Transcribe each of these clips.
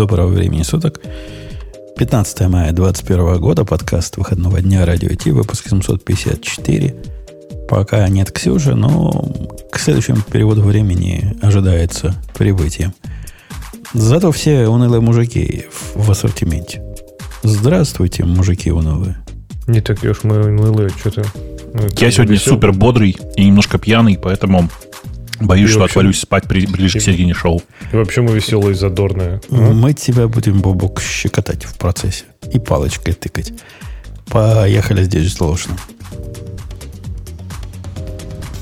Доброго времени суток. 15 мая 2021 года, подкаст выходного дня Радио Ти, выпуск 754. Пока нет Ксюши, но к следующему переводу времени ожидается прибытие. Зато все унылые мужики в, в ассортименте. Здравствуйте, мужики унылые. Не такие уж мы унылые, что-то... Я сегодня супер бодрый и немножко пьяный, поэтому боюсь, и что вообще... отвалюсь спать при, ближе и... к середине шоу. И вообще мы веселые и задорные. Мы а? тебя будем, Бобок, щекотать в процессе и палочкой тыкать. Поехали здесь сложно.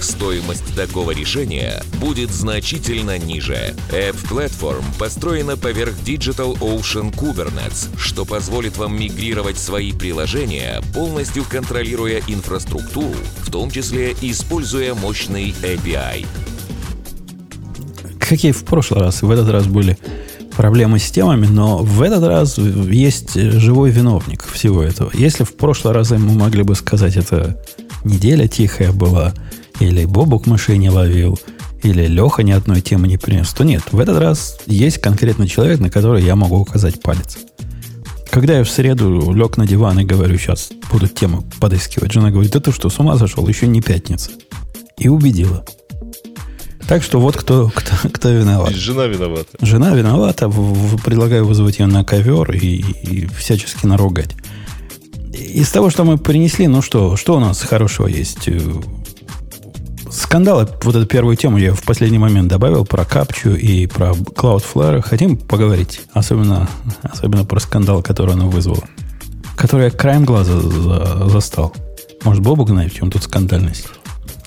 стоимость такого решения будет значительно ниже. App Platform построена поверх Digital Ocean Kubernetes, что позволит вам мигрировать свои приложения, полностью контролируя инфраструктуру, в том числе используя мощный API. Какие в прошлый раз, в этот раз были проблемы с темами, но в этот раз есть живой виновник всего этого. Если в прошлый раз мы могли бы сказать, это неделя тихая была, или Бобук мышей не ловил, или Леха ни одной темы не принес, то нет, в этот раз есть конкретный человек, на который я могу указать палец. Когда я в среду лег на диван и говорю, сейчас буду тему подыскивать, жена говорит, да ты что, с ума зашел, еще не пятница. И убедила. Так что вот кто, кто, кто виноват. Жена виновата. Жена виновата. Предлагаю вызвать ее на ковер и, и всячески наругать. Из того, что мы принесли, ну что, что у нас хорошего есть? Скандалы, вот эту первую тему я в последний момент добавил про капчу и про Cloudflare. Хотим поговорить, особенно, особенно про скандал, который она вызвала. Который я краем глаза за, застал. Может, Бобук знает, в чем тут скандальность?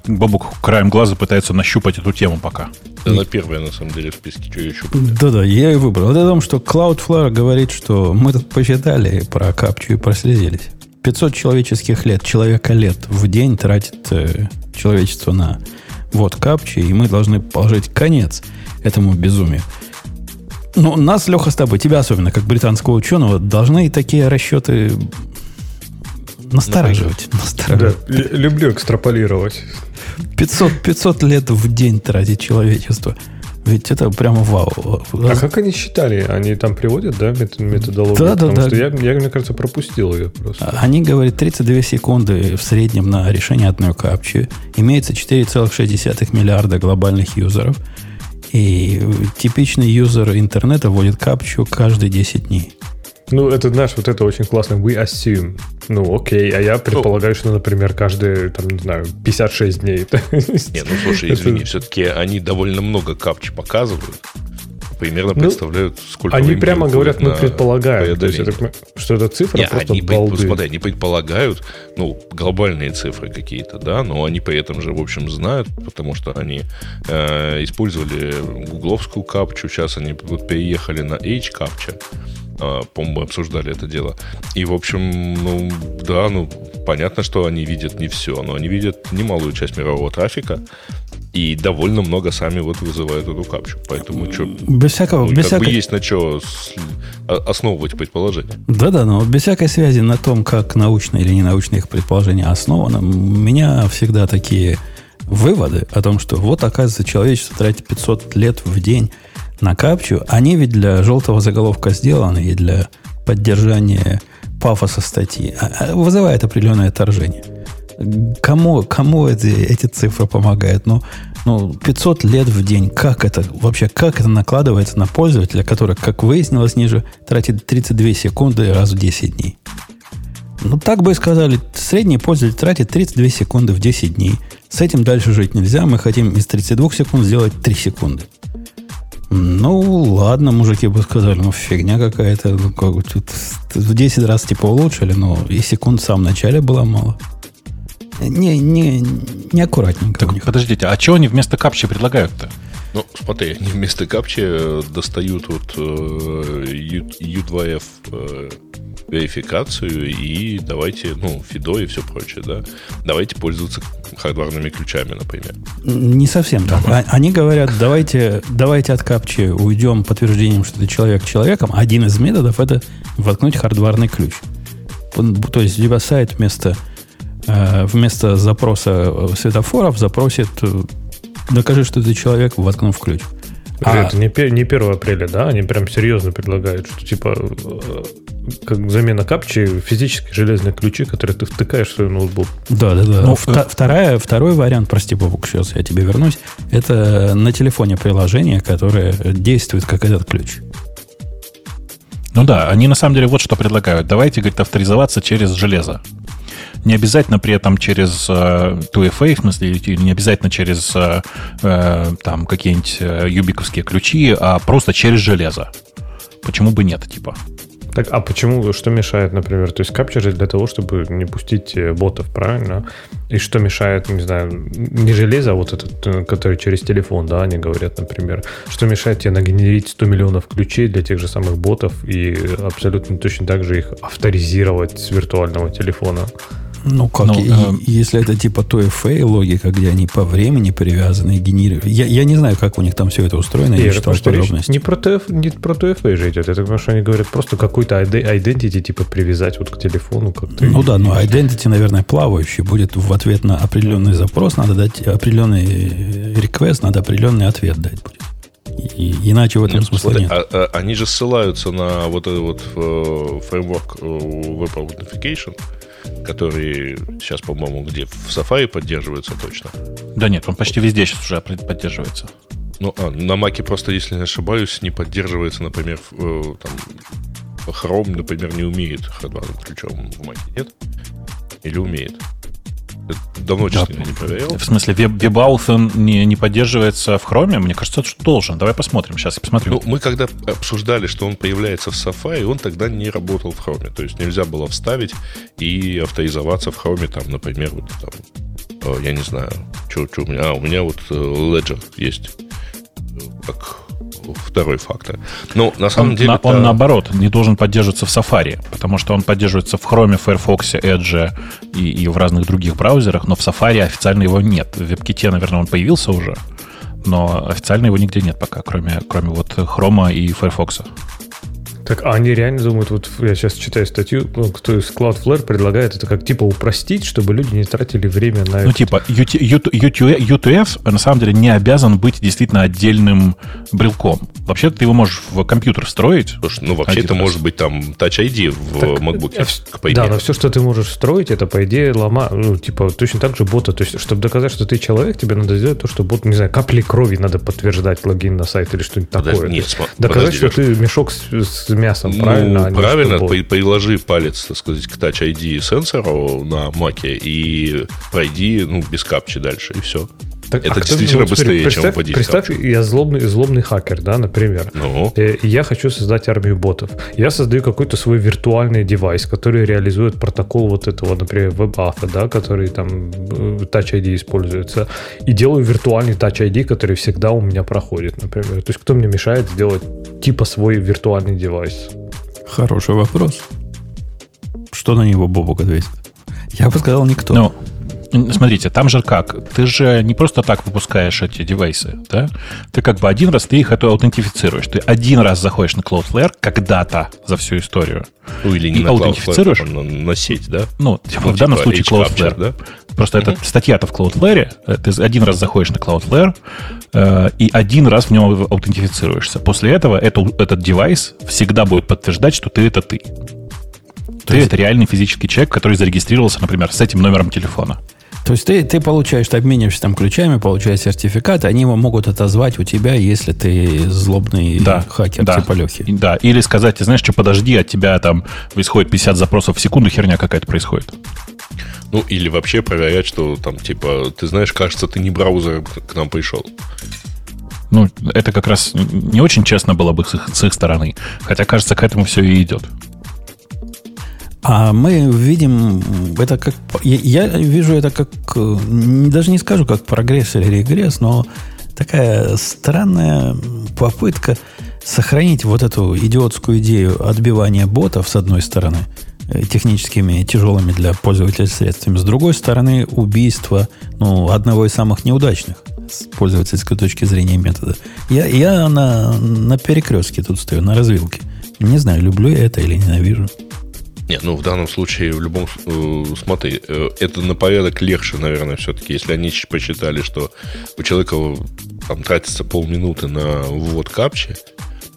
Бобук краем глаза пытается нащупать эту тему пока. Она первая, на самом деле, в списке. Что еще? Да-да, я и выбрал. Это о том, что Cloudflare говорит, что мы тут посчитали про капчу и прослезились. 500 человеческих лет, человека лет в день тратит э, человечество на вот капчи, и мы должны положить конец этому безумию. Ну, нас, Леха, с тобой, тебя особенно, как британского ученого, должны такие расчеты настораживать. настораживать. Да, люблю экстраполировать. 500, 500 лет в день тратить человечество – ведь это прямо вау. А как они считали? Они там приводят, да, методологию? Да, да, Потому да. что я, я, мне кажется, пропустил ее просто. Они говорят 32 секунды в среднем на решение одной капчи. Имеется 4,6 миллиарда глобальных юзеров. И типичный юзер интернета вводит капчу каждые 10 дней. Ну, это, знаешь, вот это очень классно. We assume. Ну, окей. А я предполагаю, что, например, каждые, там, не знаю, 56 дней. Не, ну, слушай, извини, все-таки они довольно много капчи показывают. Примерно ну, представляют, сколько Они прямо говорят, мы предполагаем. То есть это, что это цифра Не, просто они, балды. Смотри, они предполагают, ну, глобальные цифры какие-то, да, но они при этом же, в общем, знают, потому что они э, использовали гугловскую капчу, сейчас они вот переехали на H-капча. А, по-моему, обсуждали это дело. И, в общем, ну, да, ну, понятно, что они видят не все, но они видят немалую часть мирового трафика, и довольно много сами вот вызывают эту капчу. Поэтому что, без всякого, ну, без всякой... бы есть на что основывать предположение. Да-да, но без всякой связи на том, как научное или ненаучное их предположение основано, у меня всегда такие выводы о том, что вот, оказывается, человечество тратит 500 лет в день на капчу, они ведь для желтого заголовка сделаны и для поддержания пафоса статьи. А, а, вызывает определенное отторжение. Кому, кому эти, эти цифры помогают? Ну, ну, 500 лет в день. Как это вообще, как это накладывается на пользователя, который, как выяснилось ниже, тратит 32 секунды раз в 10 дней? Ну, так бы и сказали, средний пользователь тратит 32 секунды в 10 дней. С этим дальше жить нельзя. Мы хотим из 32 секунд сделать 3 секунды. Ну, ладно, мужики бы сказали, ну, фигня какая-то. Ну, как бы тут в 10 раз типа улучшили, но и секунд в самом начале было мало. Не, не, не аккуратненько. Так, подождите, а что они вместо капчи предлагают-то? Ну, смотри, они вместо капчи э, достают вот э, U2F э, верификацию и давайте, ну, фидо и все прочее, да. Давайте пользоваться хардварными ключами, например. Не совсем так. А, они говорят, давайте, давайте от капчи уйдем подтверждением, что ты человек человеком. Один из методов это воткнуть хардварный ключ. То есть у тебя сайт вместо, э, вместо запроса светофоров запросит докажи, что ты человек, воткнув ключ. А... Это не, не 1 апреля, да? Они прям серьезно предлагают, что типа э, как замена капчи физические железные ключи, которые ты втыкаешь в свой ноутбук. Да, да, да. Ну, вта- вторая, второй вариант, прости, Бобук, сейчас я тебе вернусь, это на телефоне приложение, которое действует как этот ключ. Ну да, они на самом деле вот что предлагают. Давайте, говорит, авторизоваться через железо. Не обязательно при этом через э, 2FA, в смысле, не обязательно через э, э, там какие-нибудь э, юбиковские ключи, а просто через железо. Почему бы нет, типа? Так, а почему, что мешает, например? То есть капча же для того, чтобы не пустить э, ботов, правильно? И что мешает, не знаю, не железо, а вот этот, э, который через телефон, да, они говорят, например. Что мешает тебе нагенерить 100 миллионов ключей для тех же самых ботов и абсолютно точно так же их авторизировать с виртуального телефона? Ну, как, ну, и, э... если это типа той FA логика, где они по времени привязаны, генерируют. Я, я не знаю, как у них там все это устроено, я не читал подробности. Не про, TF, не про TFA же идет. Это потому что они говорят просто какой-то identity типа привязать вот к телефону. Как ты... Ну да, но identity, наверное, плавающий. Будет в ответ на определенный запрос, надо дать определенный request, надо определенный ответ дать будет. И, иначе в этом нет, смысле нет. А, а, они же ссылаются на вот этот вот э, фреймворк э, Web Authentication, который сейчас, по-моему, где в Safari поддерживается точно. Да нет, он почти везде сейчас уже поддерживается. Ну, а, на Маке просто, если не ошибаюсь, не поддерживается, например, э, там, Chrome, например, не умеет хардварным ключом в Маке, нет? Или умеет? Давно, честно, да. не проверял. В смысле, WebAuth не, не поддерживается в Chrome? Мне кажется, что должен. Давай посмотрим. Сейчас я посмотрю. Ну, мы когда обсуждали, что он появляется в Safari, он тогда не работал в Chrome. То есть нельзя было вставить и авторизоваться в Chrome, там, например, вот там, э, я не знаю, что, что у меня. А, у меня вот э, Ledger есть как второй фактор. Ну, на самом он, деле... На, это... Он, наоборот, не должен поддерживаться в Safari, потому что он поддерживается в Chrome, Firefox, Edge и, и в разных других браузерах, но в Safari официально его нет. В WebKit, наверное, он появился уже, но официально его нигде нет пока, кроме, кроме вот Chrome и Firefox. Так, а они реально думают, вот я сейчас читаю статью, ну, кто из Cloudflare предлагает это как типа упростить, чтобы люди не тратили время на... Ну, типа, U2F на самом деле не обязан быть действительно отдельным брелком. Вообще ты его можешь в компьютер встроить. Слушай, ну, вообще это раз. может быть там Touch ID в так, MacBook, э, по идее. Да, но все, что ты можешь встроить, это, по идее, лома... Ну, типа, точно так же бота. То есть, чтобы доказать, что ты человек, тебе надо сделать то, что бот, не знаю, капли крови надо подтверждать логин на сайт или что-нибудь такое. Нет, доказать, подожди, что ты мешок с, с мясом, ну, правильно? А правильно, по, приложи палец, так сказать, к Touch ID сенсору на маке и пройди, ну, без капчи дальше, и все. Так, это а действительно ну, быстрее, представь, чем вводить Представь, капчу. я злобный, злобный хакер, да, например. Ну. И я хочу создать армию ботов. Я создаю какой-то свой виртуальный девайс, который реализует протокол вот этого, например, WebAuth, да, который там э, Touch ID используется. И делаю виртуальный Touch ID, который всегда у меня проходит, например. То есть кто мне мешает сделать типа свой виртуальный девайс? Хороший вопрос. Что на него Бобок ответит? Я бы сказал, никто. Ну, смотрите, там же как? Ты же не просто так выпускаешь эти девайсы, да? Ты как бы один раз ты их это аутентифицируешь. Ты один раз заходишь на Cloudflare когда-то за всю историю. Ну, или не на аутентифицируешь. Cloudflare, на, на сеть, да? Ну, типа, ну в данном типа случае Cloudflare. да? Просто mm-hmm. это статья-то в Cloudflare. Э, ты один раз заходишь на Cloudflare э, и один раз в нем аутентифицируешься. После этого это, этот девайс всегда будет подтверждать, что ты это ты. Ты есть... это реальный физический человек, который зарегистрировался, например, с этим номером телефона. То есть ты, ты получаешь, ты обмениваешься там ключами, получаешь сертификат, они его могут отозвать у тебя, если ты злобный да, хакер да, типа Лехи. Да, или сказать, ты знаешь, что подожди, от тебя там происходит 50 запросов в секунду, херня какая-то происходит. Ну, или вообще проверять, что там, типа, ты знаешь, кажется, ты не браузер к нам пришел. Ну, это как раз не очень честно было бы с их, с их стороны. Хотя, кажется, к этому все и идет. А мы видим это как... Я, вижу это как... Даже не скажу, как прогресс или регресс, но такая странная попытка сохранить вот эту идиотскую идею отбивания ботов с одной стороны, э, техническими тяжелыми для пользователя средствами, с другой стороны убийство ну, одного из самых неудачных с пользовательской точки зрения метода. Я, я на, на перекрестке тут стою, на развилке. Не знаю, люблю я это или ненавижу. Нет, ну в данном случае в любом... Э, смотри, э, это на порядок легче, наверное, все-таки. Если они посчитали, что у человека там тратится полминуты на ввод капчи,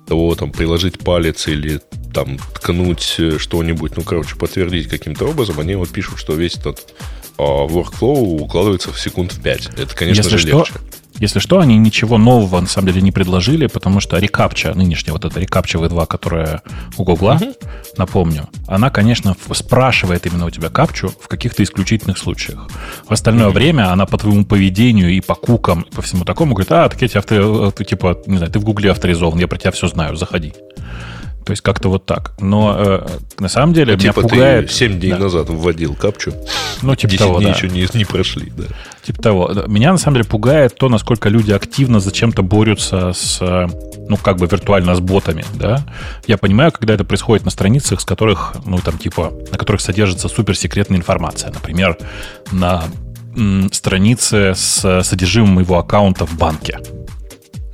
то там приложить палец или там ткнуть э, что-нибудь, ну, короче, подтвердить каким-то образом, они вот пишут, что весь этот э, workflow укладывается в секунд в 5. Это, конечно Если же, что, легче. Если что, они ничего нового на самом деле не предложили, потому что рекапча, нынешняя вот эта рекапча V2, которая у Гугла, угу. напомню, она, конечно, спрашивает именно у тебя капчу в каких-то исключительных случаях. В остальное угу. время она по твоему поведению и по кукам, и по всему такому говорит, а, так я тебя, авто, ты, типа, не знаю, ты в Гугле авторизован, я про тебя все знаю, заходи. То есть как-то вот так. Но э, на самом деле ну, меня типа пугает... ты 7 дней да. назад вводил капчу. Ну, типа 10 того, дней да. еще не, не прошли, да. Типа того. Меня на самом деле пугает то, насколько люди активно зачем-то борются с, ну, как бы виртуально с ботами, да. Я понимаю, когда это происходит на страницах, с которых, ну, там, типа, на которых содержится суперсекретная информация. Например, на странице с содержимым моего аккаунта в банке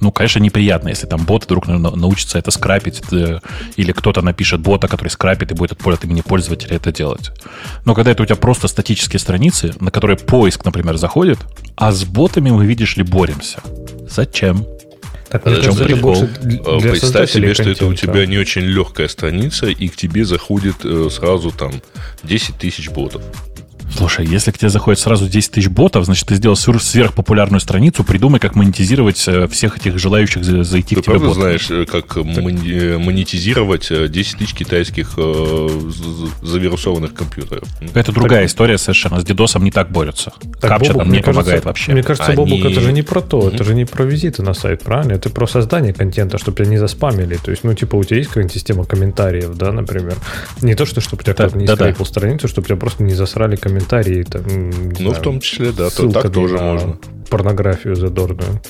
ну, конечно, неприятно, если там бот вдруг научится это скрапить, э, или кто-то напишет бота, который скрапит и будет от имени пользователя это делать. Но когда это у тебя просто статические страницы, на которые поиск, например, заходит, а с ботами мы, видишь ли, боремся. Зачем? Так, кажется, это больше для Представь себе, что это у тебя не очень легкая страница, и к тебе заходит э, сразу там 10 тысяч ботов. Слушай, если к тебе заходит сразу 10 тысяч ботов, значит, ты сделал сверхпопулярную страницу, придумай, как монетизировать э, всех этих желающих зайти ты к тебе ботов. знаешь, э, как так. монетизировать 10 тысяч китайских э, завирусованных компьютеров? Это другая так, история совершенно. С дедосом не так борются. Так, Капча Бобук, там не помогает кажется, вообще. Мне кажется, Они... Бобук, это же не про то, это же не про визиты на сайт, правильно? Это про создание контента, чтобы тебя не заспамили. То есть, ну, типа, у тебя есть какая-нибудь система комментариев, да, например? Не то, что чтобы тебя да, кто-то не да, скрипал да. страницу, чтобы тебя просто не засрали комментарии, там, ну, знаю, в том числе, да, то, так тоже можно. Порнографию задорную.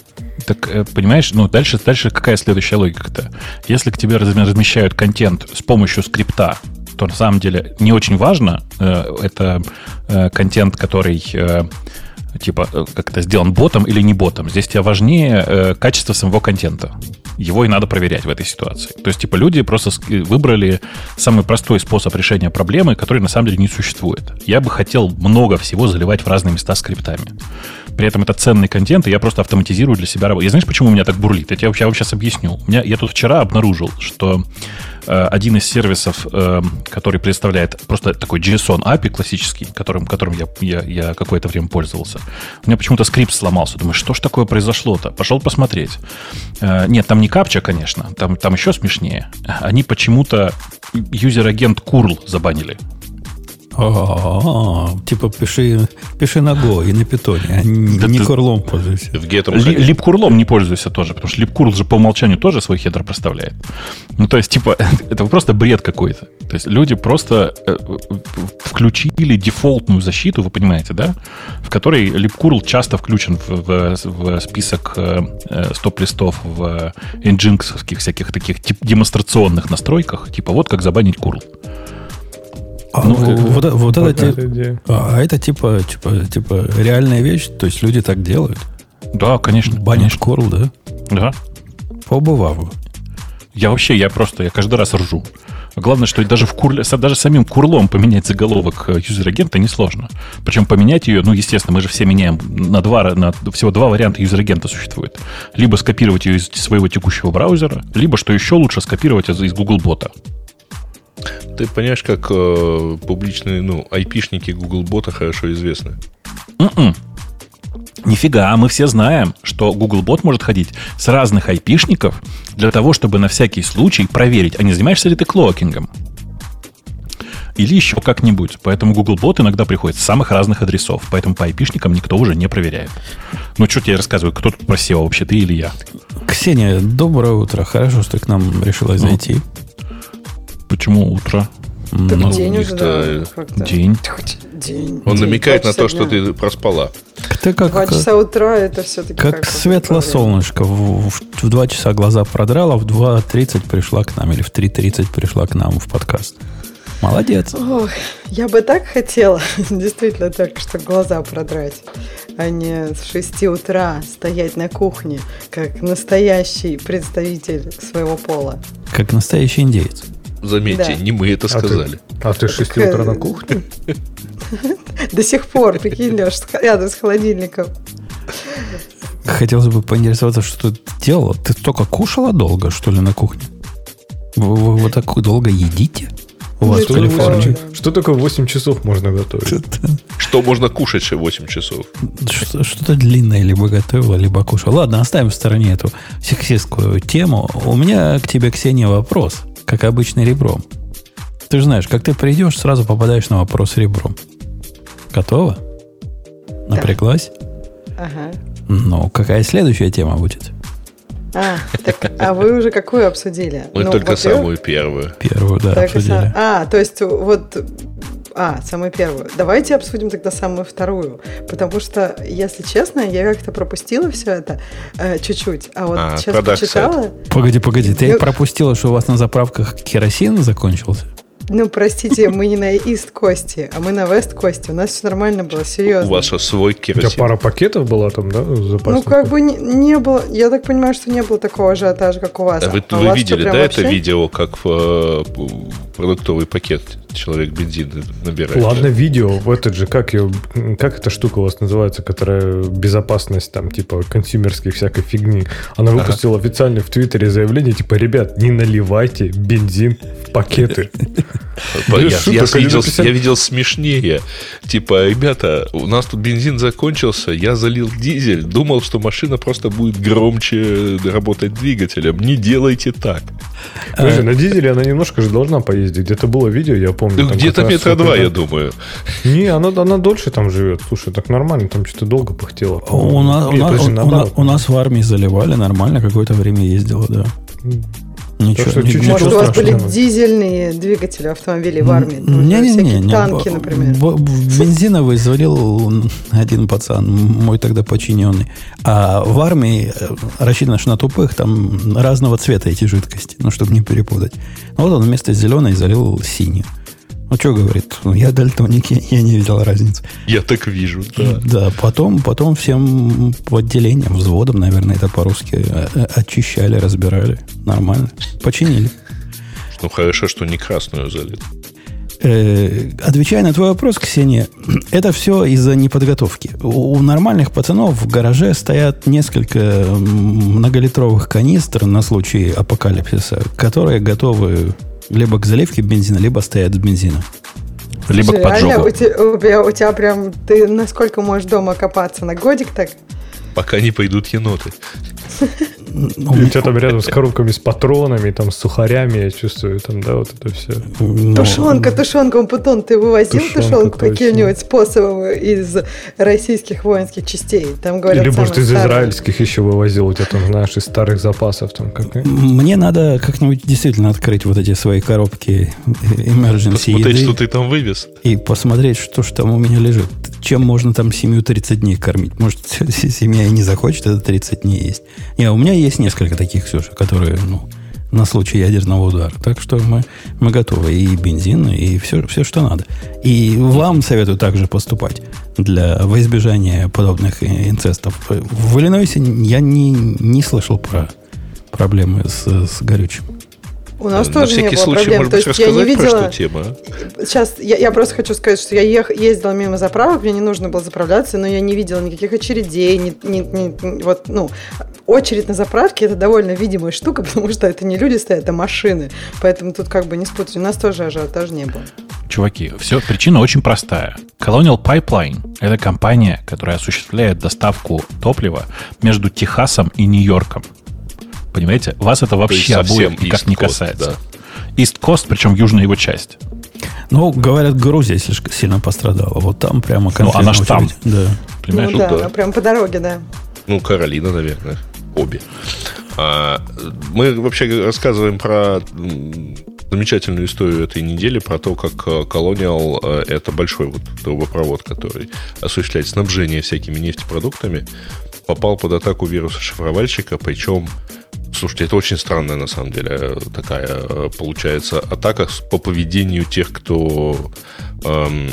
Так, э, понимаешь, ну, дальше, дальше какая следующая логика-то? Если к тебе размещают контент с помощью скрипта, то на самом деле не очень важно, э, это э, контент, который типа, как это сделан ботом или не ботом. Здесь тебе важнее качество самого контента его и надо проверять в этой ситуации. То есть, типа, люди просто выбрали самый простой способ решения проблемы, который на самом деле не существует. Я бы хотел много всего заливать в разные места скриптами. При этом это ценный контент, и я просто автоматизирую для себя работу. Я знаешь, почему у меня так бурлит? Я, я вам сейчас объясню. У меня, я тут вчера обнаружил, что Э, один из сервисов, э, который представляет просто такой JSON API классический, которым, которым я, я, я какое-то время пользовался, у меня почему-то скрипт сломался. Думаю, что ж такое произошло-то? Пошел посмотреть. Э, нет, там не капча, конечно, там, там еще смешнее. Они почему-то user-agent curl забанили. Типа пиши, пиши на Go и на питоне, а не curl ом пользуйся. В libcurl ом не пользуйся тоже, потому что libcurl же по умолчанию тоже свой header поставляет. Ну, то есть, типа, это просто бред какой-то. То есть люди просто э, включили дефолтную защиту, вы понимаете, да? В которой липкурл часто включен в, в, в список э, э стоп-листов в nginx всяких таких тип, демонстрационных настройках, типа вот как забанить курл. А, ну, вот, вот, вот это, тип, а, а это типа, типа, типа реальная вещь, то есть люди так делают. Да, конечно. Банишь корл, да? Да. Побывав. Я вообще, я просто, я каждый раз ржу. Главное, что даже, в curl е, даже самим curl ом поменять заголовок э, user-agent а несложно. Причем поменять ее, ну, естественно, мы же все меняем на два, на, всего два варианта user-agent а существует. Либо скопировать ее из своего текущего браузера, либо, что еще лучше, скопировать из Google бота. Ты понимаешь, как э, публичные, ну, айпишники Google бота хорошо известны? Mm-mm. Нифига, мы все знаем, что Googlebot может ходить с разных айпишников для того, чтобы на всякий случай проверить, а не занимаешься ли ты клокингом. Или еще как-нибудь. Поэтому Googlebot иногда приходит с самых разных адресов. Поэтому по айпишникам никто уже не проверяет. Ну, что тебе рассказываю, кто тут просил вообще, ты или я? Ксения, доброе утро. Хорошо, что ты к нам решила зайти. Почему утро? Так ну, день уже, да, День. День. Он день. намекает на то, что ты проспала. Ты как, Два часа утра это все-таки как, как светло солнышко. В, в, в 2 часа глаза продрала, в 2.30 пришла к нам, или в 3.30 пришла к нам в подкаст. Молодец. Ох, я бы так хотела, действительно так, что глаза продрать, а не с 6 утра стоять на кухне, как настоящий представитель своего пола. Как настоящий индейец. Заметьте, да. не мы это сказали. А ты, а ты 6 утра на кухне? До сих пор, прикинь, Леш, рядом с холодильником. Хотелось бы поинтересоваться, что ты делала. Ты только кушала долго, что ли, на кухне? Вы, вы, вы так долго едите? У вас что, в Калифорнии. Что такое 8 часов можно готовить? Что, что можно кушать еще 8 часов? Что-то длинное либо готовила, либо кушала. Ладно, оставим в стороне эту сексистскую тему. У меня к тебе, Ксения, вопрос. Как обычно, ребром. Ты же знаешь, как ты придешь, сразу попадаешь на вопрос ребром. Готова? Напряглась? Ага. Ну, какая следующая тема будет? А, так, а вы уже какую обсудили? Мы ну, только самую первую. Первую, да, так обсудили. Сам... А, то есть вот... А, самую первую. Давайте обсудим тогда самую вторую. Потому что, если честно, я как-то пропустила все это э, чуть-чуть. А вот а, сейчас прочитала... Погоди, погоди, ты ну... пропустила, что у вас на заправках керосин закончился? Ну, простите, мы не на Ист Кости, а мы на Вест Кости. У нас все нормально было, серьезно. У вас свой керосин. У тебя пара пакетов была там, да? Ну, как бы не, не было, я так понимаю, что не было такого ажиотажа, как у вас. А вы, а вы видели, да, вообще? это видео, как в, э, продуктовый пакет человек бензин набирает? Ладно, видео, в этот же, как, ее, как эта штука у вас называется, которая безопасность, там, типа, консюмерской всякой фигни. Она выпустила ага. официально в Твиттере заявление, типа, ребят, не наливайте бензин в пакеты. Я, я, видел, я видел смешнее. Типа, ребята, у нас тут бензин закончился, я залил дизель, думал, что машина просто будет громче работать двигателем. Не делайте так. Подожди, на дизеле она немножко же должна поездить. Где-то было видео, я помню. Где-то метра два, я думаю. Не, она, она дольше там живет. Слушай, так нормально, там что-то долго пыхтело. У нас, у, нас, у, у нас в армии заливали нормально, какое-то время ездило, да. Ничего, что чуть-чуть Может, у вас были дизельные двигатели автомобилей в армии? Не-не-не. Не, танки, например. Бензиновый завалил один пацан, мой тогда подчиненный. А в армии э, рассчитано, что на тупых там разного цвета эти жидкости, ну, чтобы не перепутать. Ну, вот он вместо зеленой залил синий. Ну, что говорит? Ну, я дальтоник, я, я не видел разницы. Я так вижу, да. Да, потом, потом всем по отделениям, взводом, наверное, это по-русски э, э, очищали, разбирали. Нормально. Починили. Ну, хорошо, что не красную залит. Э, отвечая на твой вопрос, Ксения, это все из-за неподготовки. У нормальных пацанов в гараже стоят несколько многолитровых канистр на случай апокалипсиса, которые готовы либо к заливке бензина, либо стоят с бензина. Либо Слушай, к поджогу. У, тебя, у тебя прям... Ты насколько можешь дома копаться? На годик так? Пока не пойдут еноты. Ну, у тебя там рядом с коробками с патронами, там с сухарями, я чувствую, там, да, вот это все. Ну, тушенка, тушенка, Путон, ты вывозил тушенку каким-нибудь способом из российских воинских частей? Там говорят, Или, может, из израильских еще вывозил, у тебя там, знаешь, из старых запасов. Там, как... Мне надо как-нибудь действительно открыть вот эти свои коробки emergency Посмотреть, что ты там вывез. И посмотреть, что же там у меня лежит. Чем можно там семью 30 дней кормить? Может, семья и не захочет, это 30 дней есть. Не, у меня есть несколько таких, Ксюша, которые, ну, на случай ядерного удара. Так что мы, мы готовы. И бензин, и все, все, что надо. И вам советую также поступать для во избежания подобных инцестов. В Иллинойсе я не, не слышал про проблемы с, с горючим. У нас На тоже не было случай, проблем. Может То есть я не видела. Про что тема? Сейчас я, я просто хочу сказать, что я ех, ездила мимо заправок, мне не нужно было заправляться, но я не видела никаких очередей, ни, ни, ни, вот, ну, очередь на заправке это довольно видимая штука, потому что это не люди стоят, это машины. Поэтому тут как бы не спутать. У нас тоже ажиотажа не было. Чуваки, все, причина очень простая. Colonial Pipeline – это компания, которая осуществляет доставку топлива между Техасом и Нью-Йорком. Понимаете? Вас это вообще обоих никак не касается. Да. East Coast, причем южная его часть. Ну, говорят, Грузия слишком сильно пострадала. Вот там прямо Ну, она ж там. Да. Понимаешь? Ну, да, да. прям по дороге, да. Ну, Каролина, наверное. Обе. А, мы вообще рассказываем про замечательную историю этой недели про то, как Colonial — это большой вот трубопровод, который осуществляет снабжение всякими нефтепродуктами, попал под атаку вируса шифровальщика, причем Слушайте, это очень странная, на самом деле, такая э, получается атака по поведению тех, кто... Эм,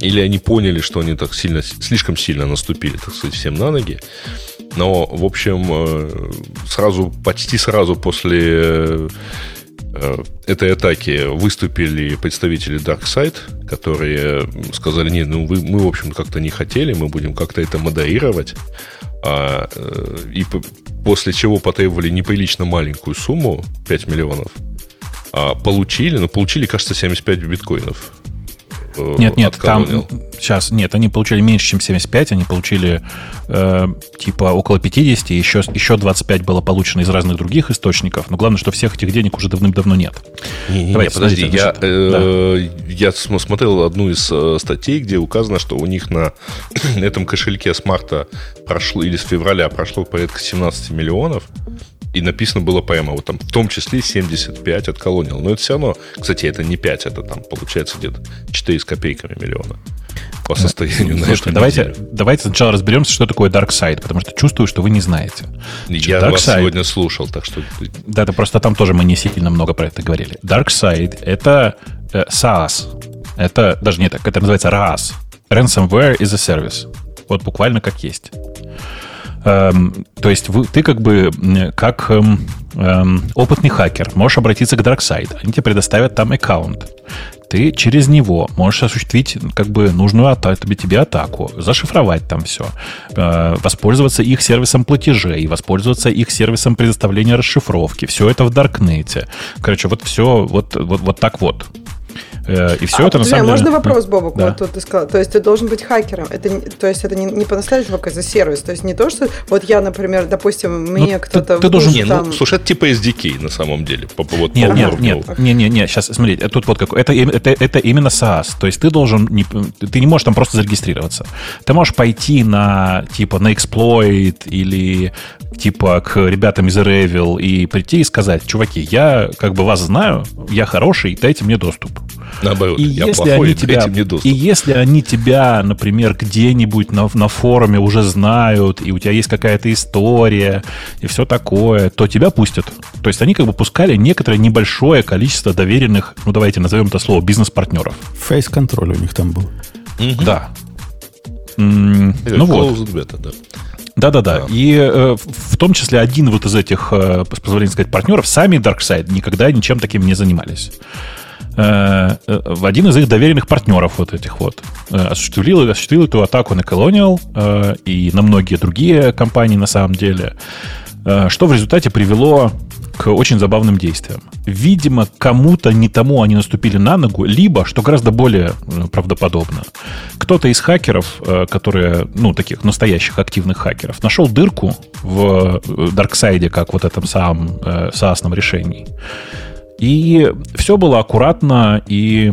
или они поняли, что они так сильно, слишком сильно наступили, так сказать, всем на ноги. Но, в общем, э, сразу, почти сразу после э, этой атаки выступили представители DarkSide, которые сказали, нет, ну вы, мы, в общем, как-то не хотели, мы будем как-то это модерировать. А, и после чего потребовали неприлично маленькую сумму, 5 миллионов, а получили, ну, получили, кажется, 75 биткоинов. Э, нет, нет, там сейчас, нет, они получили меньше, чем 75, они получили э, типа около 50, еще, еще 25 было получено из разных других источников, но главное, что всех этих денег уже давным-давно нет. Не, не, не подожди, я, э, да. я смотрел одну из э, статей, где указано, что у них на этом кошельке с марта прошло, или с февраля прошло порядка 17 миллионов, и написано было прямо вот там, в том числе 75 от Colonial. Но это все равно, кстати, это не 5, это там получается где-то 4 с копейками миллиона по состоянию на Слушайте, давайте, давайте сначала разберемся, что такое Dark Side, потому что чувствую, что вы не знаете. Я Dark вас Side, сегодня слушал, так что... Да, это просто там тоже мы не сильно много про это говорили. Dark Side — это э, SaaS. Это даже не так, это называется RAS. Ransomware is a Service. Вот буквально как есть. Эм, то есть вы, ты как бы как эм, эм, опытный хакер можешь обратиться к DarkSide. Они тебе предоставят там аккаунт. Ты через него можешь осуществить как бы нужную атаку, тебе атаку, зашифровать там все, э, воспользоваться их сервисом платежей, воспользоваться их сервисом предоставления расшифровки. Все это в Даркнете. Короче, вот все вот, вот, вот так вот. Э, и все а, это на самом деле... Можно вопрос, Бобок? Да. Вот тут ты сказал. То есть ты должен быть хакером. Это, то есть это не, не по-настоящему как за сервис. То есть не то, что вот я, например, допустим, ну, мне ну, кто-то... Ты, ты должен... Не, ну, там... ну, слушай, это типа SDK на самом деле. По, вот, нет, по нет, нет, нет, нет, нет, сейчас, смотри, тут вот какой... Это, это, это именно SaaS. То есть ты должен... Не, ты не можешь там просто зарегистрироваться. Ты можешь пойти на, типа, на Exploit или типа к ребятам из Revil и прийти и сказать, чуваки, я как бы вас знаю, я хороший, дайте мне доступ. Наоборот, и я если плохой, они тебя, мне доступ. И если они тебя, например, где-нибудь на, на форуме уже знают, и у тебя есть какая-то история, и все такое, то тебя пустят. То есть они как бы пускали некоторое небольшое количество доверенных, ну давайте назовем это слово, бизнес-партнеров. Фейс-контроль у них там был. Угу. Да. ну вот. Beta, да. Да-да-да. А. И э, в том числе один вот из этих, э, с позволения сказать, партнеров, сами DarkSide никогда ничем таким не занимались. Э, э, в один из их доверенных партнеров вот этих вот э, осуществил, осуществил эту атаку на Colonial э, и на многие другие компании на самом деле, что в результате привело к очень забавным действиям. Видимо, кому-то не тому они наступили на ногу, либо, что гораздо более правдоподобно, кто-то из хакеров, которые, ну, таких настоящих активных хакеров, нашел дырку в Дарксайде, как вот этом самом SaaS решении. И все было аккуратно и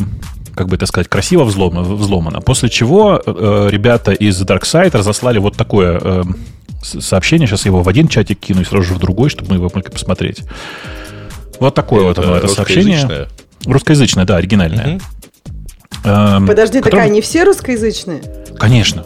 как бы это сказать, красиво взломано. взломано. После чего э, ребята из DarkSide разослали вот такое э, сообщение. Сейчас я его в один чатик кину и сразу же в другой, чтобы мы его могли посмотреть. Вот такое это вот оно, это сообщение. Русскоязычное, да, оригинальное. Угу. Эм, Подожди, которым... так они все русскоязычные? Конечно.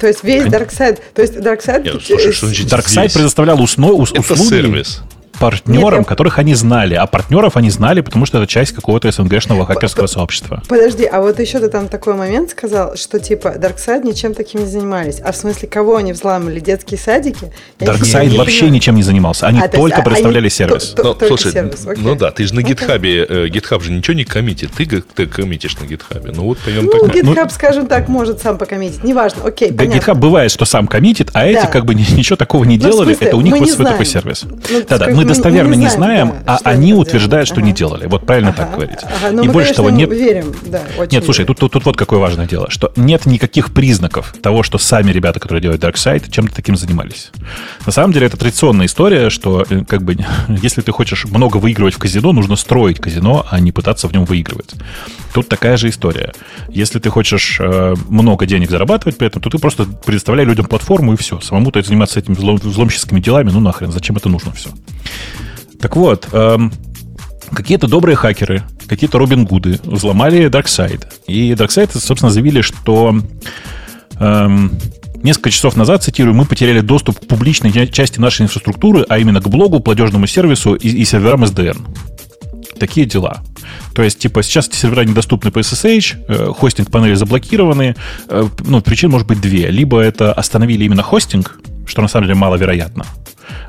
То есть весь Darkside, то есть Darkside... Нет, слушай, Darkside предоставлял усно, ус, услуги... Это сервис партнерам, Нет, которых они знали. А партнеров они знали, потому что это часть какого-то СНГшного хакерского сообщества. Подожди, а вот еще ты там такой момент сказал, что типа Darkside ничем таким не занимались. А в смысле, кого они взламывали? Детские садики? Darkside вообще понимаю. ничем не занимался. Они а, только есть, предоставляли они сервис. То, то, ну, слушай, сервис. ну да, ты же на гитхабе, okay. GitHub э, же ничего не коммитит. Ты, ты коммитишь на гитхабе. Ну вот прям ну, так. GitHub, ну, скажем так, может сам покоммитить. Неважно, окей, понятно. GitHub бывает, что сам коммитит, а да. эти как бы ничего такого не ну, делали. Это у них вот свой такой сервис. Да-да, мы достоверно не знаем, знаем, да, а они утверждают, что ага. не делали. Вот правильно ага, так говорить. Ага, ну, и мы, больше того, нет... Верим. Да, нет, слушай, тут, тут, тут вот какое важное дело, что нет никаких признаков того, что сами ребята, которые делают DarkSide, чем-то таким занимались. На самом деле это традиционная история, что э, как бы если ты хочешь много выигрывать в казино, нужно строить казино, а не пытаться в нем выигрывать. Тут такая же история. Если ты хочешь э, много денег зарабатывать при этом, то ты просто предоставляй людям платформу и все. Самому-то заниматься этими взлом, взломщическими делами, ну нахрен, зачем это нужно все? Так вот, эм, какие-то добрые хакеры, какие-то Робин Гуды взломали DarkSide. И DarkSide, собственно, заявили, что эм, несколько часов назад, цитирую, мы потеряли доступ к публичной части нашей инфраструктуры, а именно к блогу, платежному сервису и, и серверам SDN. Такие дела. То есть, типа, сейчас эти сервера недоступны по SSH, э, хостинг панели заблокированы. Э, ну, причин может быть две. Либо это остановили именно хостинг, что на самом деле маловероятно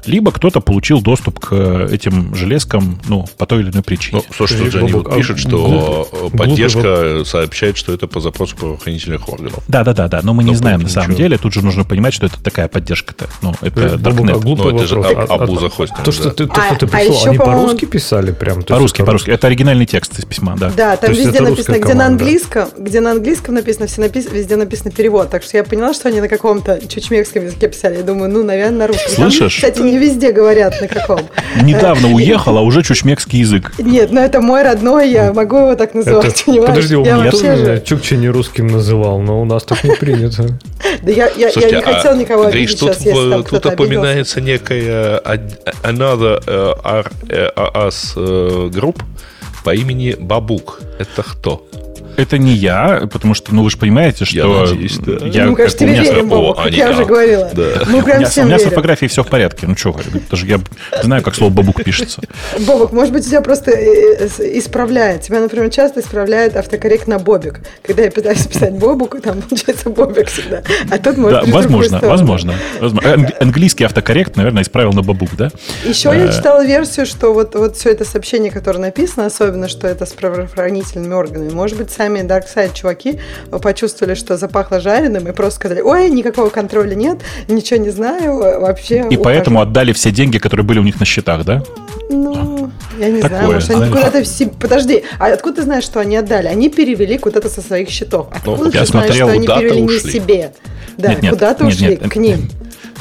либо кто-то получил доступ к этим железкам, ну, по той или иной причине. Ну, слушай, тут же они вот пишут, что глупый, поддержка глупый. сообщает, что это по запросу правоохранительных органов. Да, да, да, да, но мы но не знаем на самом ничего. деле. Тут же нужно понимать, что это такая поддержка-то. Ну, это Darknet. Ну, это же абуза хостинга. То, что ты, то, что ты а, пришел, они по-русски писали прям? По-русски, по-русски. Это оригинальный текст из письма, да. Да, там везде написано, где на английском, где на английском написано, все написано, везде написано перевод. Так что я поняла, что они на каком-то чучмекском языке писали. Я думаю, ну, наверное, на русском. Слышишь? Кстати, не везде говорят на каком. Недавно уехал, а уже чучмекский язык. Нет, но это мой родной, я могу его так называть, это, Подожди, у меня тоже Чукча не русским называл, но у нас так не принято. Да я, я, Слушайте, я не хотел никого обидеть тут, сейчас, если там Тут упоминается некая Another uh, Us Group по имени Бабук. Это кто? Это не я, потому что, ну, вы же понимаете, что... Я надеюсь, да. Я, ну, конечно, тебе верим, Бобок, как я уже говорила. Да. Мы прям у меня, всем у меня с орфографией все в порядке. Ну, что, даже я знаю, как слово «бабук» пишется. Бобок, может быть, тебя просто э, э, исправляет. Тебя, например, часто исправляет автокоррект на «бобик». Когда я пытаюсь писать «бобук», там получается «бобик» всегда. А тут может да, возможно, возможно, возможно. Английский автокоррект, наверное, исправил на «бабук», да? Еще я э. читала версию, что вот, вот все это сообщение, которое написано, особенно, что это с правоохранительными органами, может быть, сами Dark Side чуваки почувствовали, что запахло жареным, и просто сказали, ой, никакого контроля нет, ничего не знаю, вообще. И ухожу. поэтому отдали все деньги, которые были у них на счетах, да? Ну, я не Такое. знаю, может, они куда-то все... Подожди, а откуда ты знаешь, что они отдали? Они перевели куда-то со своих счетов. Откуда ну, ты я знаешь, смотрел, что они перевели ушли. не себе? Да, нет, нет, куда-то нет, ушли, нет, к ним.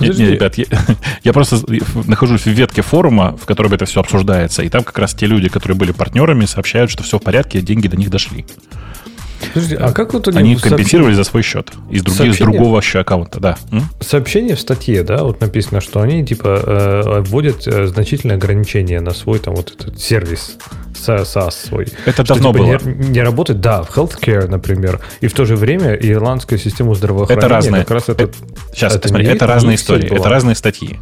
Нет, нет, ребят, я, я просто нахожусь в ветке форума, в котором это все обсуждается, и там как раз те люди, которые были партнерами, сообщают, что все в порядке, деньги до них дошли. Подожди, а как вот они компенсировали за свой счет из, других, из другого аккаунта, да. Сообщение в статье, да, вот написано, что они типа э, вводят э, значительные ограничения на свой там вот этот сервис SaaS свой. Это что, давно типа, было. Не, не работает, да, в healthcare, например, и в то же время ирландская система здравоохранения. Это разные. Как раз это, это, сейчас, это, смотри, это разные истории, это разные статьи.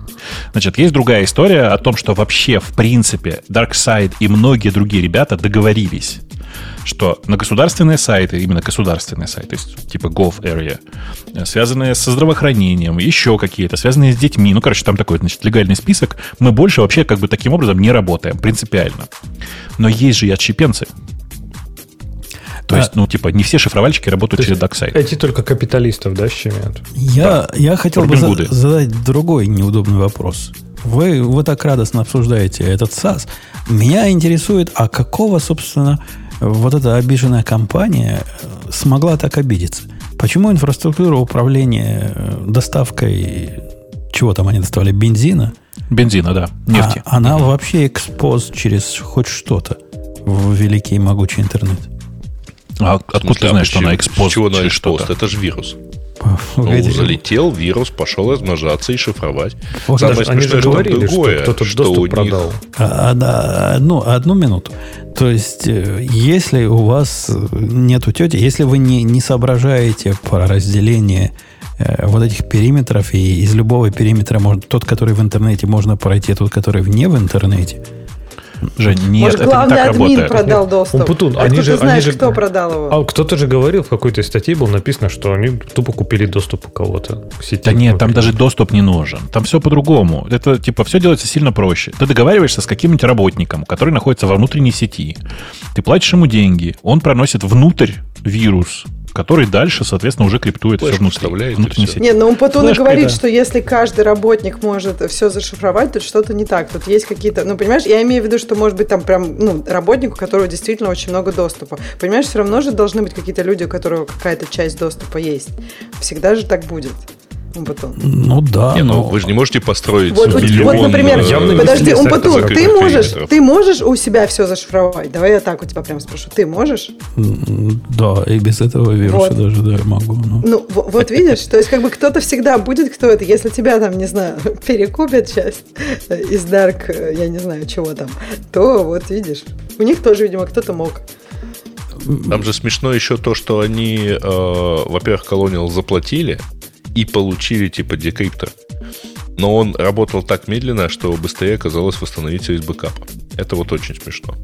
Значит, есть другая история о том, что вообще, в принципе, DarkSide и многие другие ребята договорились что на государственные сайты, именно государственные сайты, то есть типа Gov Area, связанные со здравоохранением, еще какие-то, связанные с детьми, ну, короче, там такой, значит, легальный список, мы больше вообще как бы таким образом не работаем, принципиально. Но есть же и отщепенцы, то а, есть, ну, типа, не все шифровальщики работают через DuckSide. Эти только капиталистов, да, щемят? Я, да. я хотел Робин бы за, задать другой неудобный вопрос. Вы, вы так радостно обсуждаете этот SAS. Меня интересует, а какого, собственно, вот эта обиженная компания э, смогла так обидеться? Почему инфраструктура управления э, доставкой, чего там они доставали, бензина? Бензина, да, нефти. А, она вообще экспоз через хоть что-то в великий и могучий интернет. А откуда смысле, ты знаешь, а что она экспоз через что-то? Это же вирус. Ну, залетел вирус, пошел размножаться и шифровать. Самое Даже, они же говорили, другое, что кто-то что доступ продал. А, да, одну, одну минуту. То есть, э, если у вас нету тети, если вы не, не соображаете по разделению э, вот этих периметров, и из любого периметра можно, тот, который в интернете можно пройти, тот, который вне в интернете, Жень, нет, Может, главный это не так админ работает. продал доступ. Умпутун, а они же, знаешь, они же, кто продал его? А кто-то же говорил, в какой-то статье было написано, что они тупо купили доступ у кого-то к сети. Да нет, там даже доступ не нужен. Там все по-другому. Это, типа, все делается сильно проще. Ты договариваешься с каким-нибудь работником, который находится во внутренней сети. Ты платишь ему деньги, он проносит внутрь вирус, который дальше, соответственно, уже криптует Флэш все внутри, внутренней сети. Нет, но он потом и говорит, да. что если каждый работник может все зашифровать, то что-то не так. Тут есть какие-то, ну, понимаешь, я имею в виду, что может быть там прям, ну, работник, у которого действительно очень много доступа. Понимаешь, все равно же должны быть какие-то люди, у которых какая-то часть доступа есть. Всегда же так будет. Умпутун? Ну да, Не, ну, но... вы же не можете построить Вот, миллион, вот, например, э, явно подожди, Умпутун, ты можешь, ты можешь у себя все зашифровать? Давай я так у тебя прям спрошу. Ты можешь? Да, и без этого вируса Вот. даже да, могу. ну. Ну, в- вот видишь, то есть как бы кто-то всегда будет, кто это. Если тебя там, не знаю, перекупят часть э, из Dark, э, я не знаю, чего там, то вот видишь. У них тоже, видимо, кто-то мог. Там же смешно еще то, что они, э, во-первых, Colonial заплатили и получили типа декриптор. Но он работал так медленно, что быстрее оказалось восстановить все из бэкапа. Это вот очень смешно.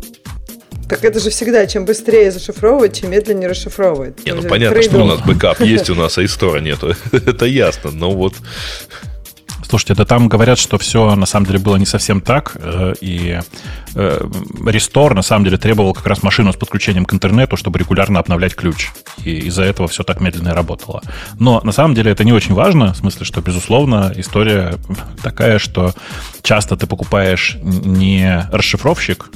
Так это же всегда, чем быстрее зашифровывать, чем медленнее расшифровывает. Не, ну понятно, что у нас бэкап есть, у нас, а restore а нету. Это ясно. Но вот Слушайте, да там говорят, что все на самом деле было не совсем так, э, и э, Restore на самом деле требовал как раз машину с подключением к интернету, чтобы регулярно обновлять ключ. И из-за этого все так медленно и работало. Но на самом деле это не очень важно, в смысле, что, безусловно, история такая, что часто ты покупаешь не расшифровщик,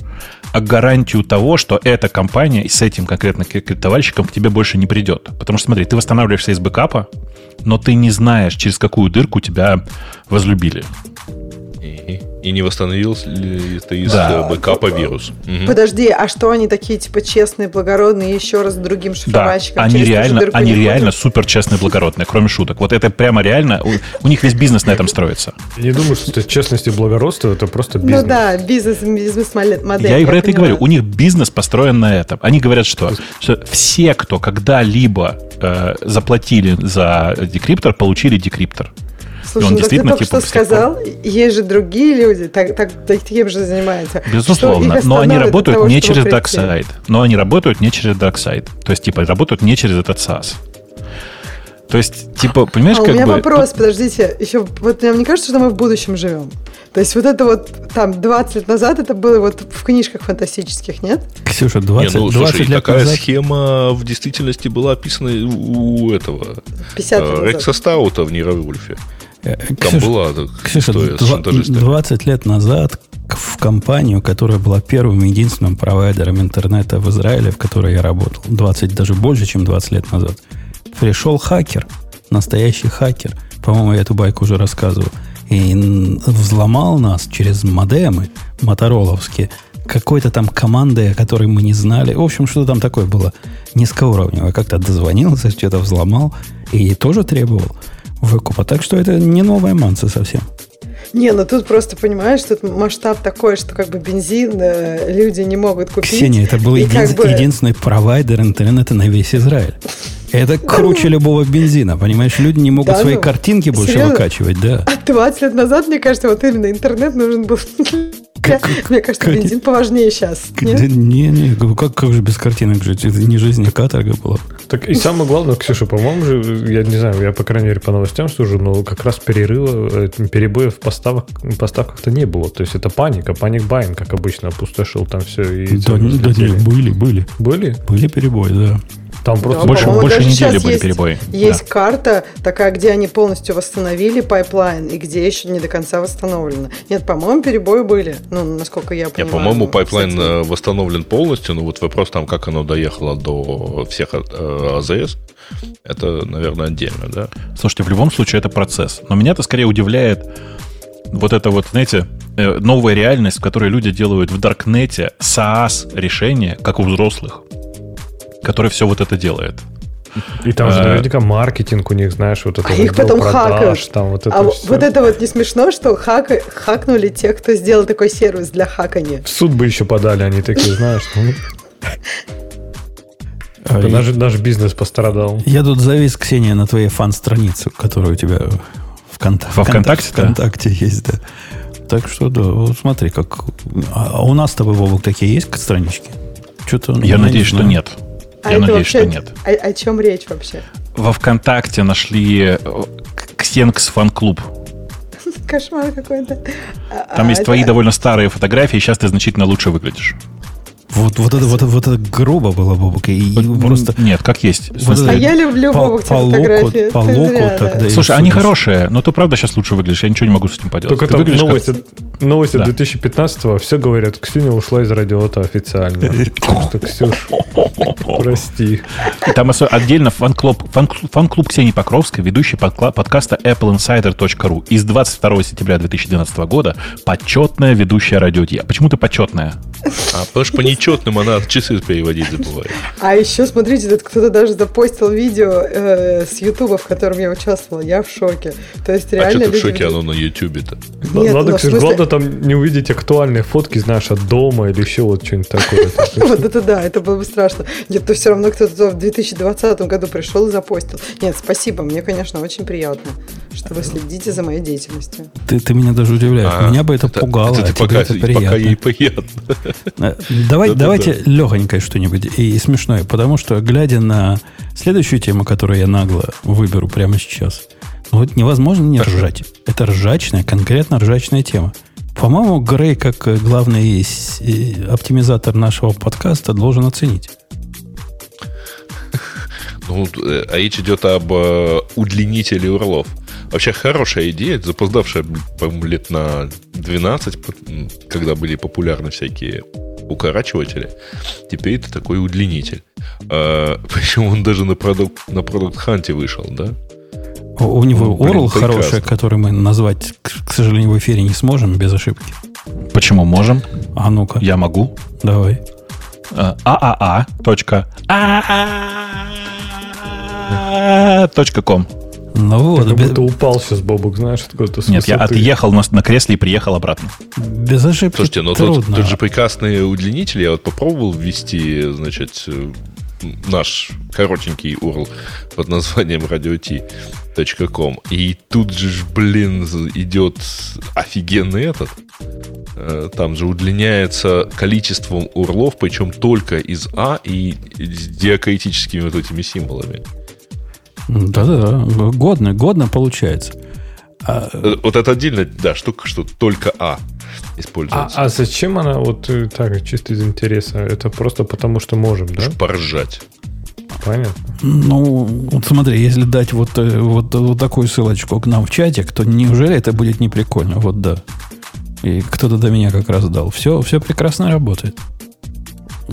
а гарантию того, что эта компания с этим конкретно криптовальщиком к тебе больше не придет. Потому что, смотри, ты восстанавливаешься из бэкапа, но ты не знаешь, через какую дырку тебя возлюбили. И, не восстановился ли это из Да. э, бэкапа вирус. Подожди, а что они такие, типа, честные, благородные, еще раз другим Да, шифровальщикам? они реально, они реально супер честные, благородные, кроме шуток. Вот это прямо реально, у, у них весь бизнес на этом строится. Я не думаю, что это честность и благородство, это просто бизнес. Ну да, бизнес, бизнес-модель. Я и про это и говорю. У них бизнес построен на этом. Они говорят, что, что все, кто когда-либо э, заплатили за декриптор, получили декриптор. Слушай, он ну, так ты действительно, только типа, что сказал, есть же другие люди, так, так, таким же занимаются. Безусловно, но они работают того, не через прийти? DuckSide. Но они работают не через DuckSide. То есть, типа, работают не через этот SaaS. То есть, типа, понимаешь, А у как меня бы... вопрос, подождите, еще вот мне кажется, что мы в будущем живем. То есть вот это вот там 20 лет назад это было вот в книжках фантастических, нет? Ксюша, Не, 20, ну, 20 слушай, лет такая назад... схема в действительности была описана у, у этого 50 лет э, назад. Рекса Стаута в Нейровульфе. Там Ксюша, Ксюша, история с два- шантажистами. 20 лет назад в компанию, которая была первым и единственным провайдером интернета в Израиле, в которой я работал, 20, даже больше, чем 20 лет назад, пришел хакер, настоящий хакер, по-моему, я эту байку уже рассказывал, и взломал нас через модемы мотороловские, какой-то там командой, о которой мы не знали. В общем, что там такое было низкоуровневое. Как-то дозвонился, что-то взломал и тоже требовал выкупа. Так что это не новая манса совсем. Не, ну тут просто понимаешь, тут масштаб такой, что как бы бензин э, люди не могут купить. Ксения, это был един- как бы- единственный провайдер интернета на весь Израиль. Это круче любого бензина, понимаешь? Люди не могут Да свои ну, картинки больше серьезно? выкачивать, да. А 20 лет назад, мне кажется, вот именно интернет нужен был. Мне кажется, как- бензин поважнее сейчас. Да не, не, как, как же без картинок жить? Это не жизнь, а каторга была. Так и самое главное, Ксюша, по-моему же, я не знаю, я по крайней мере по новостям сужу, но как раз перерыва, э, перебоев в поставок, поставках-то не было. То есть это паника, panic buying, как обычно, опустошил там все. И Да, были, были. Были? Были перебои, да. Там просто Да, Больше, по-моему, больше даже недели были есть- перебои. Есть Да. карта такая, где они полностью восстановили pipeline, и где еще не до конца восстановлено. Нет, по-моему, перебои были. Ну, насколько я понимаю. по-моему, ну, pipeline кстати. э, восстановлен полностью, но вот вопрос там, как оно доехало до всех э, АЗС, это, наверное, отдельно, да? Слушайте, в любом случае это процесс. Но меня-то скорее удивляет вот это вот, знаете, э, новая реальность, в которой люди делают в Даркнете SaaS решение, как у взрослых, который все вот это делает. И там же Э, наверняка маркетинг у них, знаешь, вот это А вот их потом продаж, хакают. Там вот это а всё. вот это вот не смешно, что хака- хакнули те, кто сделал такой сервис для хакания. В суд бы еще подали, они такие, знаешь, ну, А, это наш, наш бизнес пострадал. Я тут завис, Ксения, на твоей фан-страницу, которая у тебя в Конта- Во ВКонтакте, да? ВКонтакте есть, да. Так что, да, вот смотри, как... А у нас с тобой, Вовок, такие есть странички? Что-то... Я надеюсь, что нет. А Я это надеюсь, вообще что нет. О, о чем речь вообще? Во ВКонтакте нашли э, Ксенкс фан-клуб. Кошмар какой-то. А- Там а есть твои довольно старые фотографии, сейчас ты значительно лучше выглядишь. Вот, вот, это, вот, вот это грубо было, Бобук. И просто... Нет, как есть. Вот а я люблю, Бобук, по, фотографии. По локу тогда Слушай, они хорошие, но ты правда сейчас лучше выглядишь. Я ничего не могу с этим поделать. Только там новости, как... новости да. 2015-го все говорят, Ксюня ушла из Радио-Т официально. Что, Ксюш, прости. Там отдельно фан-клуб, фан-клуб Ксении Покровской, ведущий подкаста appleinsider.ru из 22 сентября 2012 года, почетная ведущая радио. А почему ты почетная? А потому что нечетным она часы переводить забывает. А еще, смотрите, тут кто-то даже запостил видео э, с Ютуба, в котором я участвовала. Я в шоке. То есть реально... А что ты в шоке? Оно на Ютубе-то. Нет, Надо, ну, смысле... главное там не увидеть актуальные фотки, знаешь, от дома или еще вот что-нибудь такое. Вот это да, это было бы страшно. Нет, то все равно кто-то в 2020 году пришел и запостил. Нет, спасибо, мне, конечно, очень приятно, что вы следите за моей деятельностью. Ты, ты меня даже удивляешь. А, меня бы это, это пугало. Это, это а пока, это приятно. пока ей приятно. Э, давай, давайте легонькое что-нибудь и, и смешное, потому что, глядя на следующую тему, которую я нагло выберу прямо сейчас, ну, вот невозможно не ржать. Это ржачная, конкретно ржачная тема. По-моему, Грей, как главный оптимизатор нашего подкаста, должен оценить. Ну, э, а речь идет об э, удлинителе урлов. Вообще хорошая идея, запоздавшая, по-моему, лет на 12, когда были популярны всякие укорачиватели. Теперь это такой удлинитель. А, причем он даже на продукт, на продукт ханте вышел, да? У, у него ну, URL хороший, который мы назвать, к сожалению, в эфире не сможем без ошибки. Почему можем? А ну-ка. Я могу. Давай. ААА. Точка. Точка ком. Ну вот. Ты как будто упал сейчас, Бобук, знаешь, откуда-то Нет, я отъехал на, на кресле и приехал обратно. Без ошибки Слушайте, ну тут, тут же прекрасные удлинители. Я вот попробовал ввести, значит, наш коротенький URL под названием radio.t.com. И тут же, блин, идет офигенный этот. Э, там же удлиняется количеством урлов, причем только из А и с диакритическими вот этими символами. Да-да-да, годно, годно получается. А... Вот это отдельная, да, штука, что только А используется. А, а зачем она вот э, так, чисто из интереса? Это просто потому, что можем, да? Поржать. Понятно. Ну, вот смотри, если дать вот, э, вот, вот такую ссылочку к нам в чатик, то неужели это будет не прикольно? Вот да. И кто-то до меня как раз дал. Все, все прекрасно работает.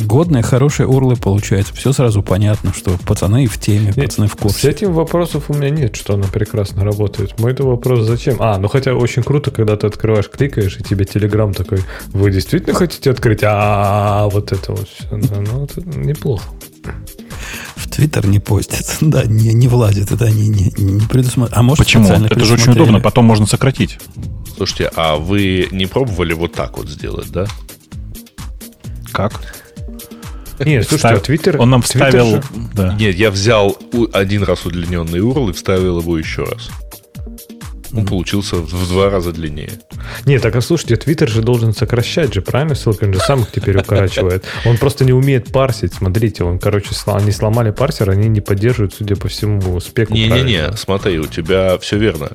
Годные, хорошие урлы получается. Все сразу понятно, что пацаны в теме, пацаны в курсе. С этим вопросов у меня нет, что она прекрасно работает. Мой это вопрос зачем? А, ну хотя очень круто, когда ты открываешь, кликаешь, и тебе Телеграм такой, вы действительно хотите открыть? А, вот это вот все. Ну, это неплохо. В Твиттер не постит. Да, не, не влазит. Это они не, не предусмотрели. А может, Почему? Это же очень удобно, потом можно сократить. Слушайте, а вы не пробовали вот так вот сделать, да? Как? Нет, слушайте, а Твиттер... Он нам вставил... Да. Нет, я взял один раз удлиненный URL и вставил его еще раз. Он mm. получился в два раза длиннее. Нет, так а слушайте, Твиттер же должен сокращать же, правильно? Ссылка он же сам их теперь укорачивает. Он просто не умеет парсить. Смотрите, он, короче, они сломали парсер, они не поддерживают, судя по всему, спеку. Не-не-не, смотри, у тебя все верно.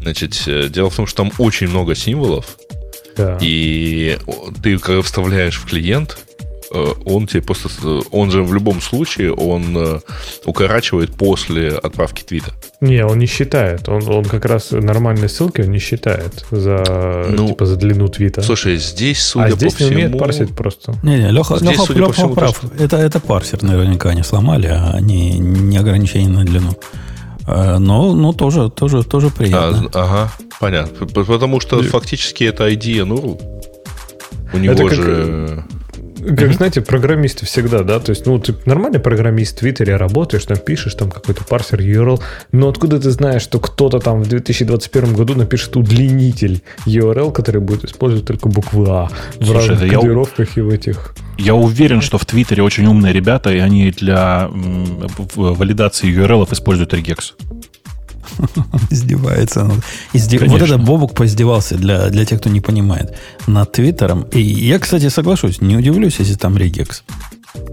Значит, э, дело в том, что там очень много символов, да. и ты, когда вставляешь в клиент, он тебе просто... Он же в любом случае, он э, укорачивает после отправки твита. Не, он не считает. Он, он как раз нормальные ссылки он не считает за, ну, типа, за длину твита. Слушай, здесь, судя а здесь по не всему... умеет парсить просто. Не-не, Леха, здесь, Леха, Леха всему, прав. Просто... Это, это парсер наверняка не сломали, а не, не ограничение на длину. Э, но, но тоже, тоже, тоже приятно. А, ага, понятно. Потому что фактически это ID NURL. У него это же... Как как, знаете, программисты всегда, да, то есть, ну, ты нормальный программист в Твиттере работаешь, там пишешь, там какой-то парсер URL, но откуда ты знаешь, что кто-то там в 2021 году напишет удлинитель URL, который будет использовать только буквы А в Слушай, разных кодировках я... и в этих... Я уверен, что в Твиттере очень умные ребята, и они для валидации URL используют regex. Издевается. Издев... Вот это Бобук поиздевался для, для тех, кто не понимает. Над Твиттером. И я, кстати, соглашусь, не удивлюсь, если там регекс.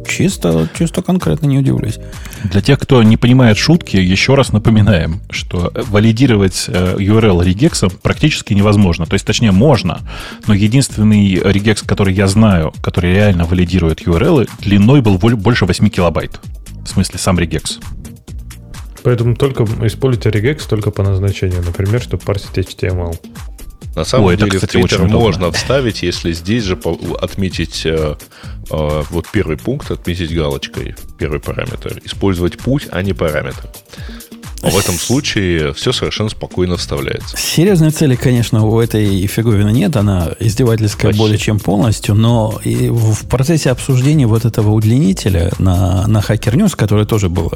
Чисто, чисто конкретно не удивлюсь. Для тех, кто не понимает шутки, еще раз напоминаем, что валидировать э, URL регексом практически невозможно. То есть, точнее, можно, но единственный регекс, который я знаю, который реально валидирует URL, длиной был больше 8 килобайт. В смысле, сам регекс. Поэтому только используйте regex только по назначению, например, чтобы парсить HTML. На самом Ой, деле это, кстати, в Twitter можно вставить, если здесь же отметить э, э, вот первый пункт, отметить галочкой, первый параметр. Использовать путь, а не параметр. А в этом случае все совершенно спокойно вставляется. Серьезной цели, конечно, у этой фиговины нет. Она издевательская Почти. более чем полностью. Но и в процессе обсуждения вот этого удлинителя на, на Hacker News, который тоже был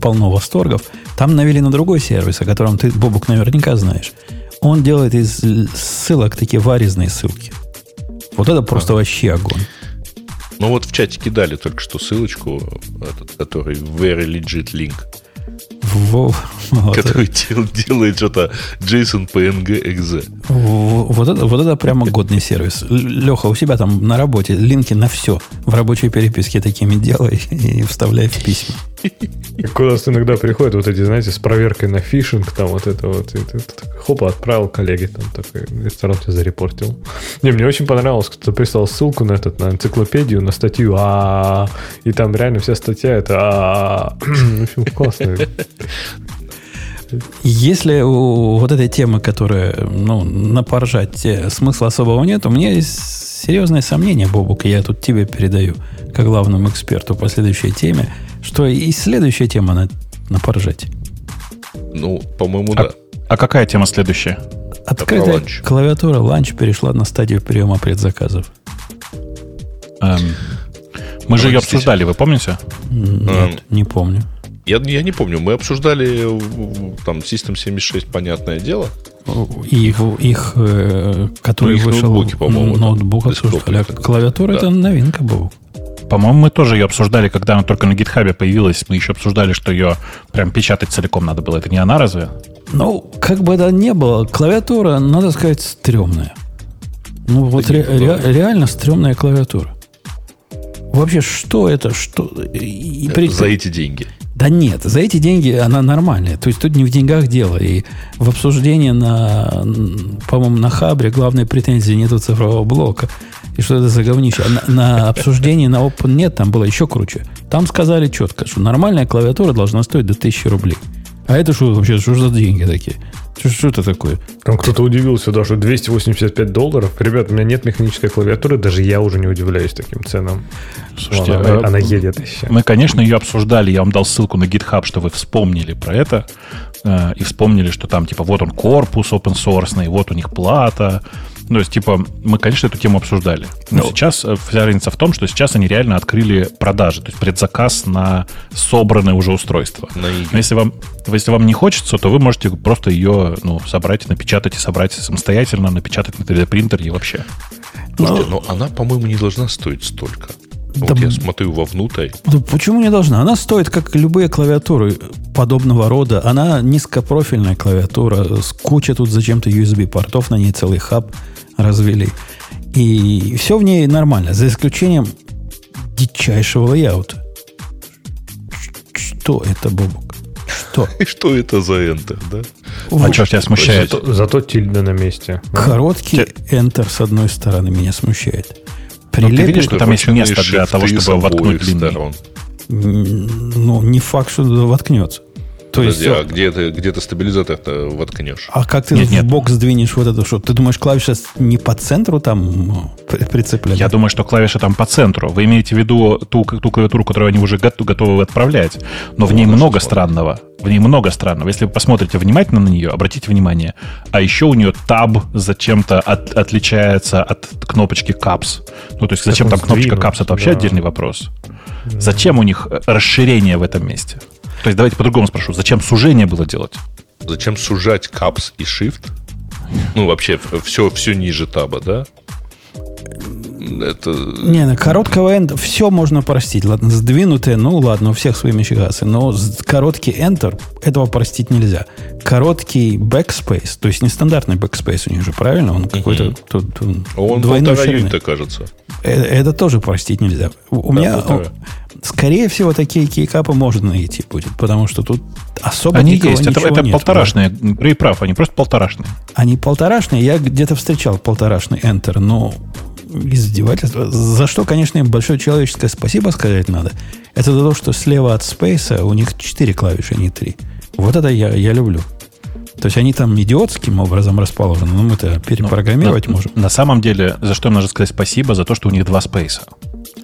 полно восторгов, там навели на другой сервис, о котором ты, Бобук, наверняка знаешь. Он делает из ссылок такие варезные ссылки. Вот это просто а. вообще огонь. Ну вот в чате кидали только что ссылочку, этот, который very legit link. Который делает что-то JSON PNG exe. Вот это, вот это прямо годный сервис. Леха, у себя там на работе линки на все в рабочей переписке такими делай и вставляй в письма. У нас иногда приходят вот эти, знаете, с проверкой на фишинг, там вот это вот, и ты, ты, хопа, отправил коллеге, там такой, ресторан тебя зарепортил. Не, мне очень понравилось, кто прислал ссылку на этот, на энциклопедию, на статью, а и там реально вся статья это а В общем, классно. Если у вот этой темы, которая, ну, напоржать, смысла особого нет, у меня есть серьезное сомнение, Бобук, я тут тебе передаю, как главному эксперту по следующей теме, что и следующая тема на, на поржать. Ну, по-моему, а, да. А какая тема следующая? Открытая клавиатура ланч перешла на стадию приема предзаказов. Эм, мы же ее обсуждали, вы помните? Нет, эм, не помню. Я, я не помню, мы обсуждали там System 76, понятное дело. И их, их э, который ну, их вышел ноутбуки, по-моему, ноутбук обсуждали. А клавиатура да. это новинка был. По-моему, мы тоже ее обсуждали, когда она только на гитхабе появилась. Мы еще обсуждали, что ее прям печатать целиком надо было. Это не она разве? Ну, как бы это ни было, клавиатура, надо сказать, стрёмная. Ну, вот ре- ре- реально стрёмная клавиатура. Вообще, что это? Что? И при... За эти деньги. Да нет, за эти деньги она нормальная. То есть тут не в деньгах дело. И в обсуждении на, по-моему, на Хабре главной претензии нету цифрового блока. И что это за говнище? А на, на обсуждении на OpenNet там было еще круче. Там сказали четко, что нормальная клавиатура должна стоить до 1000 рублей. А это что вообще, что за деньги такие? Что, что это такое? Там кто-то удивился даже 285 долларов. Ребят, у меня нет механической клавиатуры, даже я уже не удивляюсь таким ценам. Слушайте, она, а, она едет еще. Мы, конечно, ее обсуждали. Я вам дал ссылку на GitHub, что вы вспомнили про это. Э, и вспомнили, что там, типа, вот он корпус open source, вот у них плата, ну, то есть, типа, мы, конечно, эту тему обсуждали. Но ну. сейчас э, вся разница в том, что сейчас они реально открыли продажи, то есть предзаказ на собранное уже устройство. Но если вам, если вам не хочется, то вы можете просто ее ну, собрать, напечатать и собрать самостоятельно, напечатать на 3D-принтере и вообще. Слушайте, но она, по-моему, не должна стоить столько. Да, вот я смотрю вовнутрь. Да почему не должна? Она стоит, как любые клавиатуры подобного рода. Она низкопрофильная клавиатура, с кучей тут зачем-то USB-портов, на ней целый хаб развели. И все в ней нормально, за исключением дичайшего лайаута. Что это, Бобок? Что? И что это за Enter, да? А что тебя смущает? Зато, зато тильда на месте. Короткий Enter с одной стороны меня смущает. Прилепит, ты видишь, что там есть место для того, чтобы воткнуть длинный? Ну, не факт, что воткнется. То Подожди, есть, а где ты, где ты стабилизатор воткнешь? А как ты нет, в нет. бок сдвинешь вот это что? Ты думаешь, клавиша не по центру там прицеплена? Я думаю, что клавиша там по центру. Вы имеете в виду ту, ту клавиатуру, которую они уже готовы отправлять, но в ней ну, много странного. В ней много странного. Если вы посмотрите внимательно на нее, обратите внимание. А еще у нее таб зачем-то от, отличается от кнопочки Caps. Ну, то есть, зачем там кнопочка Caps, это вообще да. отдельный вопрос. Зачем у них расширение в этом месте? То есть давайте по-другому спрошу. Зачем сужение было делать? Зачем сужать капс и shift? Ну, вообще, все, все ниже таба, да? Это... Не, на короткого end все можно простить. Ладно, сдвинутые, ну ладно, у всех свои мечигасы. Но короткий enter этого простить нельзя. Короткий backspace, то есть нестандартный backspace у них же, правильно? Он какой-то тут, тут, Он двойной ширины. кажется. Это, это тоже простить нельзя. У да, меня, скорее всего, такие кейкапы можно найти будет, потому что тут особо Они дикого есть, это, это нет. полторашные. Рэй прав, они просто полторашные. Они полторашные, я где-то встречал полторашный Enter, но издевательство. За что, конечно, им большое человеческое спасибо сказать надо. Это за то, что слева от Space у них 4 клавиши, а не 3. Вот это я, я люблю. То есть они там идиотским образом расположены, но мы-то перепрограммировать Ну, можем. На самом деле, за что им нужно сказать спасибо, за то, что у них два спейса.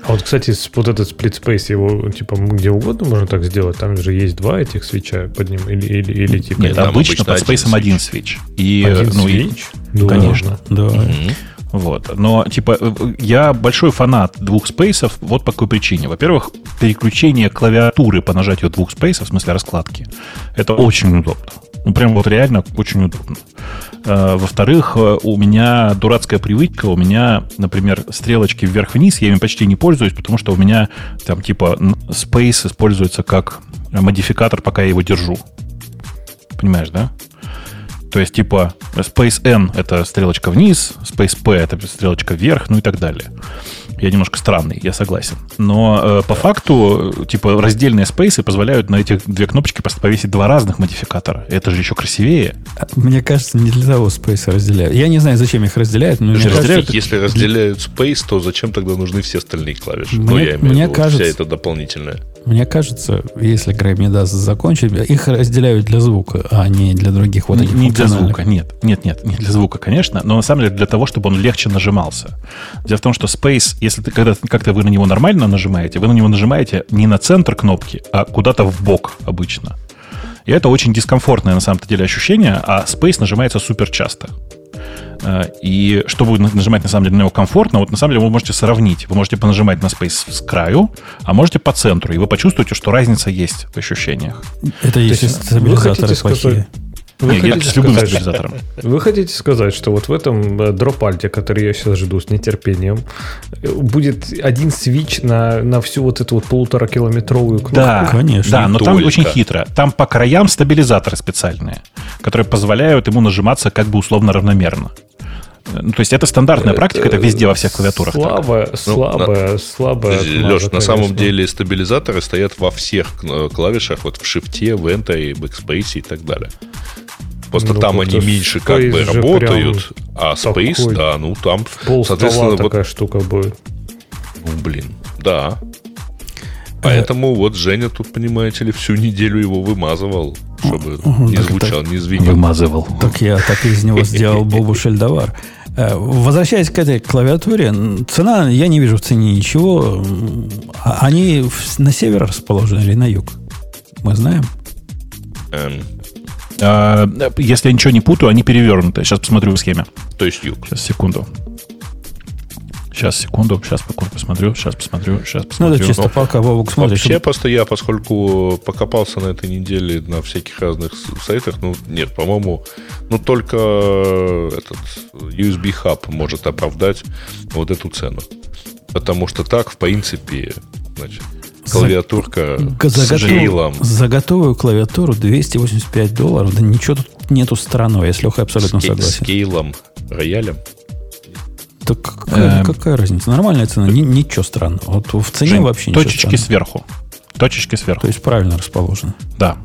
А вот, кстати, вот этот split space, его типа где угодно можно так сделать. Там же есть два этих свеча под ним. Или, или, или типа... Нет, там обычно обычно под спейсом один свич. И, один ну, и- свич? Ну, конечно. ладно. Да. Вот. Но, типа, э, я большой фанат двух спейсов вот по какой причине. Во-первых, переключение клавиатуры по нажатию двух спейсов, в смысле раскладки, это очень удобно. Ну, прям вот реально очень удобно. Э, Во-вторых, э, у меня дурацкая привычка, у меня, например, стрелочки вверх-вниз, я ими почти не пользуюсь, потому что у меня там типа space используется как модификатор, пока я его держу. Понимаешь, да? То есть, типа, Space N — это стрелочка вниз, Space P — это стрелочка вверх, ну и так далее. Я немножко странный, я согласен. Но э, по факту, типа, раздельные спейсы позволяют на этих две кнопочки просто повесить два разных модификатора. Это же еще красивее. Мне кажется, не для того Space разделяют. Я не знаю, зачем их разделяют, но мне Слушай, кажется, разделяют- Если разделяют Space, то зачем тогда нужны все остальные клавиши? ну, Мне- я имею мне в виду, кажется- вся эта дополнительная. Мне кажется, если мне даст закончить, их разделяют для звука, а не для других вот этих не для звука, нет. Нет, нет, не для звука, конечно, но на самом деле для того, чтобы он легче нажимался. Дело в том, что Space, если ты, когда как-то вы на него нормально нажимаете, вы на него нажимаете не на центр кнопки, а куда-то в бок обычно. И это очень дискомфортное на самом деле ощущение, а Space нажимается супер часто. Э, И чтобы на- нажимать на самом деле на него комфортно, вот на самом деле вы можете сравнить. Вы можете понажимать на Space с краю, а можете по центру, и вы почувствуете, что разница есть в ощущениях. Это если есть вы стабилизаторы хотите сказать- плохие. Вы Не, я хотите с любым сказать, стабилизатором. Вы хотите сказать, что вот в этом э, дропальте, который я сейчас жду с нетерпением, э, будет один свич на, на всю вот эту вот полуторакилометровую кнопку? Да, Конечно. Да, но там Только. очень хитро. Там по краям стабилизаторы специальные, которые позволяют ему нажиматься как бы условно равномерно. Э, Ну, то есть это стандартная практика, это везде во всех клавиатурах. так. Слабая, слабая, слабая. Леш, на самом конечно. деле стабилизаторы стоят во всех клавишах, вот в шифте, в Enter, и Backspace и так далее. Просто Ну, там они меньше как бы работают, а Space, такой да, ну там, Пол соответственно, вот, такая штука будет. ну, блин, да. Поэтому вот Женя тут, понимаете ли, всю неделю его вымазывал, чтобы не звучал, не звенел. Вымазывал. Так я так из него сделал Бобу Шельдовар. Э, Возвращаясь к этой клавиатуре, цена, я не вижу в цене ничего. Они на север расположены или на юг? Мы знаем. Эм, Если я ничего не путаю, они перевернуты. Сейчас посмотрю в схеме. то есть юг. Сейчас, секунду. Сейчас, секунду. Сейчас посмотрю. Сейчас посмотрю. Сейчас Ну, посмотрю. это чисто пока Бобук смотрит. Вообще, просто я, поскольку покопался на этой неделе на всяких разных сайтах, ну, нет, по-моему, ну, только этот USB Hub может оправдать вот эту цену. Потому что так, в принципе, значит, клавиатурка Г- с кейлом. За готовую клавиатуру 285 долларов. Да ничего тут нету странного, я с Лехой абсолютно с, кей- с согласен. кейлом, роялем. Так какая, Эм. какая разница? Нормальная цена, ни- ничего странного. Вот в цене Жень, вообще ничего точечки странного. сверху. Точечки сверху. То есть правильно расположено. Да.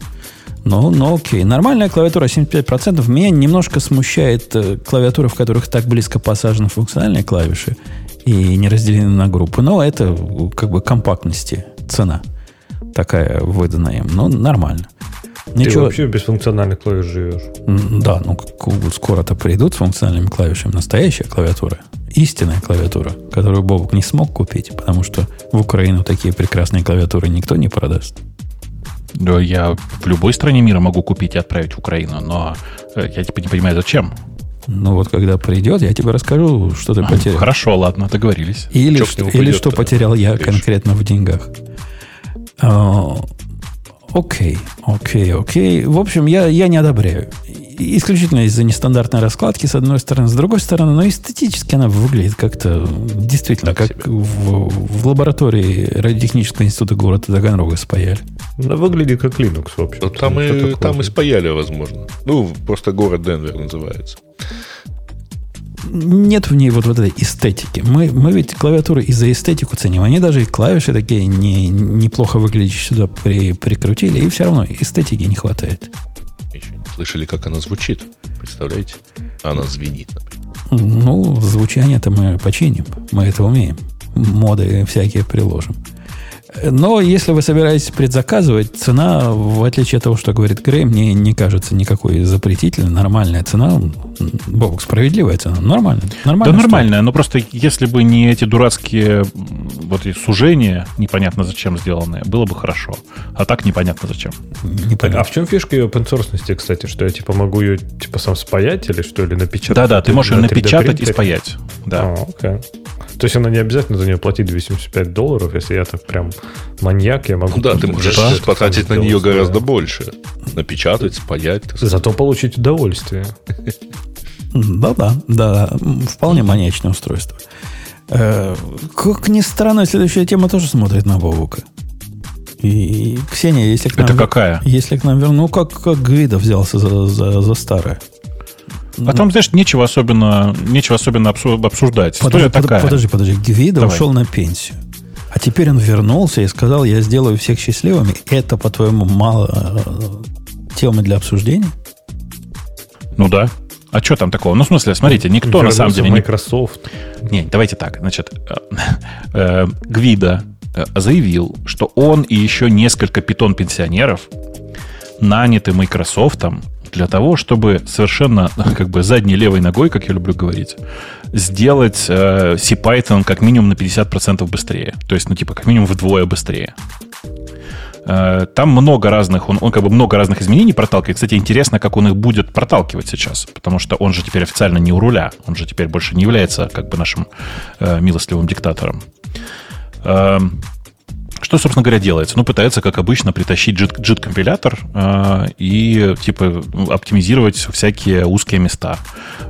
Ну, ну окей. Нормальная клавиатура 75%. Меня немножко смущает э, клавиатуры, в которых так близко посажены функциональные клавиши и не разделены на группы. Но это как бы компактности цена такая выданная им. Ну, нормально. Ты Ничего, вообще без функциональных клавиш живешь. Да, ну скоро-то придут с функциональными клавишами настоящая клавиатура, истинная клавиатура, которую Бобук не смог купить, потому что в Украину такие прекрасные клавиатуры никто не продаст. Да, Я в любой стране мира могу купить и отправить в Украину, но э, я типа не понимаю, зачем. Ну вот когда придет, я тебе расскажу, что ты потерял. Хорошо, ладно, договорились. Или, что, или что то потерял я конкретно в деньгах. Окей, окей, окей. В общем, я, я не одобряю. Исключительно из-за нестандартной раскладки, с одной стороны. С другой стороны, но эстетически она выглядит как-то действительно, Так как в, в лаборатории радиотехнического института города Таганрога спаяли. Она выглядит как Linux, в общем. Ну, там, и, там и спаяли, возможно. Ну, просто город Денвер называется. Нет в ней вот, вот этой эстетики. Мы, мы ведь клавиатуры и за эстетику ценим. Они даже и клавиши такие не, неплохо выглядящие сюда при, прикрутили, и все равно эстетики не хватает. Еще не слышали, как она звучит. Представляете? Она звенит, например. Ну, звучание-то мы починим. Мы это умеем. Моды всякие приложим. Но если вы собираетесь предзаказывать, цена, в отличие от того, что говорит Грей, мне не кажется никакой запретительной. Нормальная цена. Бог, справедливая цена. Нормально. нормально да, нормальная. Но просто если бы не эти дурацкие вот эти сужения, непонятно зачем сделанные, было бы хорошо. А так непонятно зачем. Непонятно. а в чем фишка ее open source, кстати? Что я типа могу ее типа сам спаять или что? Или напечатать? Да-да, ты можешь ее напечатать и спаять. Да. А, окей. То есть она не обязательно за нее платить 275 долларов, если я так прям маньяк, я могу... Ну да, ты можешь да, потратить на нее гораздо больше. Напечатать, спаять. Зато получить удовольствие. Да-да, да, вполне маньячное устройство. Э, как ни странно, следующая тема тоже смотрит на Бобука. И, Ксения, если к нам... Это какая? Если к нам верну, как, как Гвида взялся за, за, за старое. А там, знаешь, нечего особенно, нечего особенно обсуждать. Подожди, История под, такая. подожди, подожди. Гвида Давай. ушел на пенсию. А теперь он вернулся и сказал, я сделаю всех счастливыми. Это, по-твоему, мало э, темы для обсуждения? Ну да. А что там такого? Ну, в смысле, смотрите, никто Вернулся на самом деле... Microsoft. Не, давайте так. Значит, э, э, Гвида заявил, что он и еще несколько питон-пенсионеров наняты Microsoft для того, чтобы совершенно как бы задней левой ногой, как я люблю говорить, сделать э, CPython как минимум на 50% быстрее. То есть, ну, типа, как минимум вдвое быстрее. Э, там много разных, он, он как бы много разных изменений проталкивает. Кстати, интересно, как он их будет проталкивать сейчас, потому что он же теперь официально не у руля, он же теперь больше не является как бы нашим э, милостливым диктатором. Э, что, собственно говоря, делается? Ну, пытается, как обычно, притащить JIT-компилятор э, и, типа, оптимизировать всякие узкие места.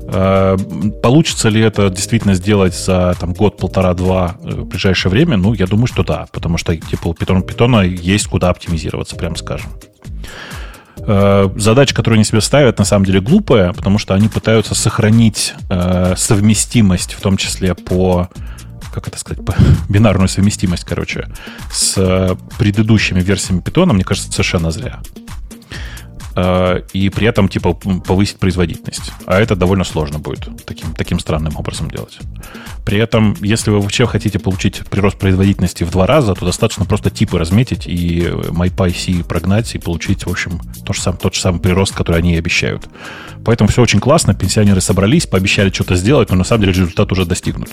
Э, получится ли это действительно сделать за там, год, полтора, два э, в ближайшее время? Ну, я думаю, что да, потому что, типа, у Python, Python есть куда оптимизироваться, прям скажем э, задача, которую они себе ставят, на самом деле глупая, потому что они пытаются сохранить э, совместимость, в том числе по как это сказать, бинарную совместимость, короче, с э, предыдущими версиями питона, мне кажется, совершенно зря. Э, и при этом, типа, повысить производительность. А это довольно сложно будет таким, таким странным образом делать. При этом, если вы вообще хотите получить прирост производительности в два раза, то достаточно просто типы разметить и MyPyC прогнать и получить, в общем, тот же, сам, тот же самый прирост, который они и обещают. Поэтому все очень классно, пенсионеры собрались, пообещали что-то сделать, но на самом деле результат уже достигнут.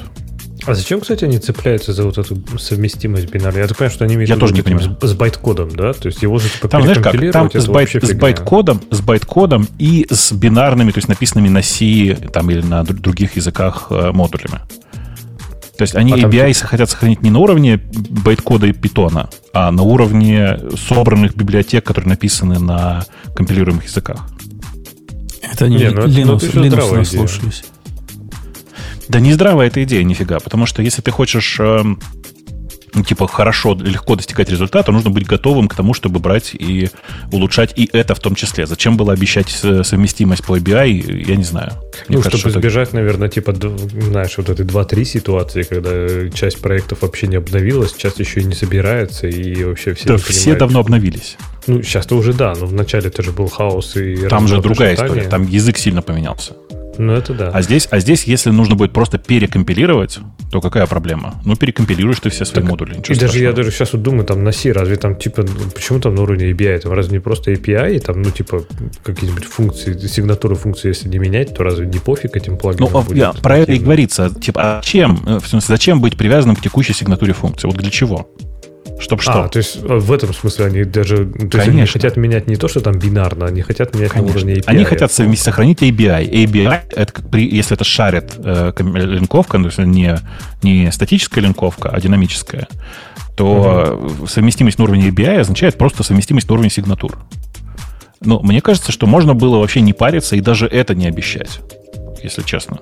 А зачем, кстати, они цепляются за вот эту совместимость бинарной? Я так понимаю, что они имеют Я тоже не понимаю. С, с байт-кодом, да? То есть его же типа Там, знаешь как, там с, байт, с байт-кодом, с байт-кодом и с бинарными, то есть написанными на C там, или на других языках э, модулями. То есть они а ABI там... хотят сохранить не на уровне байт-кода и питона, а на уровне собранных библиотек, которые написаны на компилируемых языках. Это не, не ну, Linux, ну, Linux наслушались. Да не здравая эта идея нифига, потому что если ты хочешь э, ну, типа хорошо, легко достигать результата, нужно быть готовым к тому, чтобы брать и улучшать и это в том числе. Зачем было обещать совместимость по ABI, я не знаю. Мне ну, кажется, чтобы избежать, это... наверное, типа, знаешь, вот этой 2-3 ситуации, когда часть проектов вообще не обновилась, часть еще и не собирается, и вообще все Да, все понимают, давно обновились. Ну, сейчас-то уже да, но вначале тоже был хаос и... Там же другая история, там язык сильно поменялся. Ну, это да. А здесь, а здесь, если нужно будет просто перекомпилировать, то какая проблема? Ну, перекомпилируешь ты все свои так, модули. И даже я даже сейчас вот думаю, там на C, разве там типа, почему там на уровне API? Там разве не просто API, и там, ну, типа, какие-нибудь функции, сигнатуры функции, если не менять, то разве не пофиг этим плагинам ну, будет? Я, про это и говорится. Типа, а чем, э, в смысле, зачем быть привязанным к текущей сигнатуре функции? Вот для чего? Чтоб что? А, то есть э, в этом смысле они даже то есть они хотят менять не то, что там бинарно, они хотят менять Конечно. на уровне API. Они хотят совместить, сохранить ABI. ABI, это при, если это шарит э, линковка, то есть не, не статическая линковка, а динамическая, то угу. совместимость на уровне ABI означает просто совместимость на уровне сигнатур. Но мне кажется, что можно было вообще не париться и даже это не обещать, если честно.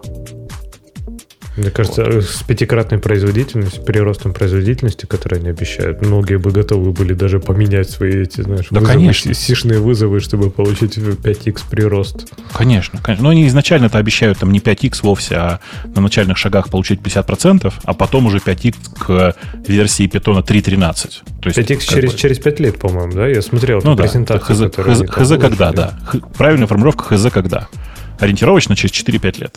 Мне кажется, вот. с пятикратной производительностью, приростом производительности, которые они обещают, многие бы готовы были даже поменять свои эти, знаешь, да, вызовы, конечно. сишные вызовы, чтобы получить 5x прирост. Конечно, конечно. Но они изначально это обещают там не 5x вовсе, а на начальных шагах получить 50%, а потом уже 5x к версии питона 3.13. То есть 5x через, бы... через 5 лет, по-моему, да? Я смотрел ну, да. презентацию. Хз, хз, хз когда, да. Правильная формулировка хз когда. Ориентировочно через 4-5 лет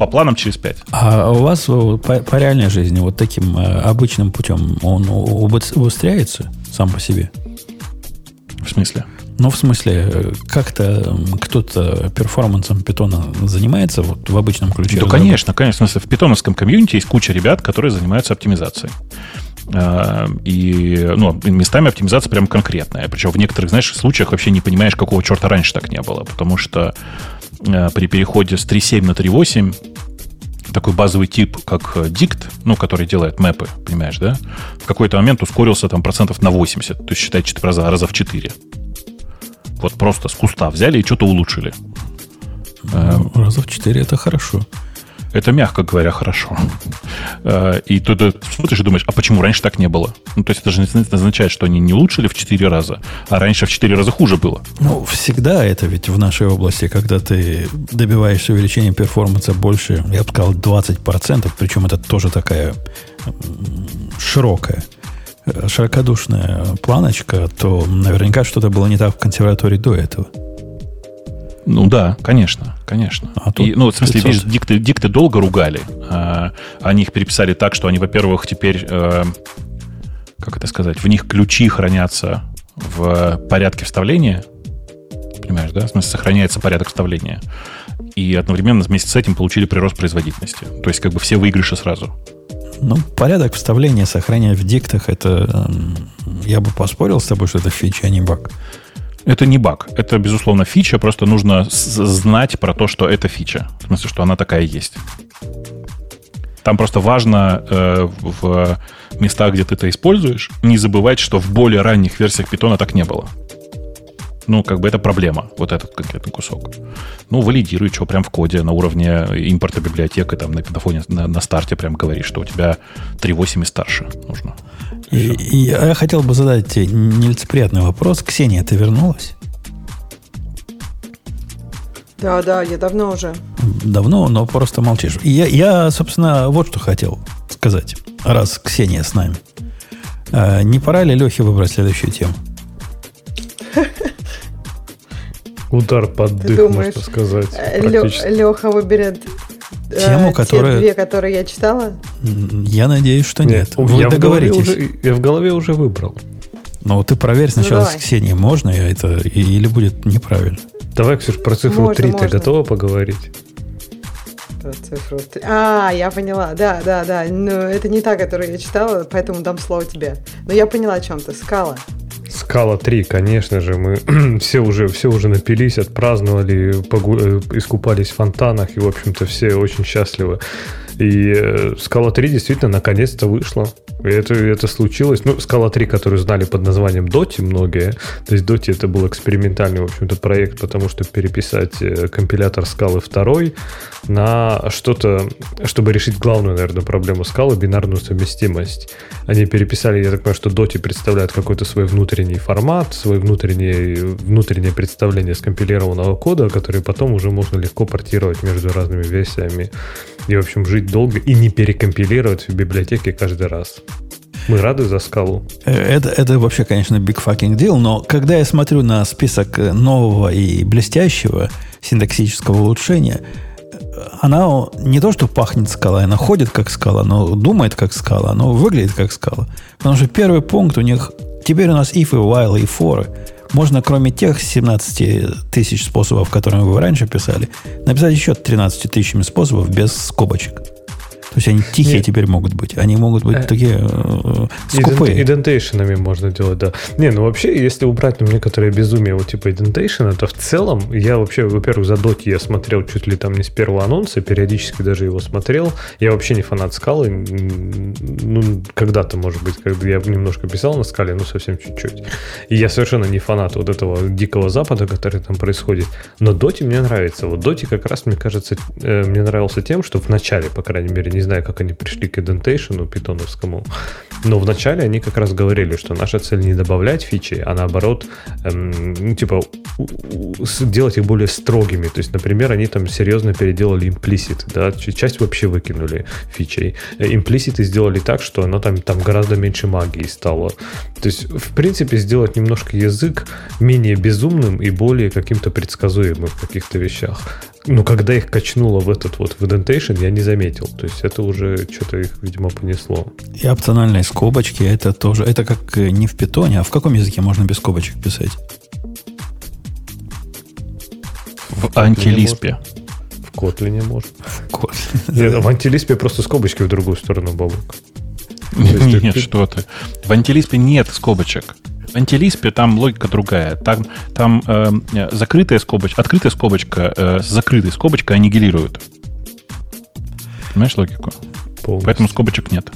по планам через 5. А у вас по, по реальной жизни вот таким э, обычным путем он убыстряется сам по себе? В смысле? Ну, в смысле, э, как-то кто-то перформансом питона занимается вот в обычном ключе? Да, конечно, конечно. В, питоновском комьюнити есть куча ребят, которые занимаются оптимизацией. Э, и ну, местами оптимизация прям конкретная. Причем в некоторых, знаешь, случаях вообще не понимаешь, какого черта раньше так не было. Потому что Э, при переходе с 3.7 на 3.8 такой базовый тип, как dict, ну, который делает мэпы, понимаешь, да, в какой-то момент ускорился там процентов на 80, то есть считай раза, раза в 4. Вот просто с куста взяли и что-то улучшили. Ну, раза в 4 это хорошо. Это, мягко говоря, хорошо. Э, и тут смотришь и думаешь, а почему раньше так не было? Ну, то есть это же означает, что они не улучшили в 4 раза, а раньше в 4 раза хуже было. Ну, всегда это ведь в нашей области, когда ты добиваешься увеличения перформанса больше, я бы сказал, 20%, причем это тоже такая широкая, э, широкодушная планочка, то наверняка что-то было не так в консерватории до этого. Ну да, конечно, конечно. А и, ну, в смысле, 500. видишь, дикты, дикты долго ругали. А, они их переписали так, что они, во-первых, теперь, э, как это сказать, в них ключи хранятся в порядке вставления. Понимаешь, да? В смысле, сохраняется порядок вставления. И одновременно вместе с этим получили прирост производительности. То есть, как бы все выигрыши сразу. Ну, порядок вставления, сохранять в диктах, это я бы поспорил с тобой, что это фича, а не баг. Это не баг. Это, безусловно, фича. Просто нужно знать про то, что это фича. В смысле, что она такая есть. Там просто важно э, в местах, где ты это используешь, не забывать, что в более ранних версиях питона так не было. Ну, как бы это проблема, вот этот конкретный кусок. Ну, валидируй, что прям в коде на уровне импорта библиотеки, там на, на фоне, на, на старте прям говоришь, что у тебя 3.8 и старше нужно. И, и я хотел бы задать тебе нелицеприятный вопрос. Ксения, ты вернулась? Да, да, я давно уже. Давно, но просто молчишь. Я, я, собственно, вот что хотел сказать, раз Ксения с нами. А, не пора ли Лехе выбрать следующую тему? Удар под дых, можно сказать. Э, Леха выберет Тему, э, которая... Те две, которые я читала? Я надеюсь, что нет. нет. Вы я договоритесь. В уже, я в голове уже выбрал. Ну, ты проверь сначала ну, с Ксенией, можно это или будет неправильно. Давай, Ксюш, про цифру 3 ты готова поговорить? Про цифру 3. А, я поняла, да, да, да. Но это не та, которую я читала, поэтому дам слово тебе. Но я поняла, о чем ты. Скала. Скала 3, конечно же, мы все уже, все уже напились, отпраздновали, погу... Э, искупались в фонтанах, и, в общем-то, все очень счастливы. И э, Скала 3 действительно наконец-то вышла. И это, это случилось. Ну, Скала 3, которую знали под названием Доти многие. То есть Доти это был экспериментальный, в общем-то, проект, потому что переписать э, компилятор Скалы 2 на что-то, чтобы решить главную, наверное, проблему Скалы, бинарную совместимость. Они переписали, я так понимаю, что Доти представляет какой-то свой внутренний формат, свой внутренний, внутреннее представление скомпилированного кода, который потом уже можно легко портировать между разными версиями и, в общем, жить долго и не перекомпилировать в библиотеке каждый раз. Мы рады за скалу. Э, это, это вообще, конечно, big fucking deal, но когда я смотрю на список нового и блестящего синтаксического улучшения, она не то, что пахнет скалой, она ходит как скала, но думает как скала, но выглядит как скала. Потому что первый пункт у них... Теперь у нас if и while и for можно, кроме тех 17 тысяч способов, которые вы раньше писали, написать еще 13 тысячами способов без скобочек. То есть они тихие Нет. теперь могут быть. Они могут быть э, такие э, скупые. Идентейшенами можно делать, да. Не, ну вообще, если убрать ну, некоторые безумие вот типа идентейшена, то в целом я вообще, во-первых, за Доти я смотрел чуть ли там не с первого анонса, периодически даже его смотрел. Я вообще не фанат скалы. Ну, когда-то, может быть, когда я немножко писал на скале, ну, совсем чуть-чуть. И я совершенно не фанат вот этого дикого запада, который там происходит. Но Доти мне нравится. Вот Доти как раз, мне кажется, э, мне нравился тем, что в начале, по крайней мере, не знаю, как они пришли к идентейшену питоновскому, но в начале они как раз говорили, что наша цель не добавлять фичи, а наоборот, эм, ну, типа, делать их более строгими. То есть, например, они там серьезно переделали implicit, да, часть вообще выкинули фичей. Implicit сделали так, что оно там, там гораздо меньше магии стало. То есть, в принципе, сделать немножко язык менее безумным и более каким-то предсказуемым в каких-то вещах. Но когда их качнуло в этот вот в Indentation, я не заметил. То есть это уже что-то их, видимо, понесло. И опциональные скобочки, это тоже, это как э, не в питоне, а в каком языке можно без скобочек писать? В антилиспе. В Котлине может. В Котлине. в антилиспе просто скобочки в другую сторону, бабок. Нет, что ты. В антилиспе нет скобочек. В антилиспе там логика другая. Там, там э, закрытая скобочка, открытая скобочка э, с закрытой скобочкой аннигилируют. Понимаешь логику? Полностью. Поэтому скобочек нет.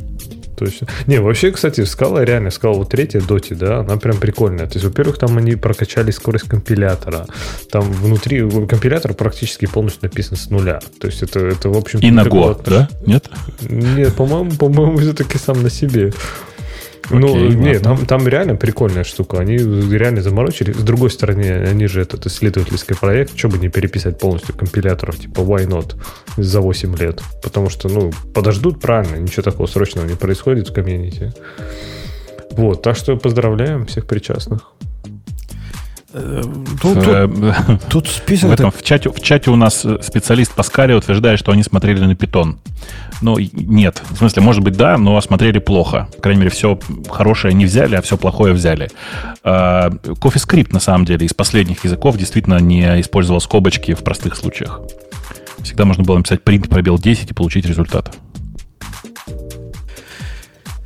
Точно. Не, вообще, кстати, скала реально, скала вот третья доти, да, она прям прикольная. То есть, во-первых, там они прокачали скорость компилятора. Там внутри компилятор практически полностью написан с нуля. То есть, это, это в общем... И на год, да? Нет? Нет, по-моему, по-моему, все-таки сам на себе. Ну, Окей, нет, там, там реально прикольная штука. Они реально заморочили. С другой стороны, они же этот исследовательский проект, что бы не переписать полностью компиляторов, типа why not за 8 лет. Потому что, ну, подождут правильно, ничего такого срочного не происходит в комьюнити. Вот, так что поздравляем всех причастных. Э, тут, тут, э, тут список... В, этом, в, чате, в чате у нас специалист по скале утверждает, что они смотрели на питон. Ну, нет. В смысле, может быть, да, но смотрели плохо. По крайней мере, все хорошее не взяли, а все плохое взяли. CoffeeScript, на самом деле, из последних языков действительно не использовал скобочки в простых случаях. Всегда можно было написать print пробел 10 и получить результат.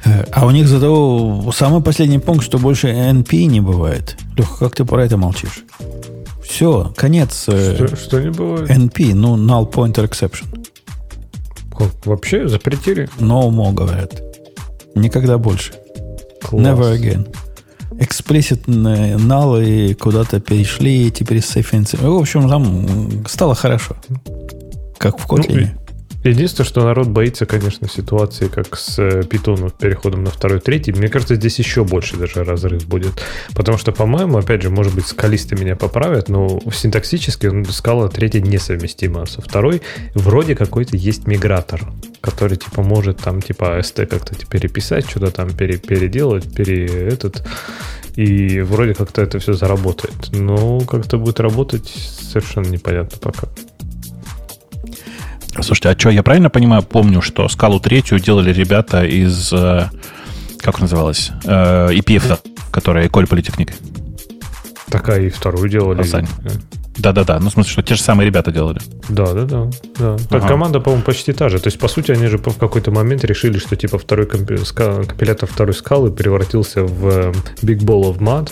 Э, а у них зато самый последний пункт, что больше NP не бывает. Леха, как ты про это молчишь? Все, конец. Э, что, что не бывает? NP, ну, null pointer exception. Как, вообще запретили? No more, говорят. Никогда больше. Класс. Never again. Explicit null и куда-то перешли, и теперь safe and В общем, там стало хорошо. Как в Kotlin. Ну, Единственное, что народ боится, конечно, ситуации, как с э, питоном переходом на второй, третий. Мне кажется, здесь еще больше даже разрыв будет. Потому что, по-моему, опять же, может быть, скалисты меня поправят, но синтаксически скала третья несовместима со второй. Вроде какой-то есть мигратор, который, типа, может там, типа, ST как-то переписать, что-то там пере, переделать, пере этот и вроде как-то это все заработает. Но как это будет работать, совершенно непонятно пока. Слушайте, а что, я правильно понимаю, помню, что скалу третью делали ребята из, э, как называлось, э, EPF, которая Эколь Политехник. Такая и вторую делали. Асань. Да-да-да, ну в смысле, что те же самые ребята делали. Да, да, ага. команда, по-моему, почти та же. То есть, по сути, они же в какой-то момент решили, что типа второй компи- ска- компилятор второй скалы превратился в э, Big Ball of Mud,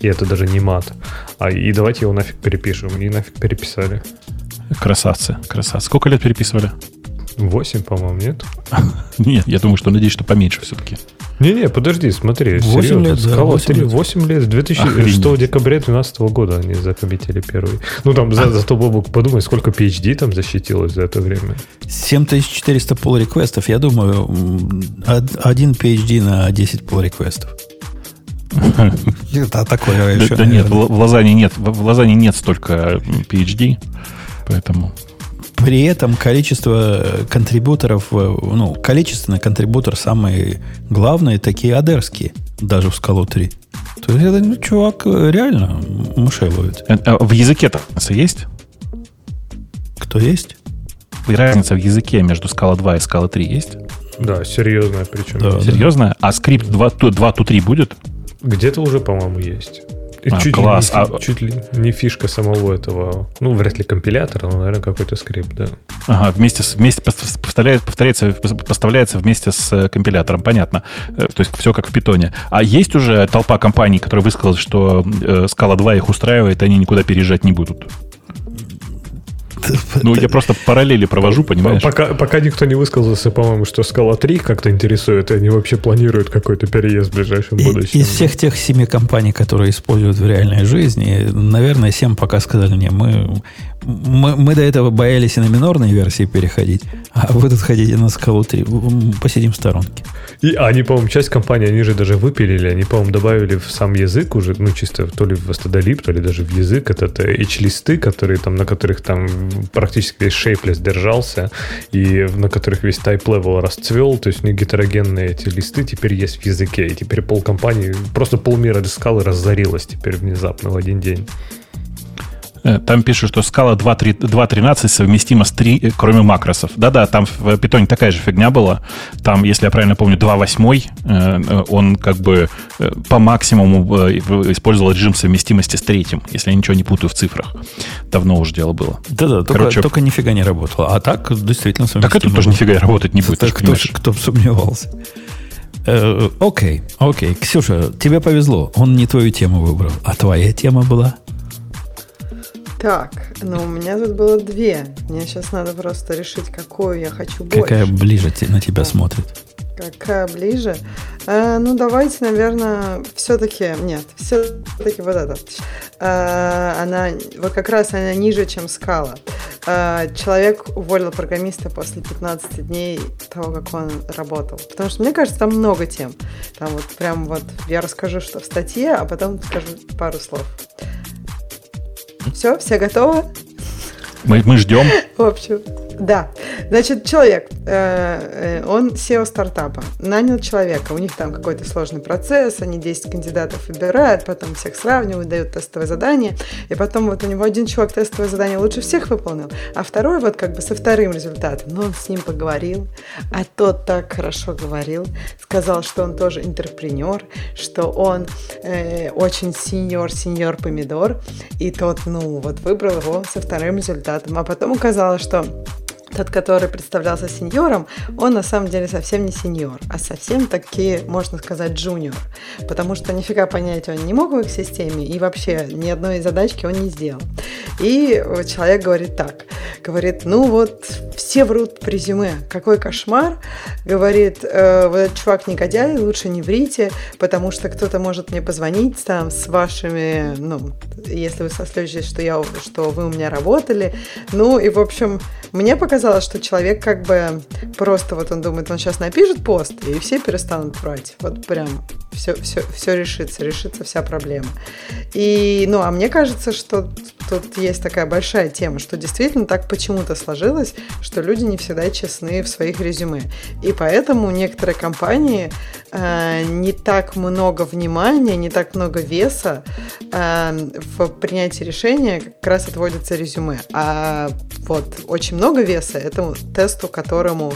и это даже не мат. А и давайте его нафиг перепишем. И нафиг переписали. Красавцы, красавцы. Сколько лет переписывали? Восемь, по-моему, нет? Нет, я думаю, что надеюсь, что поменьше все-таки. Не-не, подожди, смотри. 8 лет, да, 8 лет. 8 лет. 2006 декабря 2012 года они закоммитили первый. Ну, там, за, зато, Бобук, подумай, сколько PhD там защитилось за это время. 7400 pull реквестов Я думаю, один PhD на 10 pull реквестов Это такое еще. Да нет, в Лозане нет, в Лозане нет столько PhD. Поэтому... При этом количество контрибуторов, э, ну, количественно контрибутор самые главные, такие адерские, даже в скалу 3. То есть, это, ну, чувак э, реально мышей ловит. Э, а в языке-то есть? Кто есть? Разница в языке между скала 2 и скала 3 есть? Да, серьезная причем. Да, серьезная? Да. А скрипт 2, 2 to 3 будет? Где-то уже, по-моему, есть. А, чуть класс. Ли не, а... Чуть ли не фишка самого этого, ну, вряд ли компилятора, но, наверное, какой-то скрипт, да. Ага, вместе, с, вместе повторяется, повторяется, поставляется вместе с э, компилятором, понятно. Э, то есть все как в питоне. А есть уже толпа компаний, которые высказали, что э, Scala 2 их устраивает, и они никуда переезжать не будут? Ну, я просто параллели провожу, понимаешь? Пока, пока никто не высказался, по-моему, что скала 3 как-то интересует, и они вообще планируют какой-то переезд в ближайшем будущем. Из всех тех семи компаний, которые используют в реальной жизни, наверное, семь пока сказали мне, мы, мы, мы до этого боялись и на минорные версии переходить, а вы тут хотите на скалу 3. Посидим в сторонке. И они, по-моему, часть компании, они же даже выпилили, они, по-моему, добавили в сам язык уже, ну, чисто то ли в Stdlib, то ли даже в язык, это, это H-листы, которые там, на которых там практически весь шейплес держался, и на которых весь type-level расцвел, то есть у них гетерогенные эти листы теперь есть в языке, и теперь полкомпании, просто полмира скалы разорилось теперь внезапно в один день. Э, там пишут, что скала 2.13 совместима с 3, э, кроме макросов. Да-да, там в питоне такая же фигня была. Там, если я правильно помню, 2.8, э, он как бы по максимуму использовал режим совместимости с третьим, если я ничего не путаю в цифрах. Давно уже дело было. Да-да, Короче, только, нифига не работало. А так действительно совместимо. Так это тоже нифига работать не будет. Так, кто, кто сомневался. Окей, окей. Ксюша, тебе повезло. Он не твою тему выбрал. А твоя тема была? Так, ну у меня тут было две. Мне сейчас надо просто решить, какую я хочу больше. Какая ближе на тебя смотрит? Какая ближе? Э, ну, давайте, наверное, все-таки... Нет, все-таки вот эта. Э, она... Вот как раз она ниже, чем скала. Э, человек уволил программиста после 15 дней того, как он работал. Потому что, мне кажется, там много тем. Там вот прям вот... Я расскажу, что в статье, а потом скажу пару слов. Все, все готовы? Мы, мы ждем. В общем, да. Значит, человек, э, э, он SEO стартапа, нанял человека, у них там какой-то сложный процесс, они 10 кандидатов выбирают, потом всех сравнивают, дают тестовое задание, и потом вот у него один чувак тестовое задание лучше всех выполнил, а второй вот как бы со вторым результатом, но он с ним поговорил, а тот так хорошо говорил, сказал, что он тоже интерпренер, что он э, очень сеньор, сеньор помидор, и тот, ну, вот выбрал его со вторым результатом, а потом оказалось, что тот, который представлялся сеньором, он на самом деле совсем не сеньор, а совсем таки, можно сказать, джуниор. Потому что нифига понять он не мог в их системе, и вообще ни одной задачки он не сделал. И человек говорит так, говорит, ну вот все врут в резюме, какой кошмар. Говорит, э, вот этот чувак негодяй, лучше не врите, потому что кто-то может мне позвонить там с вашими, ну, если вы сослежитесь, что, я, что вы у меня работали. Ну и, в общем, мне показалось, что человек как бы просто вот он думает, он сейчас напишет пост, и все перестанут врать. Вот прям все, все, все решится, решится вся проблема. И, ну, а мне кажется, что тут есть такая большая тема, что действительно так почему-то сложилось, что люди не всегда честны в своих резюме. И поэтому некоторые компании э, не так много внимания, не так много веса э, в принятии решения как раз отводится резюме. А вот очень много веса этому тесту, которому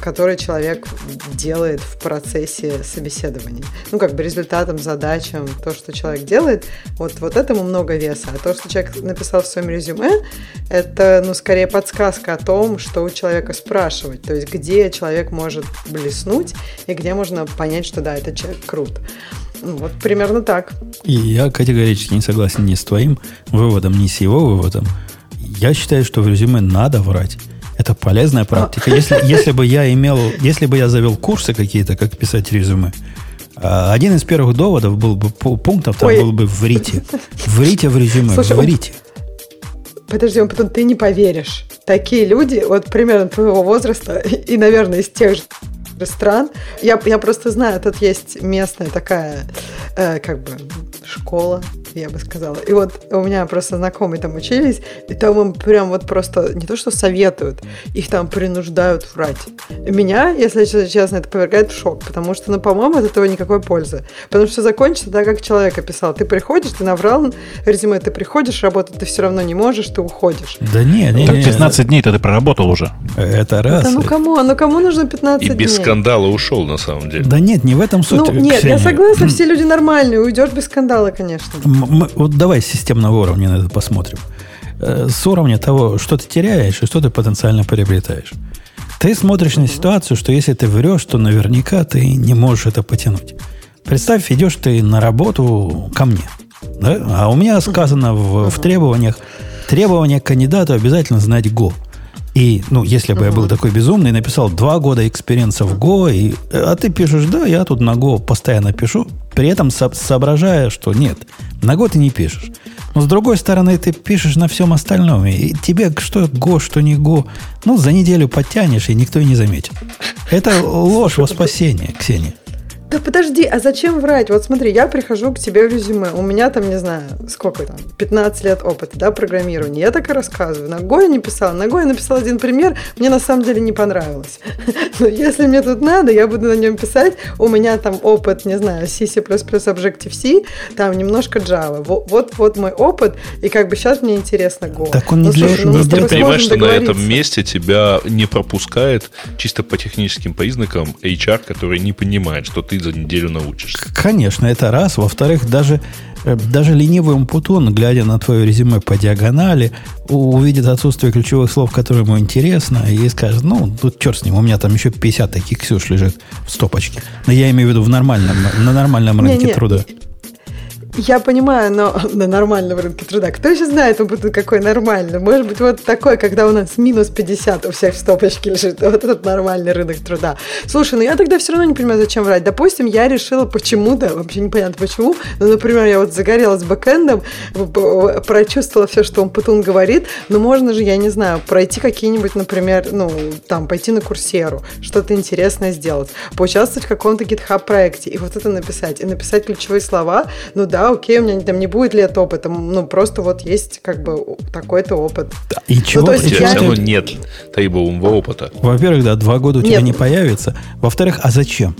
который человек делает в процессе собеседования. Ну, как бы результатом, задачам, то, что человек делает, вот, вот этому много веса. А то, что человек написал в своем резюме, это, ну, скорее подсказка о том, что у человека спрашивать. То есть, где человек может блеснуть и где можно понять, что да, этот человек крут. Ну, вот примерно так. И я категорически не согласен ни с твоим выводом, ни с его выводом. Я считаю, что в резюме надо врать. Это полезная практика. Если, если бы я имел, если бы я завел курсы какие-то, как писать резюме, а, один из первых доводов был бы пунктов там Ой. был бы врите. Врите в резюме, Слушай, врите. Подожди, он потом ты не поверишь. Такие люди, вот примерно твоего возраста, и, наверное, из тех же стран. Я, я просто знаю, тут есть местная такая, э, как бы, школа я бы сказала. И вот у меня просто знакомые там учились, и там им прям вот просто не то что советуют, их там принуждают врать. И меня, если честно, это повергает в шок, потому что, ну, по-моему, от этого никакой пользы. Потому что закончится так, как человек описал. Ты приходишь, ты наврал резюме, ты приходишь, работать ты все равно не можешь, ты уходишь. Да не, не, не 15 дней-то ты проработал уже. Это раз. Да ну кому? Ну кому нужно 15 И дней? без скандала ушел, на самом деле. Да нет, не в этом суть. Ну, нет, Ксения. я согласна, все люди нормальные, уйдешь без скандала, конечно. Мы- вот давай с системного уровня на это посмотрим. Э, С уровня того, что ты теряешь и что ты потенциально приобретаешь. Ты смотришь на ситуацию, что если ты врешь, то наверняка ты не можешь это потянуть. Представь, идешь ты на работу ко мне. да? А у меня сказано в, в требованиях, требование к кандидату обязательно знать Go. И, ну, если бы я был такой безумный, написал два года experience а в Go, и, а ты пишешь, да, я тут на Go постоянно пишу, при этом со- соображая, что нет, на Go ты не пишешь. Но с другой стороны, ты пишешь на всем остальном, и тебе что Go, что не Go, ну, за неделю подтянешь, и никто и не заметит. Это ложь во спасение, Ксения. Да подожди, а зачем врать? Вот смотри, я прихожу к тебе в резюме, у меня там, не знаю, сколько там, 15 лет опыта, да, программирования. Я так и рассказываю. На Go я не писала. На Go я написала один пример, мне на самом деле не понравилось. Но если мне тут надо, я буду на нем писать. У меня там опыт, не знаю, C, C++, Objective-C, там немножко Java. Во- Вот, вот мой опыт, и как бы сейчас мне интересно Go. Так он не Ну, для- слушай, ну, Ты понимаешь, что на этом месте тебя не пропускает чисто по техническим признакам HR, который не понимает, что ты за неделю научишься. Конечно, это раз. Во-вторых, даже, э, даже ленивый умпутун, глядя на твое резюме по диагонали, увидит отсутствие ключевых слов, которые ему интересно, и скажет, ну, тут черт с ним, у меня там еще 50 таких Ксюш лежит в стопочке. Но я имею в виду в нормальном, на нормальном рынке труда. Я понимаю, но на нормальном рынке труда. Кто еще знает, он будет какой нормальный? Может быть, вот такой, когда у нас минус 50 у всех в стопочке лежит. Вот этот нормальный рынок труда. Слушай, ну я тогда все равно не понимаю, зачем врать. Допустим, я решила почему-то, вообще непонятно почему, но, например, я вот загорелась бэкэндом, прочувствовала все, что он Путун говорит, но можно же, я не знаю, пройти какие-нибудь, например, ну, там, пойти на курсеру, что-то интересное сделать, поучаствовать в каком-то GitHub проекте и вот это написать, и написать ключевые слова, ну да, окей, у меня там не будет лет опыта, ну просто вот есть как бы такой-то опыт. И чего, то есть я- все ты- равно нет требуемого опыта. Во-первых, да, два года у тебя Нет. не появится. Во-вторых, а зачем?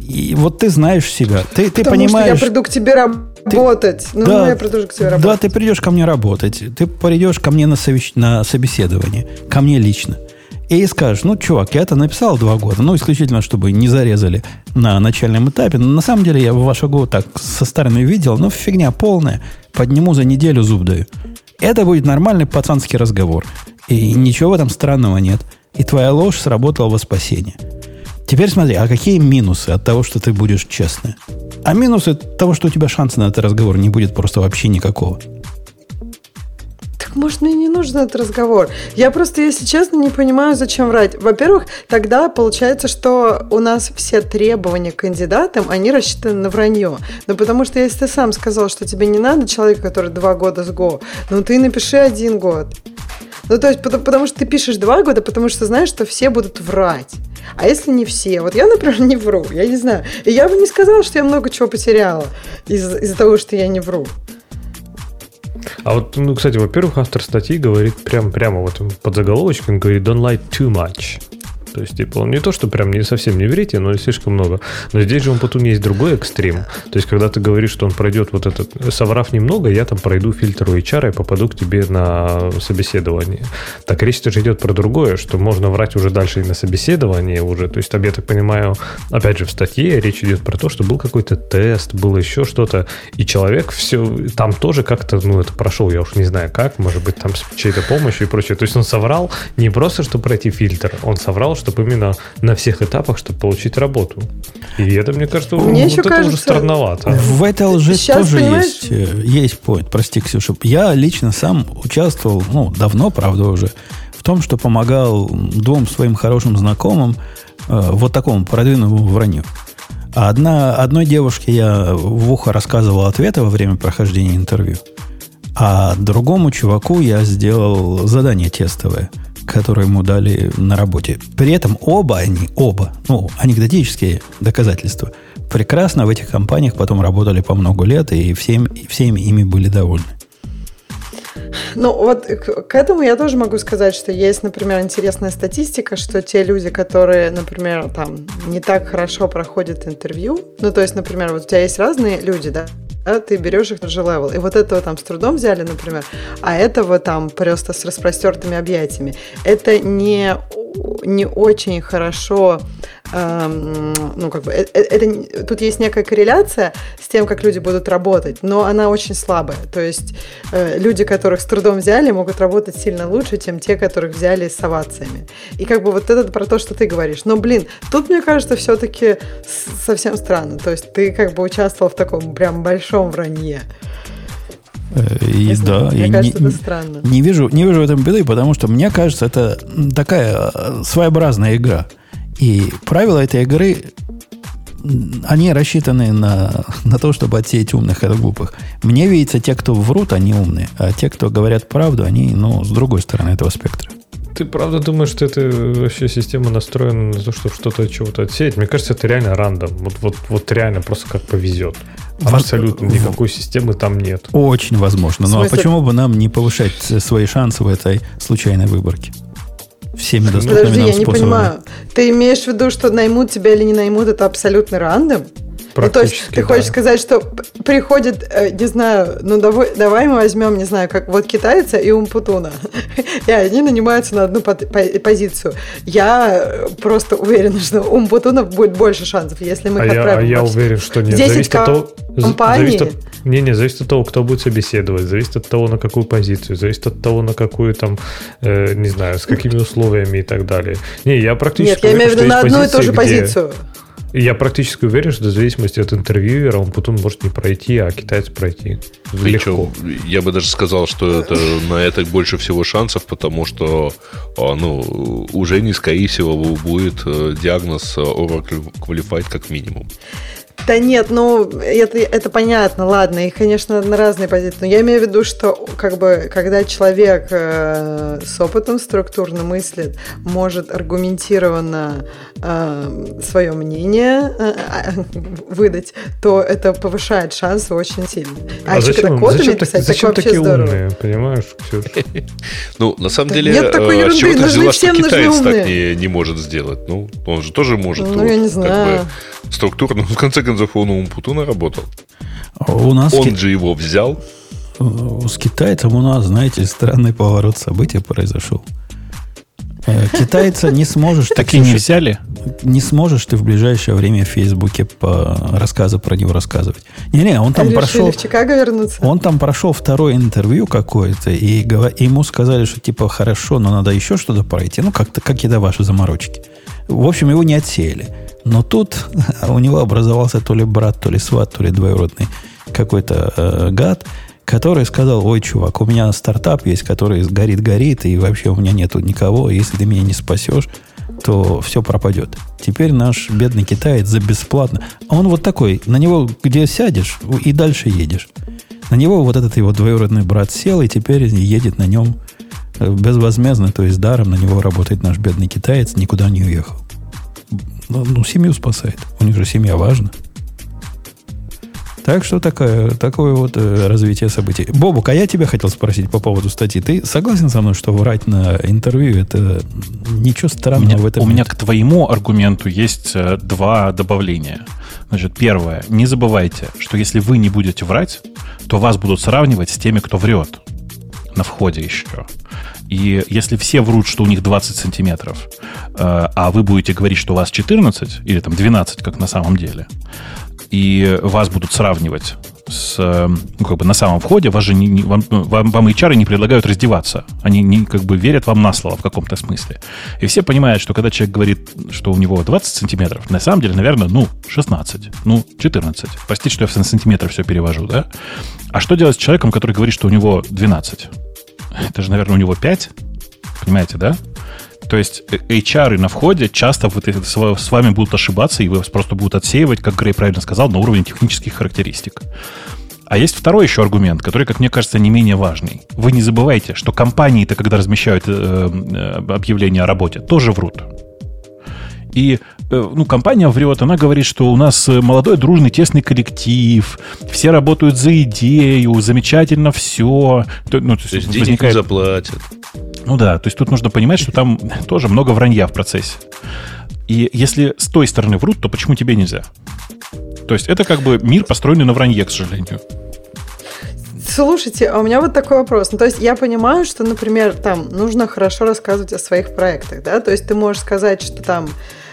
И вот ты знаешь себя, ты, ты Потому понимаешь... что я приду к тебе работать. Ну, я приду к тебе Да, работать. ты придешь ко мне работать, ты придешь ко мне на, совещ- на собеседование, ко мне лично. И скажешь, ну, чувак, я это написал два года, ну, исключительно, чтобы не зарезали на начальном этапе. Но на самом деле я вашу Go так со стороны видел, но фигня полная. Подниму за неделю зуб даю. Это будет нормальный пацанский разговор. И ничего в этом странного нет. И твоя ложь сработала во спасение. Теперь смотри, а какие минусы от того, что ты будешь честный? А минусы того, что у тебя шанса на этот разговор не будет просто вообще никакого. Может мне не нужен этот разговор? Я просто, если честно, не понимаю, зачем врать. Во-первых, тогда получается, что у нас все требования к кандидатам, они рассчитаны на вранье. Ну, потому что если ты сам сказал, что тебе не надо человека, который два года с ГО, ну, ты напиши один год. Ну, то есть, потому, потому что ты пишешь два года, потому что знаешь, что все будут врать. А если не все? Вот я, например, не вру, я не знаю. И я бы не сказала, что я много чего потеряла из- из-за того, что я не вру. А вот, ну, кстати, во-первых, автор статьи говорит прям, прямо вот под заголовочком, говорит don't lie too much. То есть, типа, он не то, что прям не совсем не врите, но и слишком много. Но здесь же он потом есть другой экстрим. То есть, когда ты говоришь, что он пройдет вот этот, соврав немного, я там пройду фильтр у HR и попаду к тебе на собеседование. Так речь же идет про другое, что можно врать уже дальше и на собеседовании уже. То есть, там, я так понимаю, опять же, в статье речь идет про то, что был какой-то тест, было еще что-то, и человек все там тоже как-то, ну, это прошел, я уж не знаю как, может быть, там с чьей-то помощью и прочее. То есть, он соврал не просто, чтобы пройти фильтр, он соврал, чтобы именно на всех этапах, чтобы получить работу. И это, мне кажется, Мне вот еще это уже кажется- странновато. В этой лжи Сейчас, тоже понимаешь- есть, э, есть point. Прости, Ксюша. Я лично сам участвовал, ну, давно, правда, уже, в том, что помогал двум своим хорошим знакомым э, вот такому продвинутому вранью. А одна, одной девушке я в ухо рассказывал ответы во время прохождения интервью, а другому чуваку я сделал задание тестовое, которое ему дали на работе. При этом оба они, оба, ну, анекдотические доказательства, прекрасно в этих компаниях потом работали по много лет, и всем, всеми ими были довольны. Ну, вот к этому я тоже могу сказать, что есть, например, интересная статистика, что те люди, которые, например, там не так хорошо проходят интервью, ну, то есть, например, вот у тебя есть разные люди, да, да, ты берешь их на же level. И вот этого там с трудом взяли, например, а этого там просто с распростертыми объятиями. Это не, не очень хорошо ну, как бы, это, это, тут есть некая корреляция с тем, как люди будут работать, но она очень слабая. То есть э, люди, которых с трудом взяли, могут работать сильно лучше, чем те, которых взяли с овациями. И как бы вот это про то, что ты говоришь. Но, блин, тут, мне кажется, все-таки совсем странно. То есть ты как бы участвовал в таком прям большом вранье. Э, и да, мне кажется, не, это странно. Не вижу, не вижу в этом беды, потому что мне кажется, это такая э, своеобразная игра. И правила этой игры, они рассчитаны на, на то, чтобы отсеять умных от глупых. Мне видится, те, кто врут, они умные, а те, кто говорят правду, они, ну, с другой стороны этого спектра. Ты правда думаешь, что эта вообще система настроена на то, чтобы что-то от чего-то отсеять? Мне кажется, это реально рандом. Вот, вот, вот реально просто как повезет. Абсолютно в... никакой системы там нет. Очень возможно. Ну а почему бы нам не повышать свои шансы в этой случайной выборке? Всеми доступными Подожди, нам я не понимаю. Ты имеешь в виду, что наймут тебя или не наймут, это абсолютно рандом? Ну, то есть ты да. хочешь сказать, что приходит, э, не знаю, ну давай, давай мы возьмем, не знаю, как вот китайца и Умпутуна, и они нанимаются на одну позицию. Я просто уверена, что у Умпутунов будет больше шансов, если мы а их я, отправим. А я уверен, что нет. 10 зависит от того, зависит от, не, не, зависит от того, кто будет собеседовать, зависит от того, на какую позицию, зависит от того, на какую там, э, не знаю, с какими условиями и так далее. Не, я практически... Нет, я имею в виду на одну и ту же где... позицию. Я практически уверен, что в зависимости от интервьюера он потом может не пройти, а китаец пройти. Легко. я бы даже сказал, что это, на это больше всего шансов, потому что а, ну, уже не скорее всего будет э, диагноз Oracle Qualified как минимум. Да нет, ну, это, это понятно, ладно, и, конечно, на разные позиции. Но я имею в виду, что, как бы, когда человек э, с опытом структурно мыслит, может аргументированно э, свое мнение э, выдать, то это повышает шансы очень сильно. А, а зачем, кодами зачем, писать, зачем так такие здорово. умные, понимаешь, Ну, на самом деле, нет такой э, ерунды, чего ты взяла, что китаец так не, не может сделать? Ну, он же тоже может. Ну, я не знаю. Структурно, в конце концов, он у Умпутуна работал. У нас Он же его взял. С китайцем у нас, знаете, странный поворот событий произошел. Э, китайца не сможешь... Так и не взяли? Не сможешь ты в ближайшее время в Фейсбуке по рассказы про него рассказывать. Не-не, он там прошел... в Чикаго вернуться? Он там прошел второе интервью какое-то, и ему сказали, что типа хорошо, но надо еще что-то пройти. Ну, как-то какие-то ваши заморочки. В общем, его не отсеяли. Но тут у него образовался то ли брат, то ли сват, то ли двоюродный какой-то э, гад, который сказал, ой, чувак, у меня стартап есть, который горит-горит, и вообще у меня нету никого, если ты меня не спасешь, то все пропадет. Теперь наш бедный китаец за бесплатно. А он вот такой, на него где сядешь, и дальше едешь. На него вот этот его двоюродный брат сел, и теперь едет на нем э, безвозмездно, то есть даром на него работает наш бедный китаец, никуда не уехал. Ну, ну, семью спасает. У них же семья важна. Так что такое, такое вот э, развитие событий. Бобук, а я тебя хотел спросить по поводу статьи. Ты согласен со мной, что врать на интервью это ничего странного у меня, в этом У нет? меня к твоему аргументу есть э, два добавления. Значит, первое. Не забывайте, что если вы не будете врать, то вас будут сравнивать с теми, кто врет на входе еще. И если все врут, что у них 20 сантиметров, э, а вы будете говорить, что у вас 14 или там 12, как на самом деле, и вас будут сравнивать с, ну, как бы на самом входе, вас же не, не, вам, вам, вам HR не предлагают раздеваться. Они не, как бы верят вам на слово в каком-то смысле. И все понимают, что когда человек говорит, что у него 20 сантиметров, на самом деле, наверное, ну, 16, ну, 14. Простите, что я в сантиметры все перевожу, да? А что делать с человеком, который говорит, что у него 12? Это же, наверное, у него 5. Понимаете, да? То есть HR на входе часто вот с вами будут ошибаться, и вас просто будут отсеивать, как Грей правильно сказал, на уровне технических характеристик. А есть второй еще аргумент, который, как мне кажется, не менее важный. Вы не забывайте, что компании-то, когда размещают э, э, объявления о работе, тоже врут. И э, ну, компания врет, она говорит, что у нас э, молодой, дружный, тесный коллектив, все работают за идею, замечательно все. Ну, то есть, то есть денег возникает... не заплатят. Ну да, то есть тут нужно понимать, что там тоже много вранья в процессе. И если с той стороны врут, то почему тебе нельзя? То есть это как бы мир, построенный на вранье, к сожалению. Слушайте, а у меня вот такой вопрос. Ну, то есть я понимаю, что, например, там нужно хорошо рассказывать о своих проектах, да, то есть ты можешь сказать, что там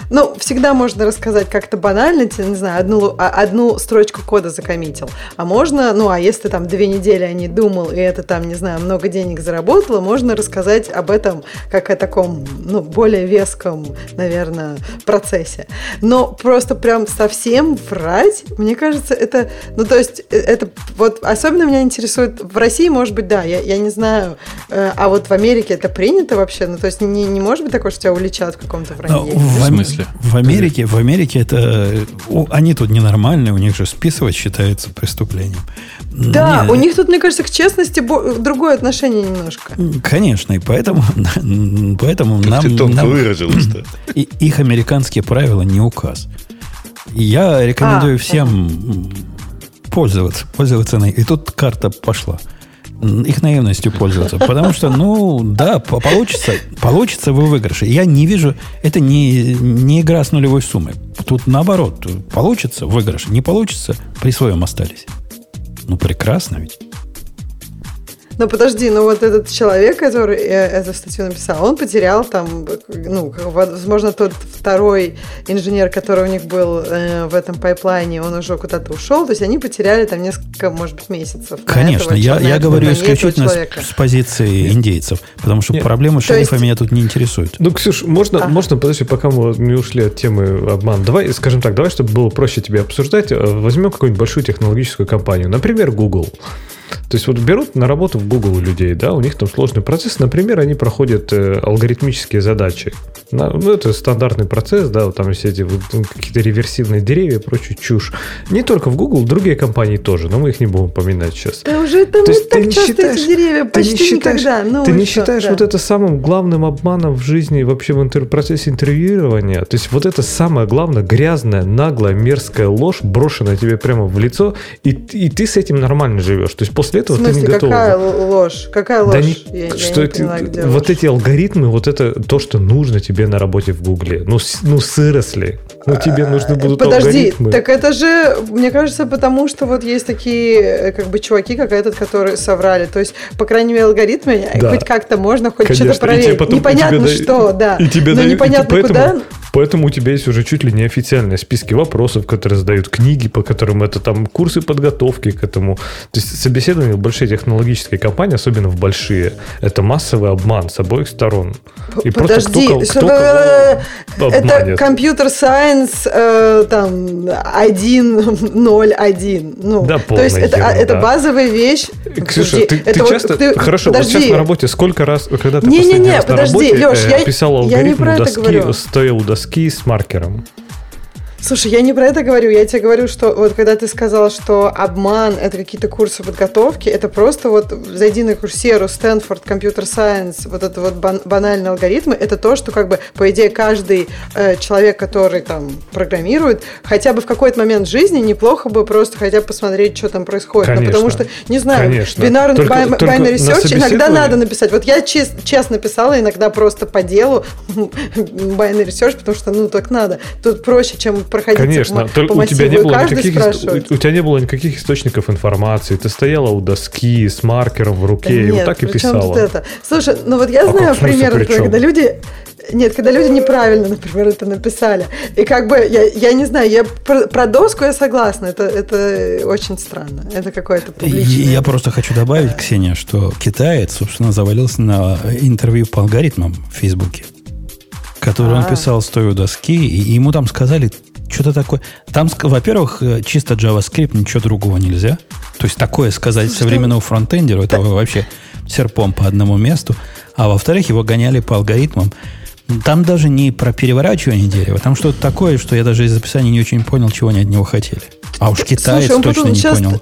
ну, всегда можно рассказать как-то банально, не знаю, одну, а, одну строчку кода закоммитил. А можно, ну, а если там две недели о ней думал, и это там, не знаю, много денег заработало, можно рассказать об этом как о таком, ну, более веском, наверное, процессе. Но просто прям совсем врать, мне кажется, это, ну, то есть, э, это вот особенно меня интересует, в России, может быть, да, я, я не знаю, э, а вот в Америке это принято вообще? Ну, то есть, не, не может быть такое, что тебя уличат в каком-то вранье? Ну, в смысле? Смысле? В Америке, в Америке это... Они тут ненормальные, у них же списывать считается преступлением. Да, Не, у них тут, мне кажется, к честности другое отношение немножко. Конечно, и поэтому, поэтому как нам... Ты тонко нам, выразилась-то. Их американские правила не указ. Я рекомендую а, всем пользоваться, пользоваться. И тут карта пошла их наивностью пользоваться. Потому что, ну, да, получится, получится вы выигрыше. Я не вижу, это не, не игра с нулевой суммой. Тут наоборот, получится выигрыш, не получится, при своем остались. Ну, прекрасно ведь. Но подожди, ну вот этот человек, который э, эту статью написал, он потерял там, ну, возможно, тот второй инженер, который у них был э, в этом пайплайне, он уже куда-то ушел, то есть они потеряли там несколько, может быть, месяцев. Конечно, этого, я, я говорю исключительно с, с позиции индейцев, потому что Нет. проблемы шерифа есть... меня тут не интересуют. Ну, Ксюш, можно, а. можно, подожди, пока мы не ушли от темы обман, давай, скажем так, давай, чтобы было проще тебе обсуждать, э, возьмем какую-нибудь большую технологическую компанию, например, Google. То есть вот берут на работу в Google людей, да, у них там сложный процесс, например, они проходят э, алгоритмические задачи. Ну, это стандартный процесс, да, вот там все эти вот, какие-то реверсивные деревья и прочую чушь. Не только в Google, другие компании тоже, но мы их не будем упоминать сейчас. Да уже там То есть так ты часто считаешь, эти деревья, почти ты не считаешь, никогда. Ну, ты не что, считаешь да. вот это самым главным обманом в жизни вообще в интер- процессе интервьюирования? То есть вот это самое главное, грязная, наглая, мерзкая ложь, брошенная тебе прямо в лицо, и, и ты с этим нормально живешь. То есть после этого смысле, ты не готов. какая ложь? Какая ложь? Да не, я, что я не поняла, где вот ложь. эти алгоритмы, вот это то, что нужно тебе на работе в Гугле. Ну, ну сыросли. Ну, тебе нужны будут Подожди, алгоритмы. так это же, мне кажется, потому что вот есть такие, э, как бы, чуваки, как этот, которые соврали. То есть, по крайней мере, алгоритмы да. хоть как-то можно, хоть что-то проверить. Потом, непонятно что, да. И тебе но дают, непонятно и поэтому, куда. Поэтому у тебя есть уже чуть ли не официальные списки вопросов, которые задают книги, по которым это там курсы подготовки к этому. То есть собеседование в большие технологические компании, особенно в большие, это массовый обман с обоих сторон. И Подожди, просто кто, кто это computer science э, там 1.0.1. Ну, да, то есть это, ерунда. это базовая вещь. Ксюша, подожди, ты, это ты вот, часто... Ты, хорошо, подожди. вот сейчас на работе сколько раз, когда ты не, последний не, не, раз подожди, на работе Леш, э, я, писал алгоритм я у доски, стоя у доски с маркером? Слушай, я не про это говорю. Я тебе говорю, что вот когда ты сказал, что обман – это какие-то курсы подготовки, это просто вот зайди на курсеру Стэнфорд, computer science, вот это вот бан- банальные алгоритмы, это то, что как бы, по идее, каждый э, человек, который там программирует, хотя бы в какой-то момент жизни неплохо бы просто хотя бы посмотреть, что там происходит. Ну, конечно, ну, потому что, не знаю, бинарный binary search иногда надо написать. Вот я чест, честно писала иногда просто по делу binary search, потому что, ну, так надо. Тут проще, чем проходить Конечно, по, по у тебя не было никаких у, у тебя не было никаких источников информации. Ты стояла у доски с маркером в руке да и нет, вот так и писала. Тут это? Слушай, ну вот я а знаю пример, когда люди нет, когда люди неправильно, например, это написали. И как бы, я, я не знаю, я про, про доску я согласна. Это, это очень странно. Это какое-то публичное... Я просто хочу добавить, Ксения, что китаец, собственно, завалился на интервью по алгоритмам в Фейсбуке, который он а. писал стоя у доски, и ему там сказали что-то такое. Там, во-первых, э, чисто JavaScript, ничего другого нельзя. То есть такое сказать Что? современному фронтендеру, это вообще серпом по одному месту. А во-вторых, его гоняли по алгоритмам. Там даже не про переворачивание дерева, там что-то такое, что я даже из описания не очень понял, чего они от него хотели. А уж китаец Слушай, точно не понял.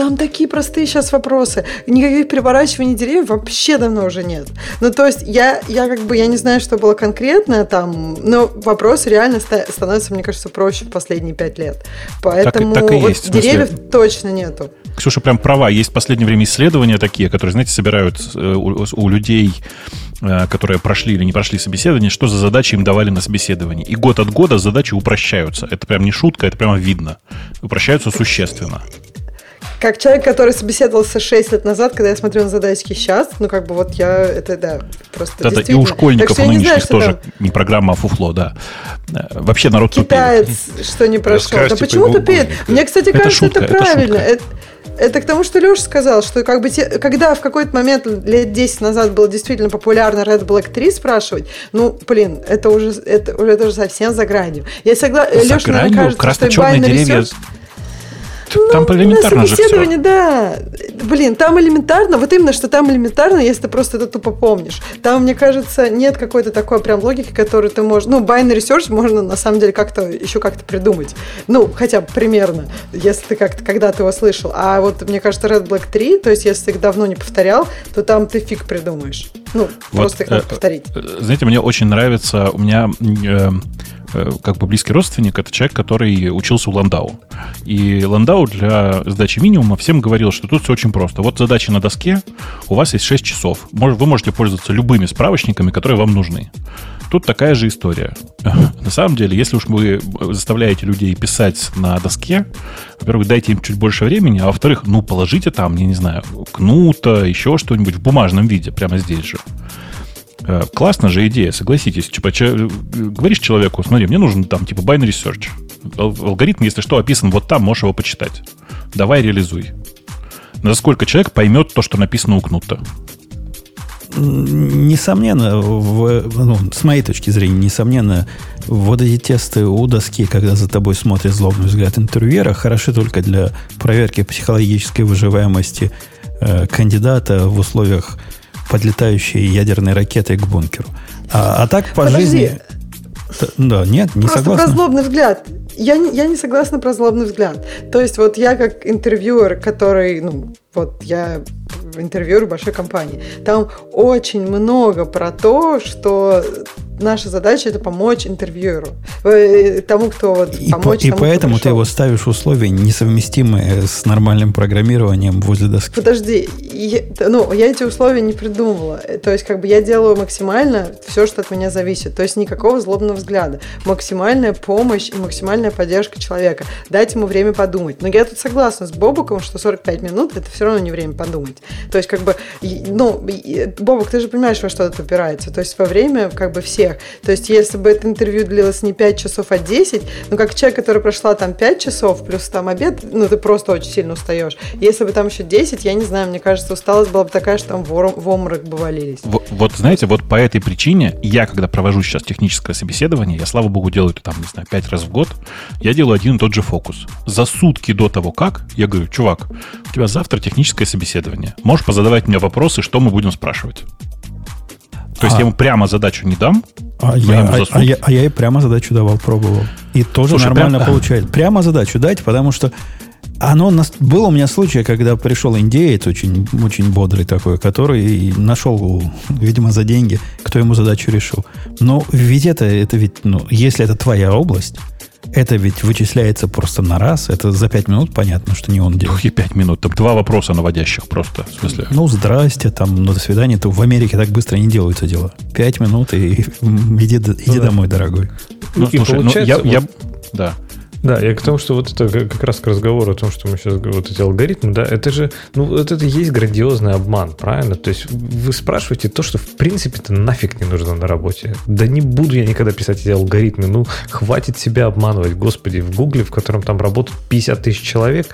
Там такие простые сейчас вопросы. Никаких переворачиваний деревьев вообще давно уже нет. Ну, то есть я, я как бы, я не знаю, что было конкретно там, но вопрос реально становится, мне кажется, проще в последние пять лет. Поэтому так, так и вот есть, деревьев точно нету. Ксюша прям права. Есть в последнее время исследования такие, которые, знаете, собирают э, у, у людей, э, которые прошли или не прошли собеседование, что за задачи им давали на собеседовании. И год от года задачи упрощаются. Это прям не шутка, это прямо видно. Упрощаются существенно. Как человек, который собеседовался 6 лет назад, когда я смотрел на задачки сейчас, ну, как бы вот я, это, да, просто Это и у школьников, у нынешних знаю, тоже там... не программа, а фуфло, да. Э, вообще народ Китаец, тупеет. что не прошел. Да почему тупеет? Мне, кстати, это кажется, шутка, это правильно. Это, это к тому, что Леша сказал, что как бы те, когда в какой-то момент лет 10 назад было действительно популярно Red Black 3 спрашивать, ну, блин, это уже, это, уже, это уже совсем за гранью. Я согласна, Леша, наверное, кажется, что деревья... Research там ну, элементарно же все. да. Блин, там элементарно, вот именно, что там элементарно, если ты просто это тупо помнишь. Там, мне кажется, нет какой-то такой прям логики, которую ты можешь... Ну, binary search можно, на самом деле, как-то еще как-то придумать. Ну, хотя бы примерно, если ты как-то когда-то его слышал. А вот, мне кажется, Red Black 3, то есть, если ты их давно не повторял, то там ты фиг придумаешь. Ну, вот, просто их надо э, повторить. Э, знаете, мне очень нравится, у меня э, Э, как бы близкий родственник, это человек, который учился у Ландау. И Ландау для сдачи минимума всем говорил, что тут все очень просто. Вот задача на доске, у вас есть 6 часов. Вы можете пользоваться любыми справочниками, которые вам нужны. Тут такая же история. На самом деле, если уж вы заставляете людей писать на доске, во-первых, дайте им чуть больше времени, а во-вторых, ну, положите там, я не знаю, кнута, еще что-нибудь в бумажном виде, прямо здесь же. Э, классно же идея, согласитесь. Типа, че, говоришь человеку, смотри, мне нужен там типа binary search. Алгоритм, если что, описан вот там, можешь его почитать. Давай реализуй. Насколько человек поймет то, что написано у Кнута? Несомненно, в, ну, с моей точки зрения, несомненно, вот эти тесты у доски, когда за тобой смотрит злобный взгляд интервьюера, хороши только для проверки психологической выживаемости э, кандидата в условиях подлетающей ядерной ракетой к бункеру. А, а так по Подожди. жизни... Да, нет, не Просто согласна. про злобный взгляд. Я не, я не согласна про злобный взгляд. То есть вот я как интервьюер, который, ну, вот я интервьюер большой компании, там очень много про то, что наша задача это помочь интервьюеру, э, тому, кто вот и помочь. По, и тому, поэтому ты его ставишь условия несовместимые с нормальным программированием возле доски. Подожди, я, ну я эти условия не придумывала. То есть как бы я делаю максимально все, что от меня зависит. То есть никакого злобного взгляда, максимальная помощь и максимальная поддержка человека. Дать ему время подумать. Но я тут согласна с Бобуком, что 45 минут это все равно не время подумать. То есть как бы, ну, Бобук, ты же понимаешь, во что это упирается. То есть во время как бы все всех. То есть, если бы это интервью длилось не 5 часов, а 10, ну, как человек, который прошла там 5 часов, плюс там обед, ну, ты просто очень сильно устаешь. Если бы там еще 10, я не знаю, мне кажется, усталость была бы такая, что там в, в омрак бы валились. Вот, вот, знаете, вот по этой причине я, когда провожу сейчас техническое собеседование, я, слава богу, делаю это там, не знаю, 5 раз в год, я делаю один и тот же фокус. За сутки до того, как, я говорю, чувак, у тебя завтра техническое собеседование. Можешь позадавать мне вопросы, что мы будем спрашивать. То есть а. я ему прямо задачу не дам. А я, а, а, я, а я и прямо задачу давал, пробовал. И тоже Слушай, нормально прям... получает. Прямо задачу дать, потому что оно нас... Был у меня случай, когда пришел индеец, очень, очень бодрый такой, который нашел, видимо, за деньги, кто ему задачу решил. Но ведь это, это ведь, ну, если это твоя область, это ведь вычисляется просто на раз. Это за пять минут понятно, что не он делает. И пять минут. Там два вопроса наводящих просто. В смысле? Ну, здрасте, там, ну, до свидания. То в Америке так быстро не делаются дела. Пять минут и иди, иди ну, да. домой, дорогой. Ну, ну слушай, ну, я, вот... я... Да. Да, я к тому, что вот это как раз к разговору о том, что мы сейчас вот эти алгоритмы, да, это же, ну, вот это и есть грандиозный обман, правильно? То есть вы спрашиваете то, что в принципе-то нафиг не нужно на работе. Да не буду я никогда писать эти алгоритмы, ну, хватит себя обманывать, господи, в Гугле, в котором там работает 50 тысяч человек,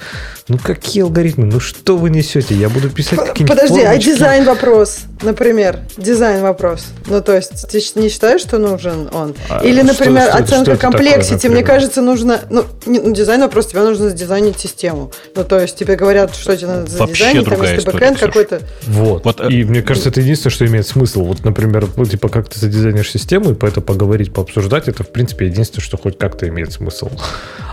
ну, какие алгоритмы? Ну, что вы несете? Я буду писать какие-нибудь Подожди, а формочки. а дизайн вопрос, например, дизайн вопрос. Ну, то есть ты не считаешь, что нужен он? А Или, например, что, что, оценка что complexity, мне кажется, нужно ну, не, ну, дизайн вопрос, тебе нужно задизайнить систему. Ну, то есть тебе говорят, что тебе надо задизайнить, там, если бэкэнд какой-то... Вот. вот. И мне кажется, это единственное, что имеет смысл. Вот, например, ну, типа, как ты задизайнишь систему, и по это поговорить, пообсуждать, это, в принципе, единственное, что хоть как-то имеет смысл.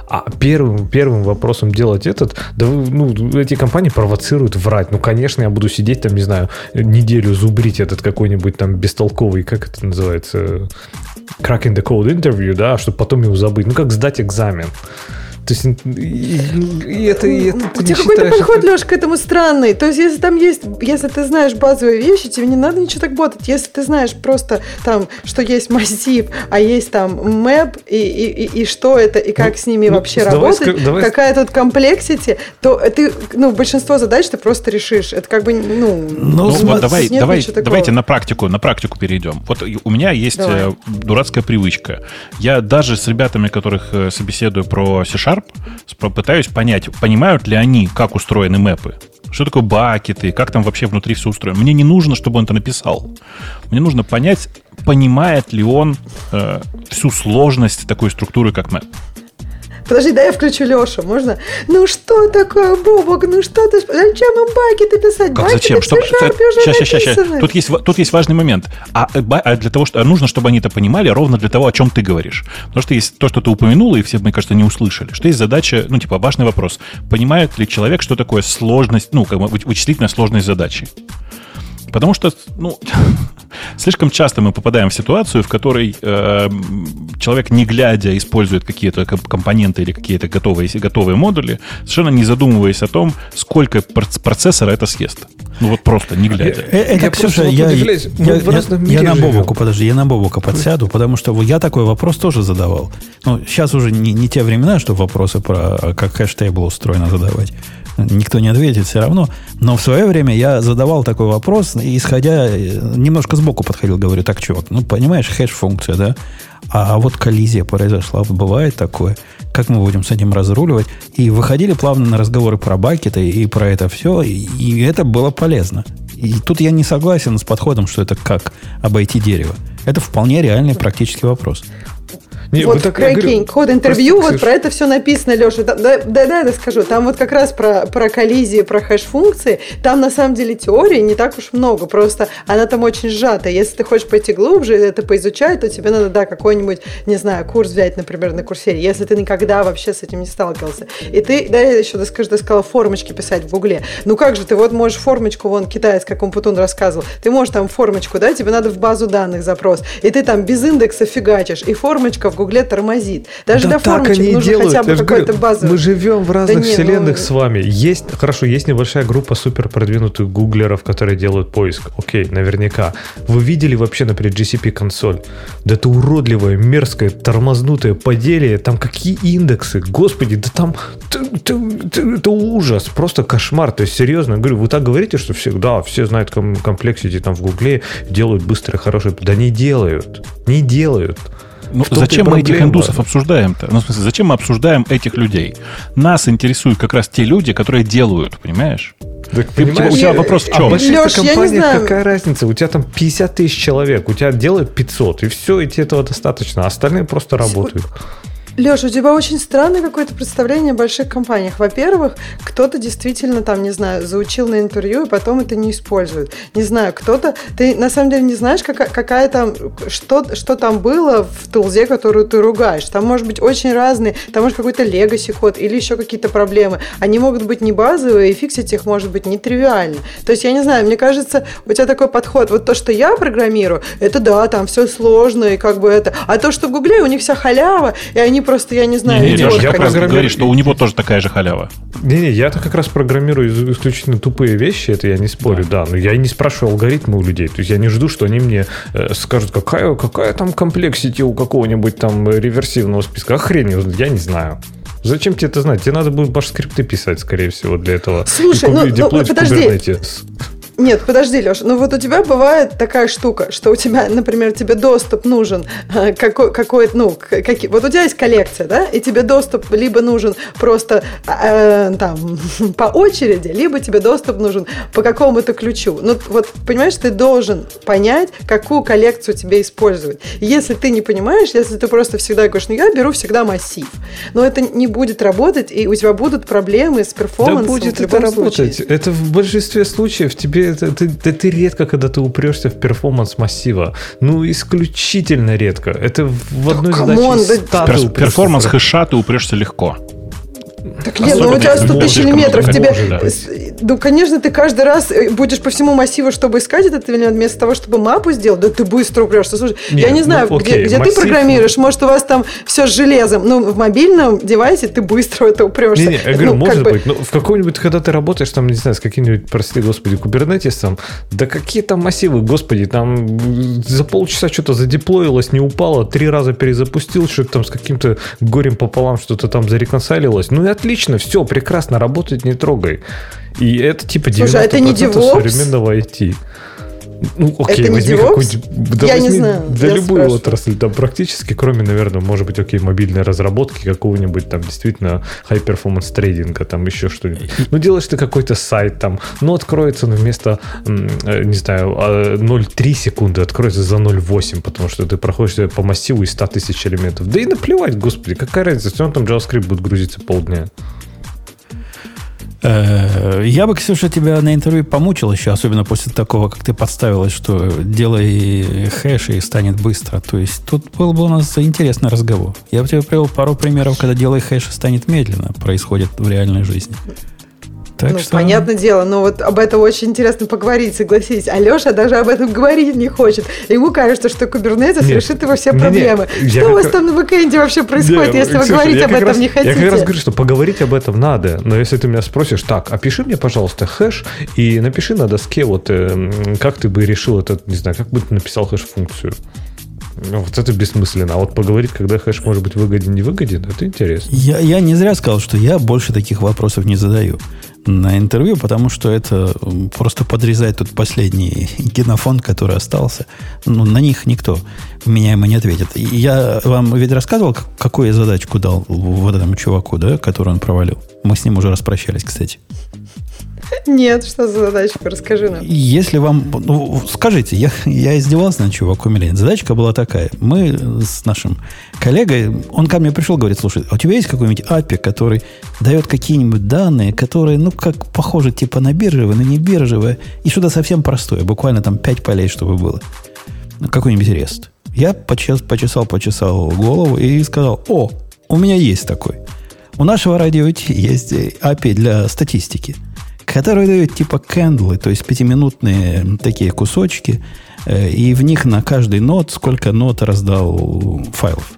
А первым, первым вопросом делать этот, да вы, ну, эти компании провоцируют врать. Ну, конечно, я буду сидеть там, не знаю, неделю зубрить этот какой-нибудь там бестолковый, как это называется, cracking the code interview, да, чтобы потом его забыть. Ну, как сдать экзамен. То есть и, и это, и это У тебя какой-то подход, это... Леш, к этому странный. То есть, если там есть, если ты знаешь базовые вещи, тебе не надо ничего так ботать. Если ты знаешь просто там, что есть массив, а есть там мэп, и, и, и, и что это, и как ну, с ними ну, вообще давай, работать, давай... какая тут комплексити, то ты, ну, большинство задач ты просто решишь. Это как бы, ну... Ну, ну вот давай, давай, давайте на практику, на практику перейдем. Вот у меня есть давай. Э, дурацкая привычка. Я даже с ребятами, которых э, собеседую про C-Sharp, Sharp, пытаюсь понять, понимают ли они, как устроены мэпы. Что такое бакеты, как там вообще внутри все устроено. Мне не нужно, чтобы он это написал. Мне нужно понять, понимает ли он э, всю сложность такой структуры, как мэп. Подожди, дай я включу Лешу, можно? Ну что такое, Бобок, ну что ты... Зачем им баги-то писать? Как зачем? Что, сейчас, сейчас, сейчас. Тут есть, тут есть важный момент. А, э, а для того, что нужно, чтобы они это понимали, ровно для того, о чем ты говоришь. Потому что есть то, что ты упомянул, и все, мне кажется, не услышали. Что есть задача, ну, типа, важный вопрос. Понимает ли человек, что такое сложность, ну, как бы вычислительная сложность задачи? Потому что, ну, слишком часто мы попадаем в ситуацию, в которой э, человек, не глядя, использует какие-то компоненты или какие-то готовые, готовые модули, совершенно не задумываясь о том, сколько процессора это съест. Ну вот просто не глядя. Э, э, это, я Ксюша, я, я, я, я, я на Бобуку, подожди, я на Бобука подсяду, потому что я такой вопрос тоже задавал. Ну, сейчас уже не, не те времена, чтобы вопросы про как хэштейбл устроено задавать никто не ответит все равно. Но в свое время я задавал такой вопрос, исходя, немножко сбоку подходил, говорю, так, чувак, ну, понимаешь, хэш-функция, да? А, а вот коллизия произошла, бывает такое. Как мы будем с этим разруливать? И выходили плавно на разговоры про бакеты и про это все, и, и это было полезно. И тут я не согласен с подходом, что это как обойти дерево. Это вполне реальный практический вопрос. Не, вот, так, Крайкинг, код интервью, вот про это все написано, Леша. Да, да, да, я скажу. Там вот как раз про, про коллизии, про хэш-функции. Там на самом деле теории не так уж много. Просто она там очень сжата. Если ты хочешь пойти глубже, это поизучать, то тебе надо, да, какой-нибудь, не знаю, курс взять, например, на курсере. Если ты никогда вообще с этим не сталкивался. И ты, да, я еще, скажешь, ты сказала формочки писать в Гугле. Ну как же, ты вот можешь формочку, вон, китаец, как он Путун рассказывал, ты можешь там формочку, да, тебе надо в базу данных запрос. И ты там без индекса фигачишь. И формочка в Гугле тормозит. Даже да для формочек нужно делают. хотя бы какой-то базовый. Мы живем в разных да вселенных ну... с вами. Есть, хорошо, есть небольшая группа супер продвинутых гуглеров, которые делают поиск. Окей, наверняка. Вы видели вообще, например, GCP консоль? Да это уродливое, мерзкое, тормознутое поделие. Там какие индексы? Господи, да там это, ужас, просто кошмар. То есть, серьезно, говорю, вы так говорите, что все, да, все знают комплексити там в Гугле, делают быстрые, хорошие. Да не делают. Не делают. Ну, зачем мы этих индусов обсуждаем-то? Ну, в смысле, зачем мы обсуждаем этих людей? Нас интересуют как раз те люди, которые делают, понимаешь? Так, понимаешь, у тебя вопрос в чем? А в Леш, компаниях какая разница? У тебя там 50 тысяч человек, у тебя делают 500, и все, и тебе этого достаточно. А остальные просто работают. Леша, у тебя очень странное какое-то представление о больших компаниях. Во-первых, кто-то действительно там, не знаю, заучил на интервью и потом это не использует. Не знаю, кто-то... Ты на самом деле не знаешь, какая, какая там... Что, что там было в тулзе, которую ты ругаешь. Там может быть очень разные... Там может какой-то легаси ход или еще какие-то проблемы. Они могут быть не базовые, и фиксить их может быть нетривиально. То есть, я не знаю, мне кажется, у тебя такой подход. Вот то, что я программирую, это да, там все сложно, и как бы это... А то, что в Гугле у них вся халява, и они просто, я не знаю, не, не, Леша, я просто говорит, что у него тоже такая же халява. Не-не, я-то как раз программирую исключительно тупые вещи, это я не спорю, да. да, но я не спрашиваю алгоритмы у людей, то есть я не жду, что они мне э, скажут, какая, какая там комплексити у какого-нибудь там реверсивного списка. Охренеть, я не знаю. Зачем тебе это знать? Тебе надо будет баш скрипты писать, скорее всего, для этого. Слушай, ну, ну подожди. Нет, подожди, Леша, ну вот у тебя бывает такая штука, что у тебя, например, тебе доступ нужен э, какой, какой ну, какие, вот у тебя есть коллекция, да, и тебе доступ либо нужен просто э, там по очереди, либо тебе доступ нужен по какому-то ключу. Ну вот, понимаешь, ты должен понять, какую коллекцию тебе использовать. Если ты не понимаешь, если ты просто всегда говоришь, ну я беру всегда массив, но это не будет работать, и у тебя будут проблемы с перформансом. Да будет это работать. Случае. Это в большинстве случаев тебе это, ты, ты, ты редко, когда ты упрешься в performance массива. Ну, исключительно редко. Это в одной Да, задаче come on, да- 100 ты Перс- упрешься. Performance хэша ты упрешься легко. Так нет, ну у тебя если 100 тысяч много тебе... да. Ну, конечно, ты каждый раз э, будешь по всему массиву, чтобы искать этот элемент, вместо того, чтобы мапу сделать, да ты быстро упрешься. Слушай, я Нет, не ну, знаю, окей, где, где ты массив- программируешь, может, у вас там все с железом, ну, в мобильном девайсе ты быстро это упрешься. Не-не, я говорю, Ну, может бы- быть, но в каком-нибудь, когда ты работаешь, там, не знаю, с каким-нибудь, прости господи, кубернетисом, да какие там массивы, господи, там за полчаса что-то задеплоилось, не упало, три раза перезапустил, что-то там с каким-то горем пополам что-то там зареконсалилось. Ну и отлично, все, прекрасно, работать не трогай. И это типа 90% Слушай, а это не DevOps? современного IT. Ну, окей, Это не возьми какую-нибудь... Да Я не возьми, знаю, Да я любую спрашиваю. отрасль, там практически, кроме, наверное, может быть, окей, мобильной разработки, какого-нибудь там действительно high-performance трейдинга, там еще что-нибудь. Ну, делаешь ты какой-то сайт там, ну, откроется ну, вместо, э, не знаю, а, 0,3 секунды, откроется за 0,8, потому что ты проходишь по массиву из 100 тысяч элементов. Да и наплевать, господи, какая разница, все равно там JavaScript будет грузиться полдня. Э, Я бы, Ксюша, тебя на интервью помучил еще, особенно после такого, как ты подставилась, что делай хэш и станет быстро. То есть тут был бы у нас интересный разговор. Я бы тебе привел пару примеров, когда делай хэш и станет медленно, происходит в реальной жизни. Так ну, что... понятное дело, но вот об этом очень интересно поговорить, согласись. Алеша даже об этом говорить не хочет. Ему кажется, что Kubernetes Нет. решит его все проблемы. я Что у вас как- там на бэкэнде вообще происходит, Не, если вы Ксюша, говорить я об этом раз- не хотите? Я как раз говорю, что поговорить об этом надо, но если ты меня спросишь, так, опиши мне, пожалуйста, хэш и напиши на доске, вот э, как ты бы решил этот, не знаю, как бы ты написал хэш-функцию. Ну, вот это бессмысленно. А вот поговорить, когда хэш может быть выгоден, не выгоден, это интересно. Я, я не зря сказал, что я больше таких вопросов не задаю на интервью, потому что это просто подрезает тот последний генофонд, который остался. Ну, на них никто меняемо не ответит. Я вам ведь рассказывал, как- какую я задачку дал вот этому чуваку, да, которую он провалил. Мы с ним уже распрощались, кстати. Нет, что за задачка, расскажи нам. Если вам... Ну, скажите, я, я издевался над чуваком или нет? Задачка была такая. Мы с нашим коллегой, он ко мне пришел, говорит, слушай, а у тебя есть какой-нибудь API, который дает какие-нибудь данные, которые, ну, как похожи типа на биржевые, но не биржевые, и что-то совсем простое, буквально там 5 полей, чтобы было. Какой-нибудь рест. Я почес, почесал, почесал голову и сказал, о, у меня есть такой. У нашего радио есть э, API для статистики, который дает типа кэндлы, то есть пятиминутные такие кусочки, э, и в них на каждый нот сколько нот раздал файлов.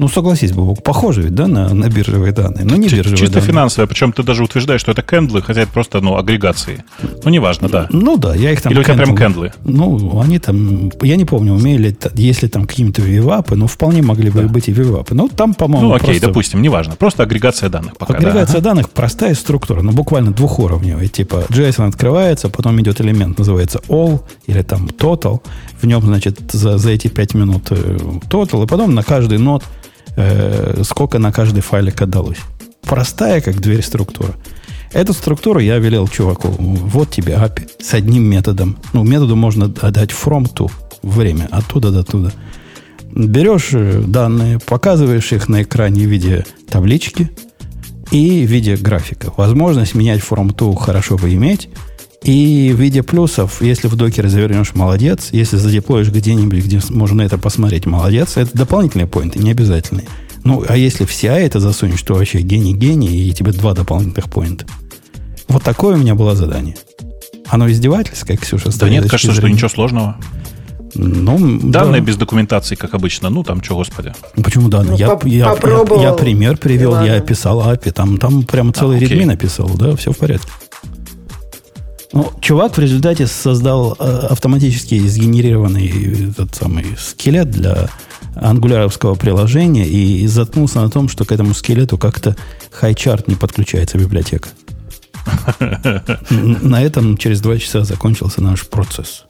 Ну, согласись, Бобок, похоже ведь, да, на, на биржевые данные. Ну, не Чи- биржевые Чисто данные. финансовое, причем ты даже утверждаешь, что это кэндлы, хотя это просто ну, агрегации. Ну, неважно, да. Ну да, я их там... Или у тебя прям кэндлы-? Ну, они там... Я не помню, умели, если там какие-то вивапы, ну, вполне могли бы быть и вивапы. Ну, там, по-моему, Ну, окей, просто допустим, неважно. Просто агрегация данных пока. да. Агрегация данных простая структура, но буквально двухуровневая. Типа JSON открывается, потом идет элемент, называется all или там total. В нем, значит, за, за эти 5 минут э, total, и потом на каждый нот э, сколько на каждый файлик отдалось. Простая, как дверь структура. Эту структуру я велел чуваку. Вот тебе API с одним методом. Ну, методу можно отдать from to время, оттуда до туда. Берешь э, данные, показываешь их на экране в виде таблички и в виде графика. Возможность менять from to хорошо бы иметь. И в виде плюсов, если в докере завернешь, молодец. Если задеплоишь где-нибудь, где можно это посмотреть, молодец. Это дополнительные поинты, не обязательные. Ну, а если в CI это засунешь, то вообще гений-гений, и тебе два дополнительных поинта. Вот такое у меня было задание. Оно издевательское, Ксюша? Да нет, кажется, что зрения? ничего сложного. Ну, Данные да. без документации, как обычно. Ну, там, что, господи. Почему данные? Ну, я, поп- я, я, попробовал. я пример привел, я описал API, там, там прямо целый окей. редми написал, да, все в порядке. Ну, чувак в результате создал э, автоматически сгенерированный этот самый скелет для ангуляровского приложения и заткнулся на том, что к этому скелету как-то хайчарт не подключается библиотека. На этом через два часа закончился наш процесс.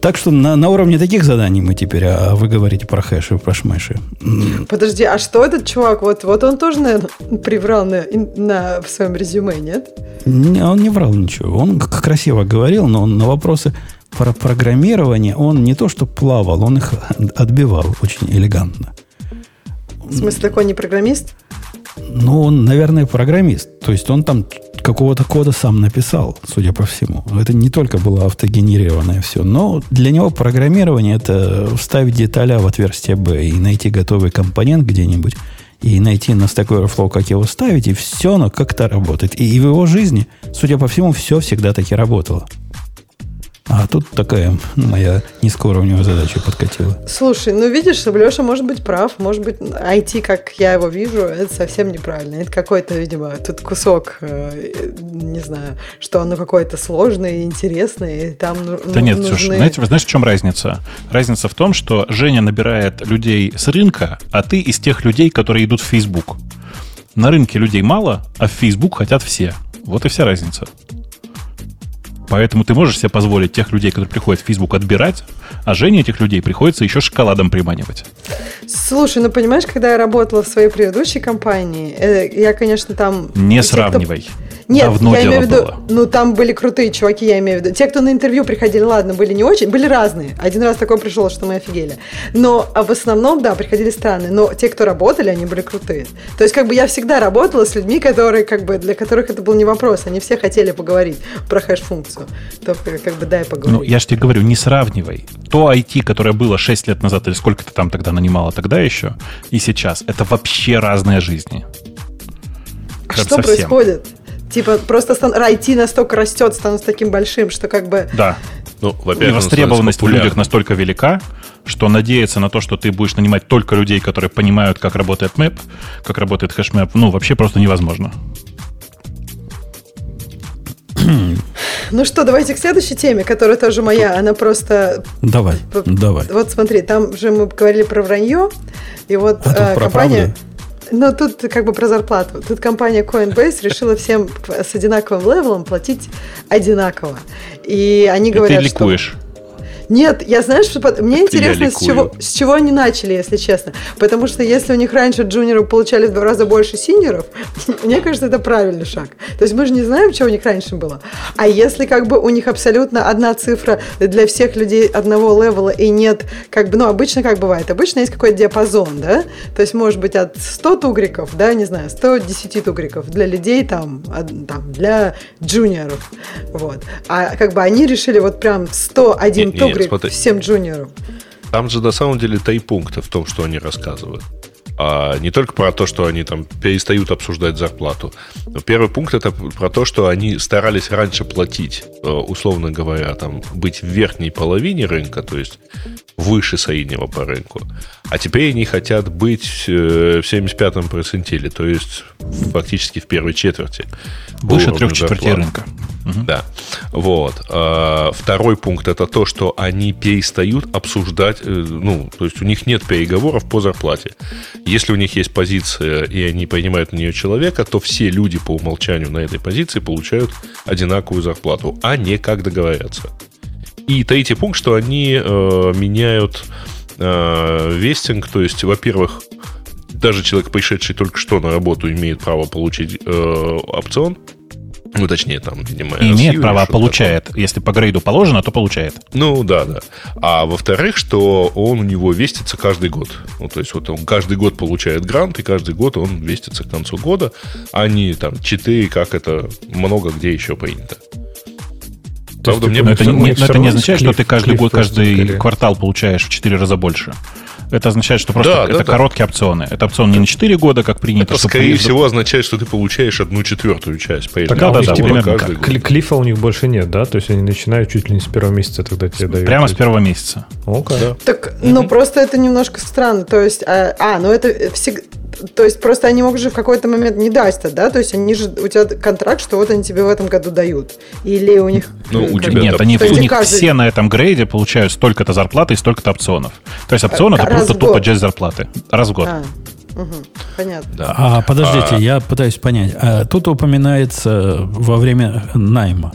Так что на, на уровне таких заданий мы теперь, а вы говорите про хэши, про шмэши. Подожди, а что этот чувак? Вот, вот он тоже, наверное, приврал на, на, в своем резюме, нет? Не, он не врал ничего. Он красиво говорил, но он на вопросы про программирование он не то что плавал, он их отбивал очень элегантно. В смысле, такой не программист? Ну, он, наверное, программист. То есть он там какого-то кода сам написал, судя по всему. Это не только было автогенерированное все. Но для него программирование это вставить деталя в отверстие B и найти готовый компонент где-нибудь, и найти на Stack Overflow, как его ставить, и все оно как-то работает. И, в его жизни, судя по всему, все всегда таки работало. А тут такая моя низкоуровневая задача подкатила. Слушай, ну видишь, Леша может быть прав. Может быть, IT, как я его вижу, это совсем неправильно. Это какой-то, видимо, тут кусок, э, не знаю, что оно какое-то сложное и интересное. И там да нет, нужны... слушай, знаете, вы знаете, в чем разница? Разница в том, что Женя набирает людей с рынка, а ты из тех людей, которые идут в Facebook. На рынке людей мало, а в Facebook хотят все. Вот и вся разница. Поэтому ты можешь себе позволить тех людей, которые приходят в Facebook, отбирать, а Жене этих людей приходится еще шоколадом приманивать. Слушай, ну понимаешь, когда я работала в своей предыдущей компании, э, я, конечно, там... Не сравнивай. Кто... Нет, Давно я имею в виду, было. ну там были крутые чуваки, я имею в виду. Те, кто на интервью приходили, ладно, были не очень, были разные. Один раз такой пришел, что мы офигели. Но а в основном, да, приходили странные. Но те, кто работали, они были крутые. То есть, как бы я всегда работала с людьми, которые, как бы, для которых это был не вопрос. Они все хотели поговорить про хэш-функцию. То, как бы, дай поговорить. Ну, я же тебе говорю, не сравнивай. То IT, которое было 6 лет назад, или сколько ты там тогда нанимала тогда еще, и сейчас, это вообще разные жизни. А что совсем. происходит? Типа просто стан... IT настолько растет, становится таким большим, что как бы... Да. Ну, во-первых, востребованность в людях настолько велика, что надеяться на то, что ты будешь нанимать только людей, которые понимают, как работает map, как работает hashmap, ну, вообще просто невозможно. Ну что, давайте к следующей теме, которая тоже моя. Она просто... Давай, давай. Вот смотри, там же мы говорили про вранье, и вот а э, компания... Правду? Но тут как бы про зарплату. Тут компания Coinbase решила всем с одинаковым левелом платить одинаково. И они говорят, И ты ликуешь. что... Нет, я знаю, что мне Это интересно, с чего, с чего они начали, если честно. Потому что если у них раньше джуниоры получали в два раза больше синьоров, мне кажется, это правильный шаг. То есть мы же не знаем, что у них раньше было. А если как бы у них абсолютно одна цифра для всех людей одного левела и нет, как бы, ну, обычно как бывает, обычно есть какой-то диапазон, да? То есть может быть от 100 тугриков, да, не знаю, 110 тугриков для людей там, там для джуниоров, вот. А как бы они решили вот прям 101 тугрик говорит смотри, всем джуниорам. Там же на самом деле три пункта в том, что они рассказывают. А не только про то, что они там перестают обсуждать зарплату. Первый пункт это про то, что они старались раньше платить, э, условно говоря, там быть в верхней половине рынка, то есть выше среднего по рынку. А теперь они хотят быть э, в 75-м процентиле, то есть фактически в первой четверти. Выше трех четвертей рынка. Угу. Да. Вот. А, второй пункт это то, что они перестают обсуждать, э, ну, то есть у них нет переговоров по зарплате. Если у них есть позиция, и они принимают на нее человека, то все люди по умолчанию на этой позиции получают одинаковую зарплату, а не как договорятся. И третий пункт, что они э, меняют э, вестинг, то есть, во-первых, даже человек, пришедший только что на работу, имеет право получить э, опцион, ну, точнее, там, видимо... Имеет право, получает. Такое. Если по грейду положено, то получает. Ну, да, да. А во-вторых, что он у него вестится каждый год. Ну, то есть, вот он каждый год получает грант, и каждый год он вестится к концу года, а не там 4, как это много где еще принято. Правда, мне это, не, это не означает, что ты каждый год, каждый или... квартал получаешь в 4 раза больше. Это означает, что просто да, это да, короткие да. опционы. Это опцион не на 4 года, как принято. Это, скорее всего, означает, что ты получаешь одну четвертую часть. Так, да, да, да, примерно Клифа у них больше нет, да? То есть они начинают чуть ли не с первого месяца тогда тебе дают. Прямо с первого месяца. Okay. Да. Так, ну, просто это немножко странно. То есть, а, а ну это всегда то есть просто они могут же в какой-то момент не дать да? То есть они же, у тебя контракт, что вот они тебе в этом году дают. Или у них... Ну, у тебя... Нет, они, у них каждый... все на этом грейде получают столько-то зарплаты и столько-то опционов. То есть опционы это просто тупо часть зарплаты. Раз в год. А. Угу, понятно. Да. А подождите, а... я пытаюсь понять. А, тут упоминается во время найма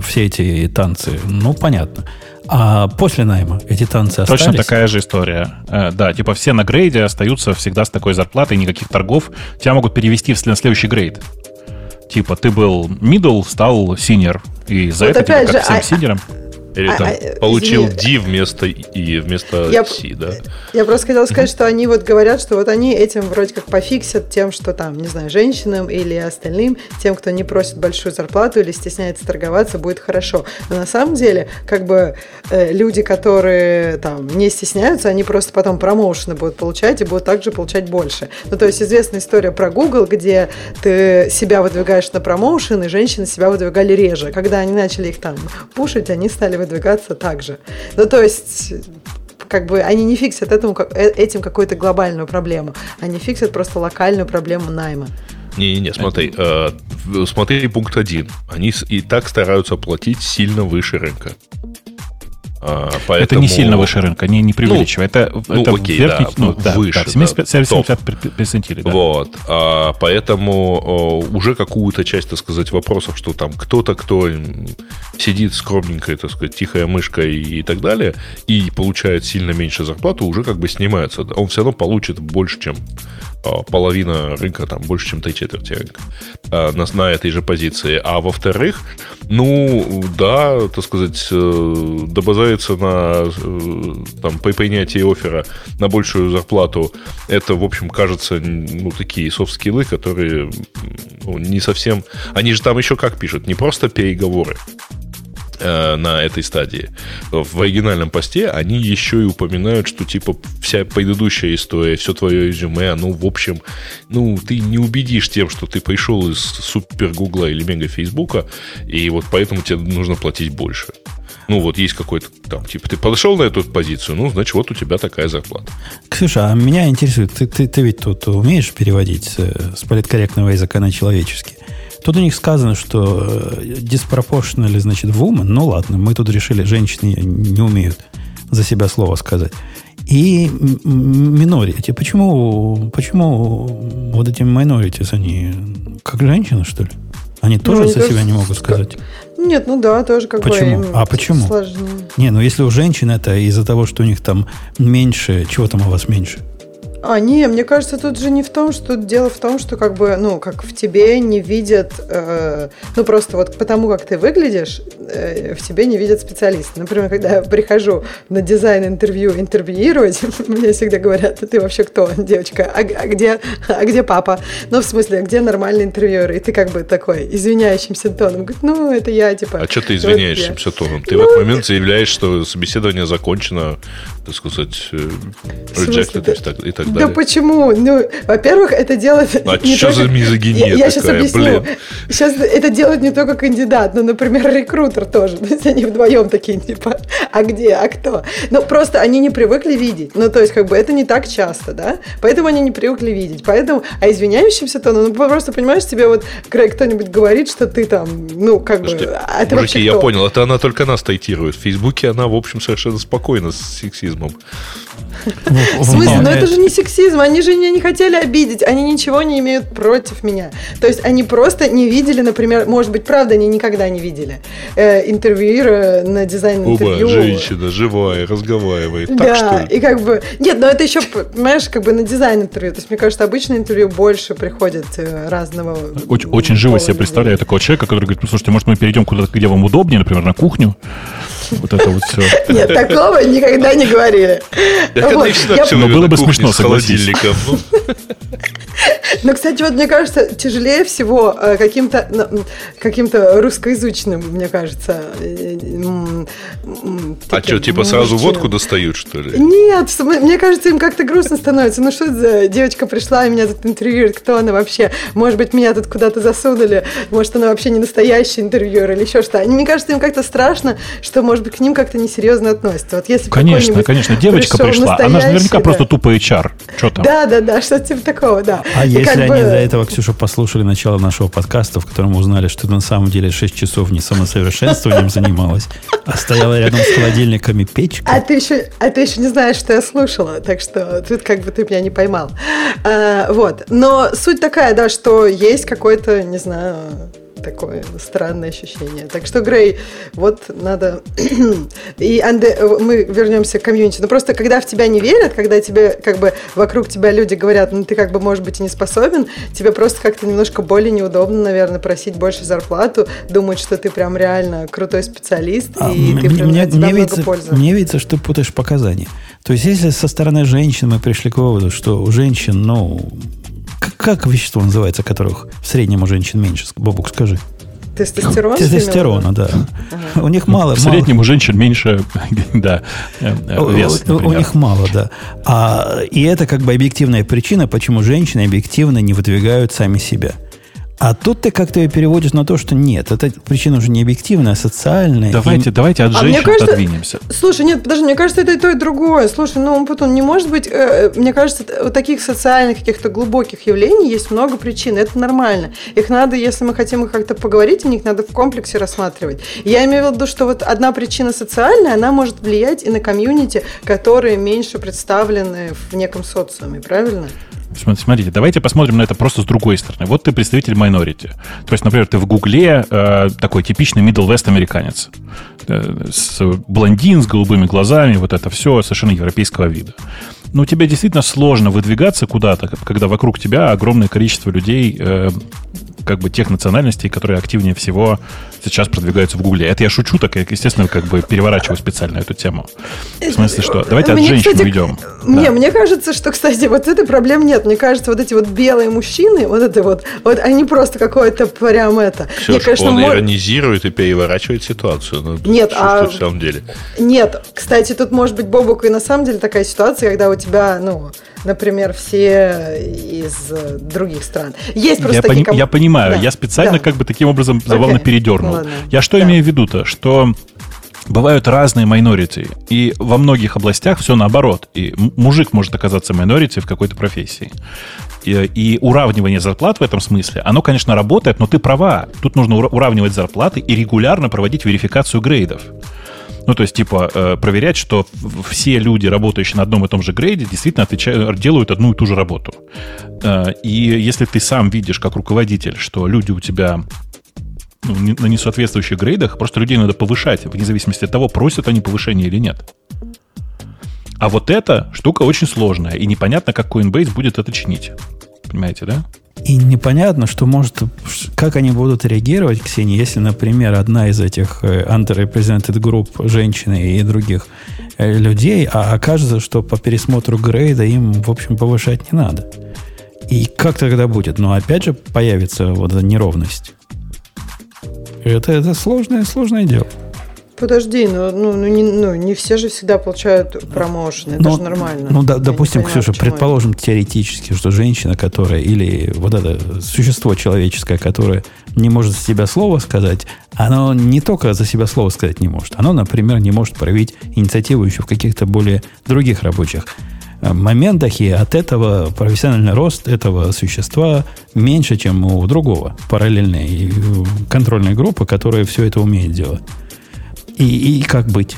все эти танцы. Ну, понятно. А после найма эти танцы остались? Точно такая же история. Э, да, типа все на грейде остаются всегда с такой зарплатой, никаких торгов. Тебя могут перевести в следующий грейд. Типа ты был middle, стал senior. И за вот это тебя, как же, всем а, синерам... Или а, там а, получил извини. D вместо И, вместо я, C, да? Я просто хотела сказать, что они вот говорят, что вот они этим вроде как пофиксят тем, что там, не знаю, женщинам или остальным, тем, кто не просит большую зарплату или стесняется торговаться, будет хорошо. Но на самом деле, как бы э, люди, которые там не стесняются, они просто потом промоушены будут получать и будут также получать больше. Ну, то есть известная история про Google, где ты себя выдвигаешь на промоушен, и женщины себя выдвигали реже. Когда они начали их там пушить, они стали выдвигаться также. Ну, то есть как бы они не фиксят этому, э, этим какую-то глобальную проблему, они фиксят просто локальную проблему найма. Не-не-не, смотри, э, смотри пункт один. Они и так стараются платить сильно выше рынка. А, поэтому... Это не сильно выше рынка, не, не преувеличивай. Ну, это, ну, это окей, верхний, да, ну, выше. Да, 75, 75 перцентилей. Да. Вот. А, поэтому уже какую-то часть, так сказать, вопросов, что там кто-то, кто сидит скромненько, так сказать, тихая мышка и, и так далее, и получает сильно меньше зарплату, уже как бы снимается. Он все равно получит больше, чем а, половина рынка, там, больше, чем три четверти рынка а, на, на этой же позиции. А во-вторых, ну, да, так сказать, э, добавляется на, э, там, по принятии оффера на большую зарплату, это, в общем, кажется, ну, такие софт-скиллы, которые ну, не совсем... Они же там еще как пишут, не просто переговоры, Э, на этой стадии. В оригинальном посте они еще и упоминают, что типа вся предыдущая история, все твое резюме, ну, в общем, ну, ты не убедишь тем, что ты пришел из супер Гугла или мега Фейсбука, и вот поэтому тебе нужно платить больше. Ну, вот есть какой-то там, типа, ты подошел на эту позицию, ну, значит, вот у тебя такая зарплата. Ксюша, а меня интересует, ты, ты, ты ведь тут умеешь переводить с, с политкорректного языка на человеческий? Тут у них сказано, что disproportionally, значит, woman, ну ладно, мы тут решили, женщины не умеют за себя слово сказать. И minority. Почему, почему вот эти minorities, они как женщины, что ли? Они тоже ну, за себя не могут сказать? Нет, ну да, тоже как почему? бы А почему? Сложнее. Не, ну если у женщин это из-за того, что у них там меньше, чего там у вас меньше? А, не, мне кажется, тут же не в том, что дело в том, что как бы, ну, как в тебе не видят, э, ну, просто вот потому, как ты выглядишь, э, в тебе не видят специалисты. Например, когда я прихожу на дизайн-интервью интервьюировать, мне всегда говорят, ты вообще кто, девочка, а, а, где, а где папа? Ну, в смысле, а где нормальный интервьюер? И ты как бы такой извиняющимся тоном, говорит, ну, это я, типа. А что ты извиняющимся вот тоном? Ты ну, в этот момент заявляешь, что собеседование закончено, так сказать, э, rejected и так, и так далее. Да почему? Ну, во-первых, это делает... А не что только... за мизогиния Я, я сейчас объясню. Блин. Сейчас это делает не только кандидат, но, например, рекрутер тоже. То есть они вдвоем такие, типа, а где, а кто? Ну, просто они не привыкли видеть. Ну, то есть, как бы, это не так часто, да? Поэтому они не привыкли видеть. Поэтому, а извиняющимся то, ну, просто, понимаешь, тебе вот кто-нибудь говорит, что ты там, ну, как Слушайте, бы... А мужики, я понял, это она только нас тайтирует. В Фейсбуке она, в общем, совершенно спокойна с сексизмом. В смысле? Но это же не сексизм. Они же меня не хотели обидеть. Они ничего не имеют против меня. То есть они просто не видели, например, может быть, правда, они никогда не видели э, интервьюера на дизайн интервью. Оба, женщина живая, разговаривает. Да, так, что ли? и как бы... Нет, но это еще, понимаешь, как бы на дизайн интервью. То есть, мне кажется, обычное интервью больше приходит э, разного... Очень, очень живо себе представляю такого человека, который говорит, ну, слушайте, может, мы перейдем куда-то, где вам удобнее, например, на кухню? Вот это вот все. Нет, такого никогда не говорили. Но было бы смешно, согласись. Но, кстати, вот мне кажется, тяжелее всего э, каким-то ну, каким-то русскоязычным, мне кажется. Э, а что, типа сразу водку достают, что ли? Нет, мне кажется, им как-то грустно становится. Ну что за девочка пришла и меня тут интервьюирует, кто она вообще? Может быть, меня тут куда-то засунули, может, она вообще не настоящий интервьюер или еще что. Мне кажется, им как-то страшно, что, может быть, к ним как-то несерьезно относятся. Вот если конечно, конечно, девочка пришла, она же наверняка да. просто тупо HR. Что там? Да, да, да, что-то типа такого, да. А если они до этого, Ксюша, послушали начало нашего подкаста, в котором узнали, что ты на самом деле 6 часов не самосовершенствованием занималась, а стояла рядом с холодильниками печка. А ты еще, а ты еще не знаешь, что я слушала, так что тут как бы ты меня не поймал. А, вот. Но суть такая, да, что есть какой-то, не знаю, такое странное ощущение. Так что, Грей, вот надо... И Анде... мы вернемся к комьюнити. Но просто когда в тебя не верят, когда тебе как бы вокруг тебя люди говорят, ну ты как бы, может быть, и не способен, тебе просто как-то немножко более неудобно, наверное, просить больше зарплату, думать, что ты прям реально крутой специалист, а, и ты прям мне, мне видится, пользы. Мне видится, что ты путаешь показания. То есть, если со стороны женщин мы пришли к выводу, что у женщин, ну, как вещество называется, которых в среднем у женщин меньше? Бабук, скажи. Тестостерон? Тестостерона, да. Ага. У них мало. В среднем у женщин меньше, да, э, вес, у, у них мало, да. А, и это как бы объективная причина, почему женщины объективно не выдвигают сами себя. А тут ты как-то ее переводишь на то, что нет, эта причина уже не объективная, а социальная. Давайте, и... давайте от а женщин кажется, отодвинемся. Слушай, нет, подожди, мне кажется, это и то, и другое. Слушай, ну, потом не может быть, э, мне кажется, у таких социальных каких-то глубоких явлений есть много причин, это нормально. Их надо, если мы хотим их как-то поговорить, о них надо в комплексе рассматривать. Я имею в виду, что вот одна причина социальная, она может влиять и на комьюнити, которые меньше представлены в неком социуме, правильно? Смотрите, давайте посмотрим на это просто с другой стороны. Вот ты представитель minority. То есть, например, ты в Гугле э, такой типичный Middle West американец. Э, с блондин, с голубыми глазами, вот это все совершенно европейского вида. Но тебе действительно сложно выдвигаться куда-то, когда вокруг тебя огромное количество людей э, как бы тех национальностей, которые активнее всего сейчас продвигаются в Гугле. Это я шучу, так я, естественно, как бы переворачиваю специально эту тему. В смысле, что? Давайте от женщин кстати, уйдем. Мне, да. мне кажется, что, кстати, вот этой проблем нет. Мне кажется, вот эти вот белые мужчины, вот это вот, вот они просто какое-то прям это. Ксюш, мне, конечно, он мой... иронизирует и переворачивает ситуацию. Ну, нет, а... в самом деле. Нет, кстати, тут может быть, Бобок, и на самом деле такая ситуация, когда у тебя, ну, например, все из других стран. Есть просто я, такие... Пони- я понимаю, да. я специально да. как бы таким образом забавно okay. передернул. Ладно. Я что да. имею в виду-то? Что бывают разные майнорити, и во многих областях все наоборот. И мужик может оказаться майнорити в какой-то профессии. И, и уравнивание зарплат в этом смысле, оно, конечно, работает, но ты права. Тут нужно уравнивать зарплаты и регулярно проводить верификацию грейдов. Ну, то есть, типа, э, проверять, что все люди, работающие на одном и том же грейде, действительно отвечают, делают одну и ту же работу. Э, и если ты сам видишь, как руководитель, что люди у тебя ну, на несоответствующих грейдах, просто людей надо повышать, вне зависимости от того, просят они повышения или нет. А вот эта штука очень сложная, и непонятно, как Coinbase будет это чинить. Понимаете, да? И непонятно, что может, как они будут реагировать, Ксения, если, например, одна из этих э, underrepresented групп, женщины и других э, людей, а окажется, что по пересмотру грейда им, в общем, повышать не надо. И как тогда будет? Но опять же появится вот эта неровность. Это, это сложное, сложное дело. Подожди, ну, ну, ну, не, ну не все же всегда получают промоушены, это ну, же нормально. Ну, да, допустим, понимаю, Ксюша, предположим это. теоретически, что женщина, которая, или вот это существо человеческое, которое не может за себя слова сказать, оно не только за себя слово сказать не может, оно, например, не может проявить инициативу еще в каких-то более других рабочих э, моментах, и от этого профессиональный рост этого существа меньше, чем у другого параллельной э, контрольной группы, которая все это умеет делать. И, и как быть?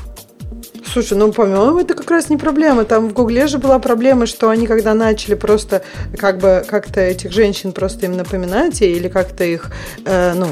Слушай, ну, по-моему, это как раз не проблема. Там в Гугле же была проблема, что они когда начали просто как бы как-то этих женщин просто им напоминать или как-то их, э, ну,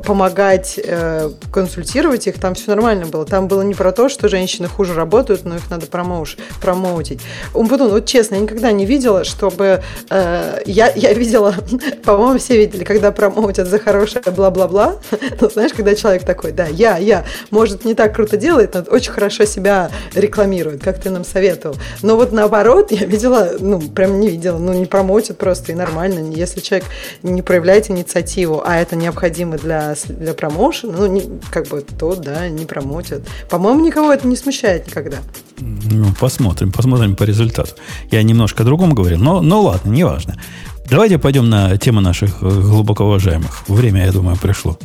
помогать, э, консультировать их, там все нормально было. Там было не про то, что женщины хуже работают, но их надо промоуш, промоутить. Умпутун, вот честно, я никогда не видела, чтобы... Э, я, я видела, по-моему, все видели, когда промоутят за хорошее бла-бла-бла. Ну, знаешь, когда человек такой, да, я, я, может, не так круто делает, но очень хорошо себя рекламируют, как ты нам советовал. Но вот наоборот, я видела, ну, прям не видела, ну, не промотят просто и нормально. Если человек не проявляет инициативу, а это необходимо для, для промоушена, ну, не, как бы, то, да, не промотят. По-моему, никого это не смущает никогда. Ну, посмотрим, посмотрим по результату. Я немножко о другом говорил, но, но ладно, неважно. Давайте пойдем на тему наших э, глубоко уважаемых. Время, я думаю, пришло.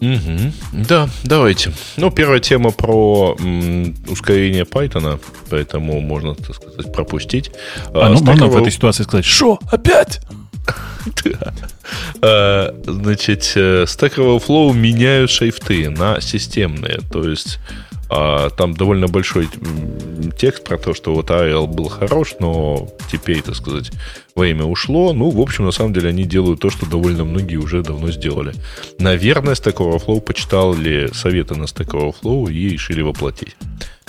Угу. Да, давайте. Ну, первая тема про м, ускорение Python, поэтому можно, так сказать, пропустить. А, ну, можно в этой ситуации сказать, что, опять? А, значит, Stack Overflow меняют шрифты на системные. То есть а, там довольно большой текст про то, что вот Arial был хорош, но теперь, так сказать, время ушло. Ну, в общем, на самом деле они делают то, что довольно многие уже давно сделали. Наверное, Stack Overflow почитал ли советы на Stack Overflow и решили воплотить.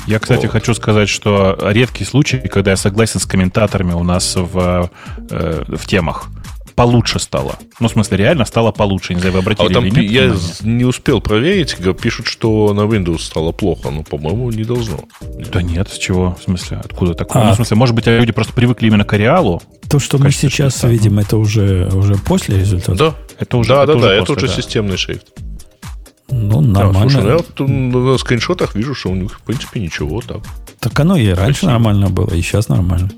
Я, кстати, вот. хочу сказать, что редкий случай, когда я согласен с комментаторами у нас в, э, в темах получше стало. Ну, в смысле, реально стало получше. Не знаю, вы обратили а там или нет, Я внимание? не успел проверить. Пишут, что на Windows стало плохо. Ну, по-моему, не должно. Да нет, с чего? В смысле, откуда такое? А, ну, в смысле, может быть, люди просто привыкли именно к Ареалу? То, что мы сейчас шрифта. видим, это уже, уже после результата? Да. Это уже, да, это да, уже да, после, это уже да. системный шрифт. Ну, нормально. Да, слушай, ну, я на скриншотах вижу, что у них, в принципе, ничего так. Так оно и раньше Красиво. нормально было, и сейчас нормально.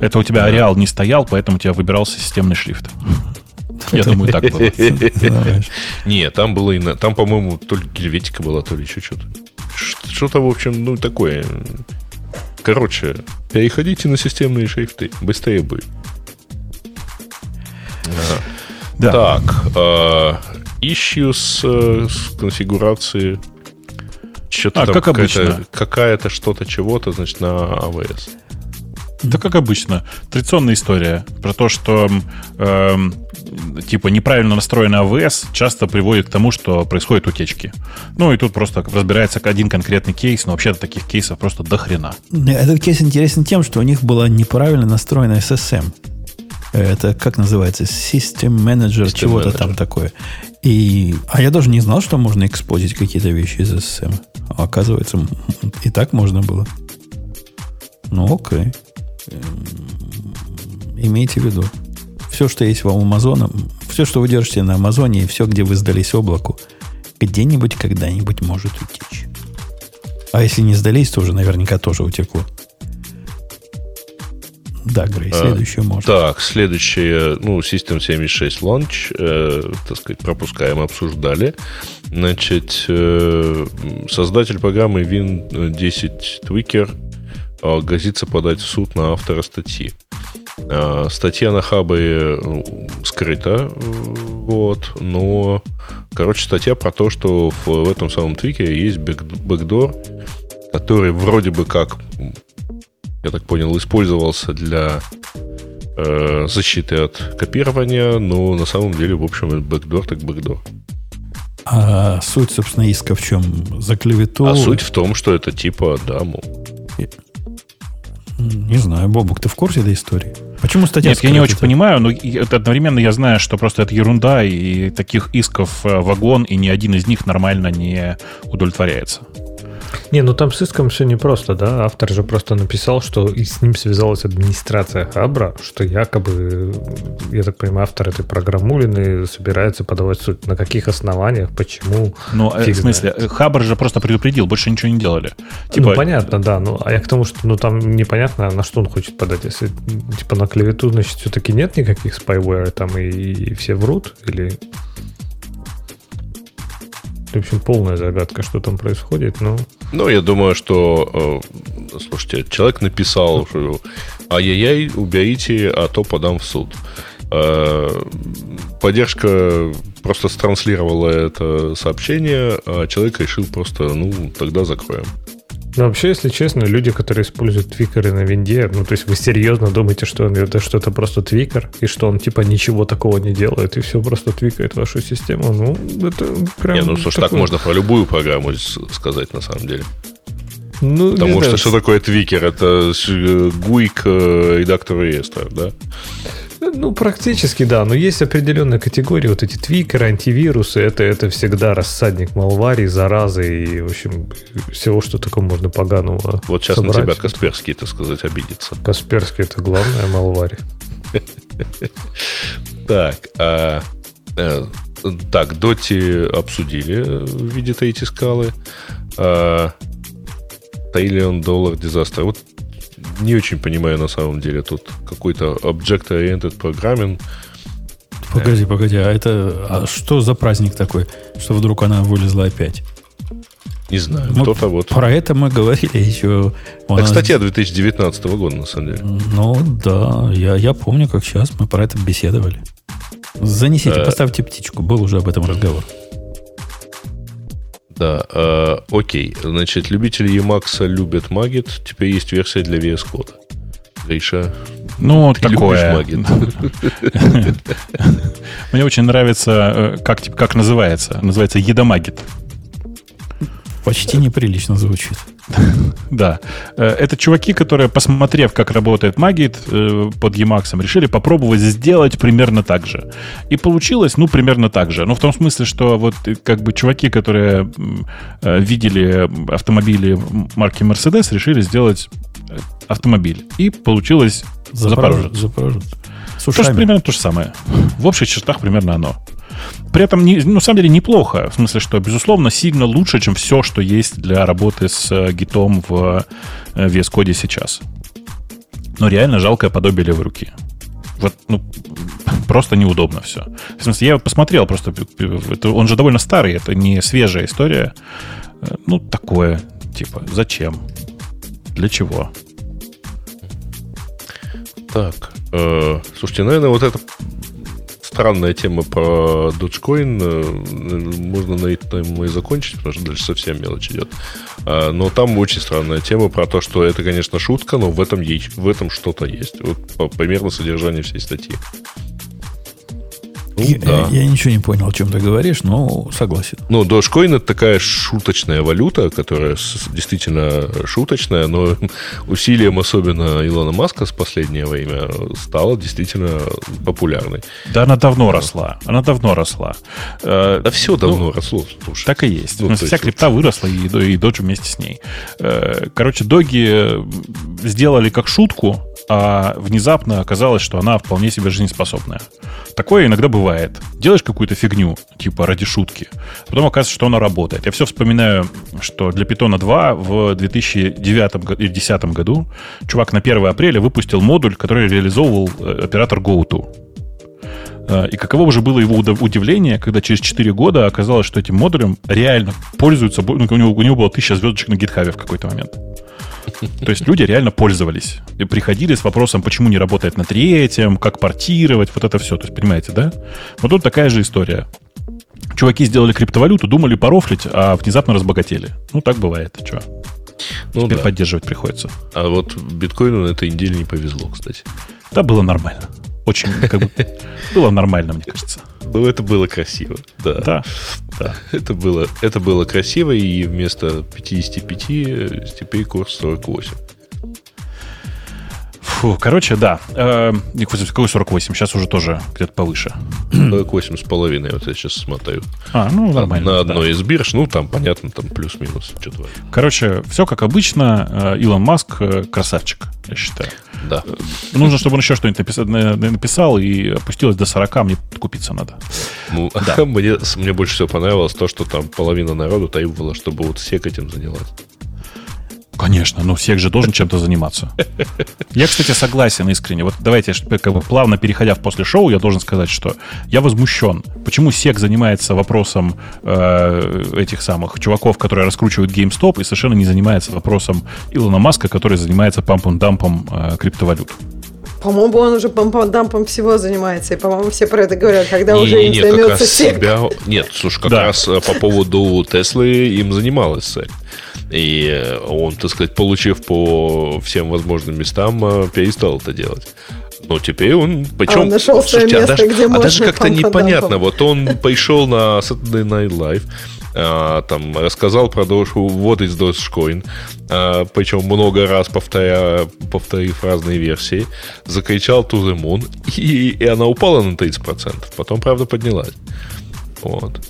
Это у тебя Ареал не стоял, поэтому у тебя выбирался системный шрифт. Я думаю, так было. Не, там было, там, по-моему, то ли гельветика была, то ли еще что-то. Что-то, в общем, ну, такое. Короче, переходите на системные шрифты. Быстрее будет. Да. Так, issues э, с конфигурацией. Что-то а, как обычно. какая-то что-то чего-то, значит, на AWS. Да, как обычно. Традиционная история про то, что э, типа неправильно настроенный АВС часто приводит к тому, что происходят утечки. Ну и тут просто разбирается один конкретный кейс, но вообще таких кейсов просто до хрена. Этот кейс интересен тем, что у них была неправильно настроена SSM. Это как называется? System Manager, чего-то там такое. И, а я даже не знал, что можно экспозить какие-то вещи из SSM. А оказывается, и так можно было. Ну, окей. Эм, имейте в виду. Все, что есть в Амазоне, все, что вы держите на Амазоне, и все, где вы сдались облаку, где-нибудь когда-нибудь может утечь. А если не сдались, то уже наверняка тоже утекло. Да, Грей, следующее а, можно. Так, следующее, ну, System 76 Launch, э, так сказать, пропускаем, обсуждали. Значит, э, создатель программы Win10 Tweaker а, грозится подать в суд на автора статьи. А, статья на Хабре ну, скрыта, вот, но, короче, статья про то, что в, в этом самом твикере есть бэкдор, который вроде бы как, я так понял, использовался для э, защиты от копирования, но на самом деле, в общем, бэкдор так бэкдор. А суть, собственно, иска в чем? За клевету? А суть в том, что это типа, да, мол, не знаю, Бобук, ты в курсе этой истории? Почему статья Нет, я не очень понимаю, но одновременно я знаю, что просто это ерунда, и таких исков э, вагон, и ни один из них нормально не удовлетворяется. Не, ну там с иском все непросто, да? Автор же просто написал, что и с ним связалась администрация Хабра, что якобы, я так понимаю, автор этой программулины собирается подавать суд. На каких основаниях, почему? Ну, э, в смысле, знает. Хабр же просто предупредил, больше ничего не делали. Типа... Ну, понятно, да. Ну, а я к тому, что ну там непонятно, на что он хочет подать. Если типа на клевету, значит, все-таки нет никаких spyware там и, и все врут? Или в общем, полная загадка, что там происходит, но... Ну, я думаю, что, э, слушайте, человек написал, что ай-яй-яй, уберите, а то подам в суд. Э, поддержка просто транслировала это сообщение, а человек решил просто, ну, тогда закроем. Ну, вообще, если честно, люди, которые используют твикеры на винде, ну, то есть вы серьезно думаете, что это что-то просто твикер, и что он, типа, ничего такого не делает, и все просто твикает вашу систему, ну, это прям... Не, ну, слушай, такое... так можно про любую программу сказать, на самом деле. Ну, Потому что что такое твикер? Это гуик редактор реестра, да? Ну, практически, да. Но есть определенные категории. Вот эти твикеры, антивирусы, это, это всегда рассадник малварии, заразы и, в общем, всего, что такое можно поганого Вот сейчас собрать. на тебя Касперский, так сказать, обидится. Касперский – это главная малвария. Так, а, э, так, Доти обсудили в виде эти скалы. Триллион доллар дизастер. Вот не очень понимаю на самом деле. Тут какой-то object-oriented programming. Погоди, погоди, а это а что за праздник такой, что вдруг она вылезла опять? Не знаю, Мы кто-то вот... Про это мы говорили еще... Так, нас- статья 2019 года, на самом деле. Ну да, я, я помню, как сейчас мы про это беседовали. Занесите, Э. поставьте птичку, был уже об этом разговор. Да, э, окей. Значит, любители Emacs любят Magit. Теперь есть версия для VS Code. Гриша, Ну, ты такое. Мне очень нравится, э, как, как называется. Называется Едомагит. Почти неприлично звучит. Да. Э, Это чуваки, которые, посмотрев, как работает Magit э, под Emacs, решили попробовать сделать примерно так же. И получилось, ну, примерно так же. Ну, в том смысле, что вот э, как бы чуваки, которые видели автомобили марки Mercedes, решили сделать автомобиль. И получилось Запорожец. Запорожец. С примерно то же самое. В общих чертах примерно оно. При этом, не, ну, на самом деле, неплохо. В смысле, что, безусловно, сильно лучше, чем все, что есть для работы с э, гитом в э, VS Code сейчас. Но реально жалкое подобие левой руки. Вот, ну, просто неудобно все. В смысле, я посмотрел просто, это, он же довольно старый, это не свежая история. Э, Ну, такое, типа, зачем? Для чего? Так, э, слушайте, наверное, вот эта странная тема про Dogecoin, э, можно на этом и закончить, потому что дальше совсем мелочь идет. А, но там очень странная тема про то, что это, конечно, шутка, но в этом, есть, в этом что-то есть. Вот примерно содержание всей статьи. Ну, Я, да. я ничего не понял, о чем ты говоришь, но согласен. Ну, Dogecoin это такая шуточная валюта, которая действительно шуточная, но усилием особенно Илона Маска с последнее время стала действительно популярной. Да она давно росла. Она давно росла. Э, Да все давно росло, слушай. Так и есть. Ну, Ну, вся есть крипта выросла, и, и додж вместе с ней. Э, Короче, доги э, сделали как шутку, а внезапно оказалось, что она вполне себе жизнеспособная. Такое иногда бывает. Делаешь какую-то фигню, типа ради шутки, потом оказывается, что она работает. Я все вспоминаю, что для Python 2 в 2009 го- или 2010 году чувак на 1 апреля выпустил модуль, который реализовывал э, оператор GoTo. Э, И каково же было его удивление, когда через 4 года оказалось, что этим модулем реально пользуются... Ну, у, него, у него было 1000 звездочек на гитхабе в какой-то момент. То есть люди реально пользовались. И приходили с вопросом, почему не работает на третьем, как портировать, вот это все. То есть, понимаете, да? Вот тут такая же история. Чуваки сделали криптовалюту, думали порофлить, а внезапно разбогатели. Ну, так бывает. Че? Ну Теперь да. поддерживать приходится. А вот биткоину на этой неделе не повезло, кстати. Да, было нормально. Очень, как бы, было нормально, мне кажется. Ну, это было красиво. Да. Да, да. Это было, это было красиво, и вместо 55 э, теперь курс 48. Фу, короче, да. Э, какой 48? Сейчас уже тоже где-то повыше. 48 с половиной, вот я сейчас смотрю. А, ну, нормально. На да. одной из бирж, ну, там, понятно, там плюс-минус. Что-то. Короче, все как обычно. Э, Илон Маск э, красавчик, я считаю. Да. Нужно, чтобы он еще что-нибудь написал, на- на- написал и опустилось до 40, мне купиться надо. Ну, мне, с- мне больше всего понравилось то, что там половина народу требовала, чтобы вот сек этим занялась. Конечно, но всех же должен чем-то заниматься. Я, кстати, согласен искренне. Вот давайте, как бы плавно переходя в после шоу, я должен сказать, что я возмущен. Почему СЕК занимается вопросом э, этих самых чуваков, которые раскручивают GameStop, и совершенно не занимается вопросом Илона Маска, который занимается пампом-дампом э, криптовалют. По-моему, он уже дампом всего занимается. И, по-моему, все про это говорят, когда Не, уже не, им нет, как займется сек. себя... Нет, слушай, как Да. раз э, по поводу Теслы им занималась Сек. И э, он, так сказать, получив по всем возможным местам, э, перестал это делать. Но теперь он... Причем, А он нашел свое слушайте, а место, даже, где а можно даже как-то непонятно. Вот он пришел на Saturday Night Live, а, там рассказал про Doge, вот из Dogecoin, а, причем много раз повторяя, повторив разные версии, закричал to the moon, и, и она упала на 30%, потом, правда, поднялась. Вот.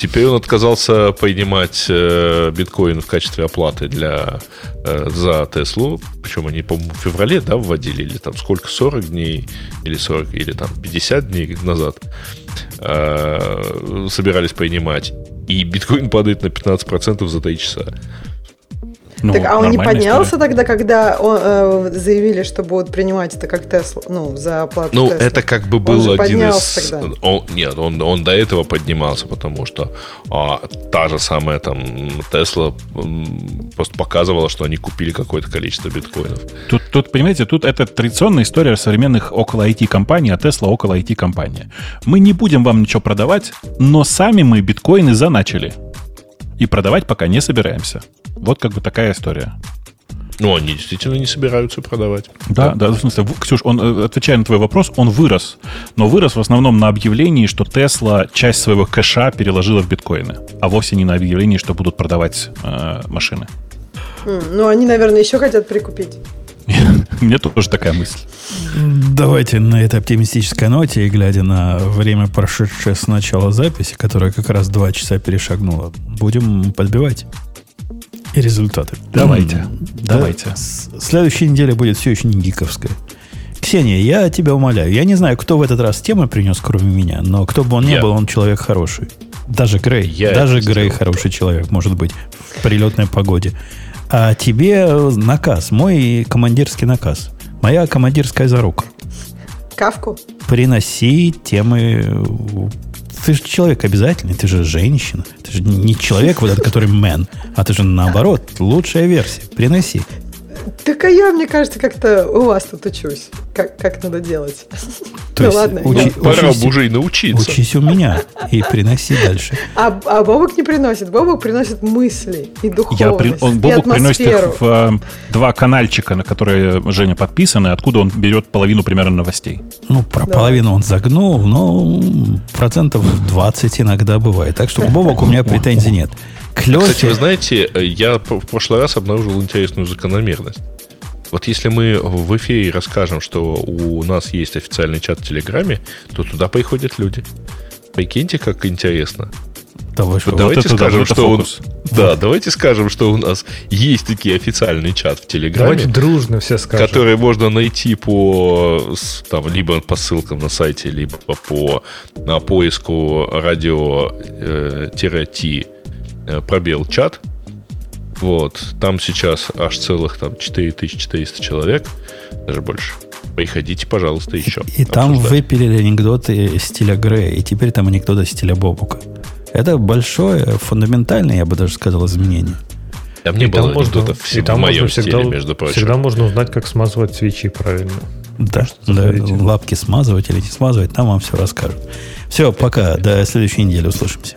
Теперь он отказался принимать э, биткоин в качестве оплаты для, э, за Теслу. Причем они, по-моему, в феврале да, вводили, или там сколько, 40 дней, или 40, или там 50 дней назад э, собирались принимать. И биткоин падает на 15% за 3 часа. Ну, так, а он не поднялся история. тогда, когда он, э, заявили, что будут принимать это как Тесла, ну, за оплату Ну, Tesla. это как бы был он один из... Тогда. Он, нет, он, он до этого поднимался, потому что а, та же самая там Тесла просто показывала, что они купили какое-то количество биткоинов. Тут, тут, понимаете, тут это традиционная история современных около IT-компаний, а Тесла около IT-компания. Мы не будем вам ничего продавать, но сами мы биткоины заначили. И продавать пока не собираемся. Вот как бы такая история. Ну, они действительно не собираются продавать. Да, да, в смысле, Ксюш, он, э, отвечая на твой вопрос, он вырос. Но вырос в основном на объявлении, что Тесла часть своего кэша переложила в биткоины, а вовсе не на объявлении, что будут продавать э, машины. Ну, они, наверное, еще хотят прикупить. Мне тоже такая мысль. Давайте на этой оптимистической ноте, и глядя на время, прошедшее с начала записи, которое как раз два часа перешагнуло, будем подбивать и результаты. Давайте. Mm, давайте. Да, следующая неделя будет все еще не гиковская. Ксения, я тебя умоляю. Я не знаю, кто в этот раз темы принес, кроме меня, но кто бы он ни был, он человек хороший. Даже Грей. Я даже Грей сделал. хороший человек, может быть, в прилетной погоде. А тебе наказ, мой командирский наказ. Моя командирская зарука. Кавку? Приноси темы ты же человек обязательный, ты же женщина. Ты же не человек вот этот, который мэн, а ты же наоборот, лучшая версия. Приноси. Так а я, мне кажется, как-то у вас тут учусь. Как, как надо делать. То ну ладно. Учи, Пора учись, уже и научиться. Учись у меня и приноси дальше. А, а Бобок не приносит. Бобок приносит мысли и духовность, Я при, он, Бобок приносит их в э, два канальчика, на которые Женя подписаны, откуда он берет половину примерно новостей. Ну, про да. половину он загнул, но процентов 20 иногда бывает. Так что к Бобоку у меня претензий нет. К Кстати, вы знаете, я в прошлый раз обнаружил интересную закономерность. Вот если мы в эфире расскажем, что у нас есть официальный чат в Телеграме, то туда приходят люди. Прикиньте, как интересно. Давай, вот давайте вот скажем, да, что у... да, давайте скажем, что у нас есть такие официальный чат в Телеграме. Давайте дружно все скажем. Который можно найти по там, либо по ссылкам на сайте, либо по на поиску радио-ти э, э, пробел чат. Вот. Там сейчас аж целых там 4400 человек, даже больше. Приходите, пожалуйста, еще. И, и там выпилили анекдоты стиля Грея, и теперь там анекдоты стиля Бобука. Это большое, фундаментальное, я бы даже сказал, изменение. Там не и было там можно, и там в моем можно всегда, стиле, между прочим. Всегда можно узнать, как смазывать свечи правильно. Да, да лапки смазывать или не смазывать, там вам все расскажут. Все, пока, до следующей недели услышимся.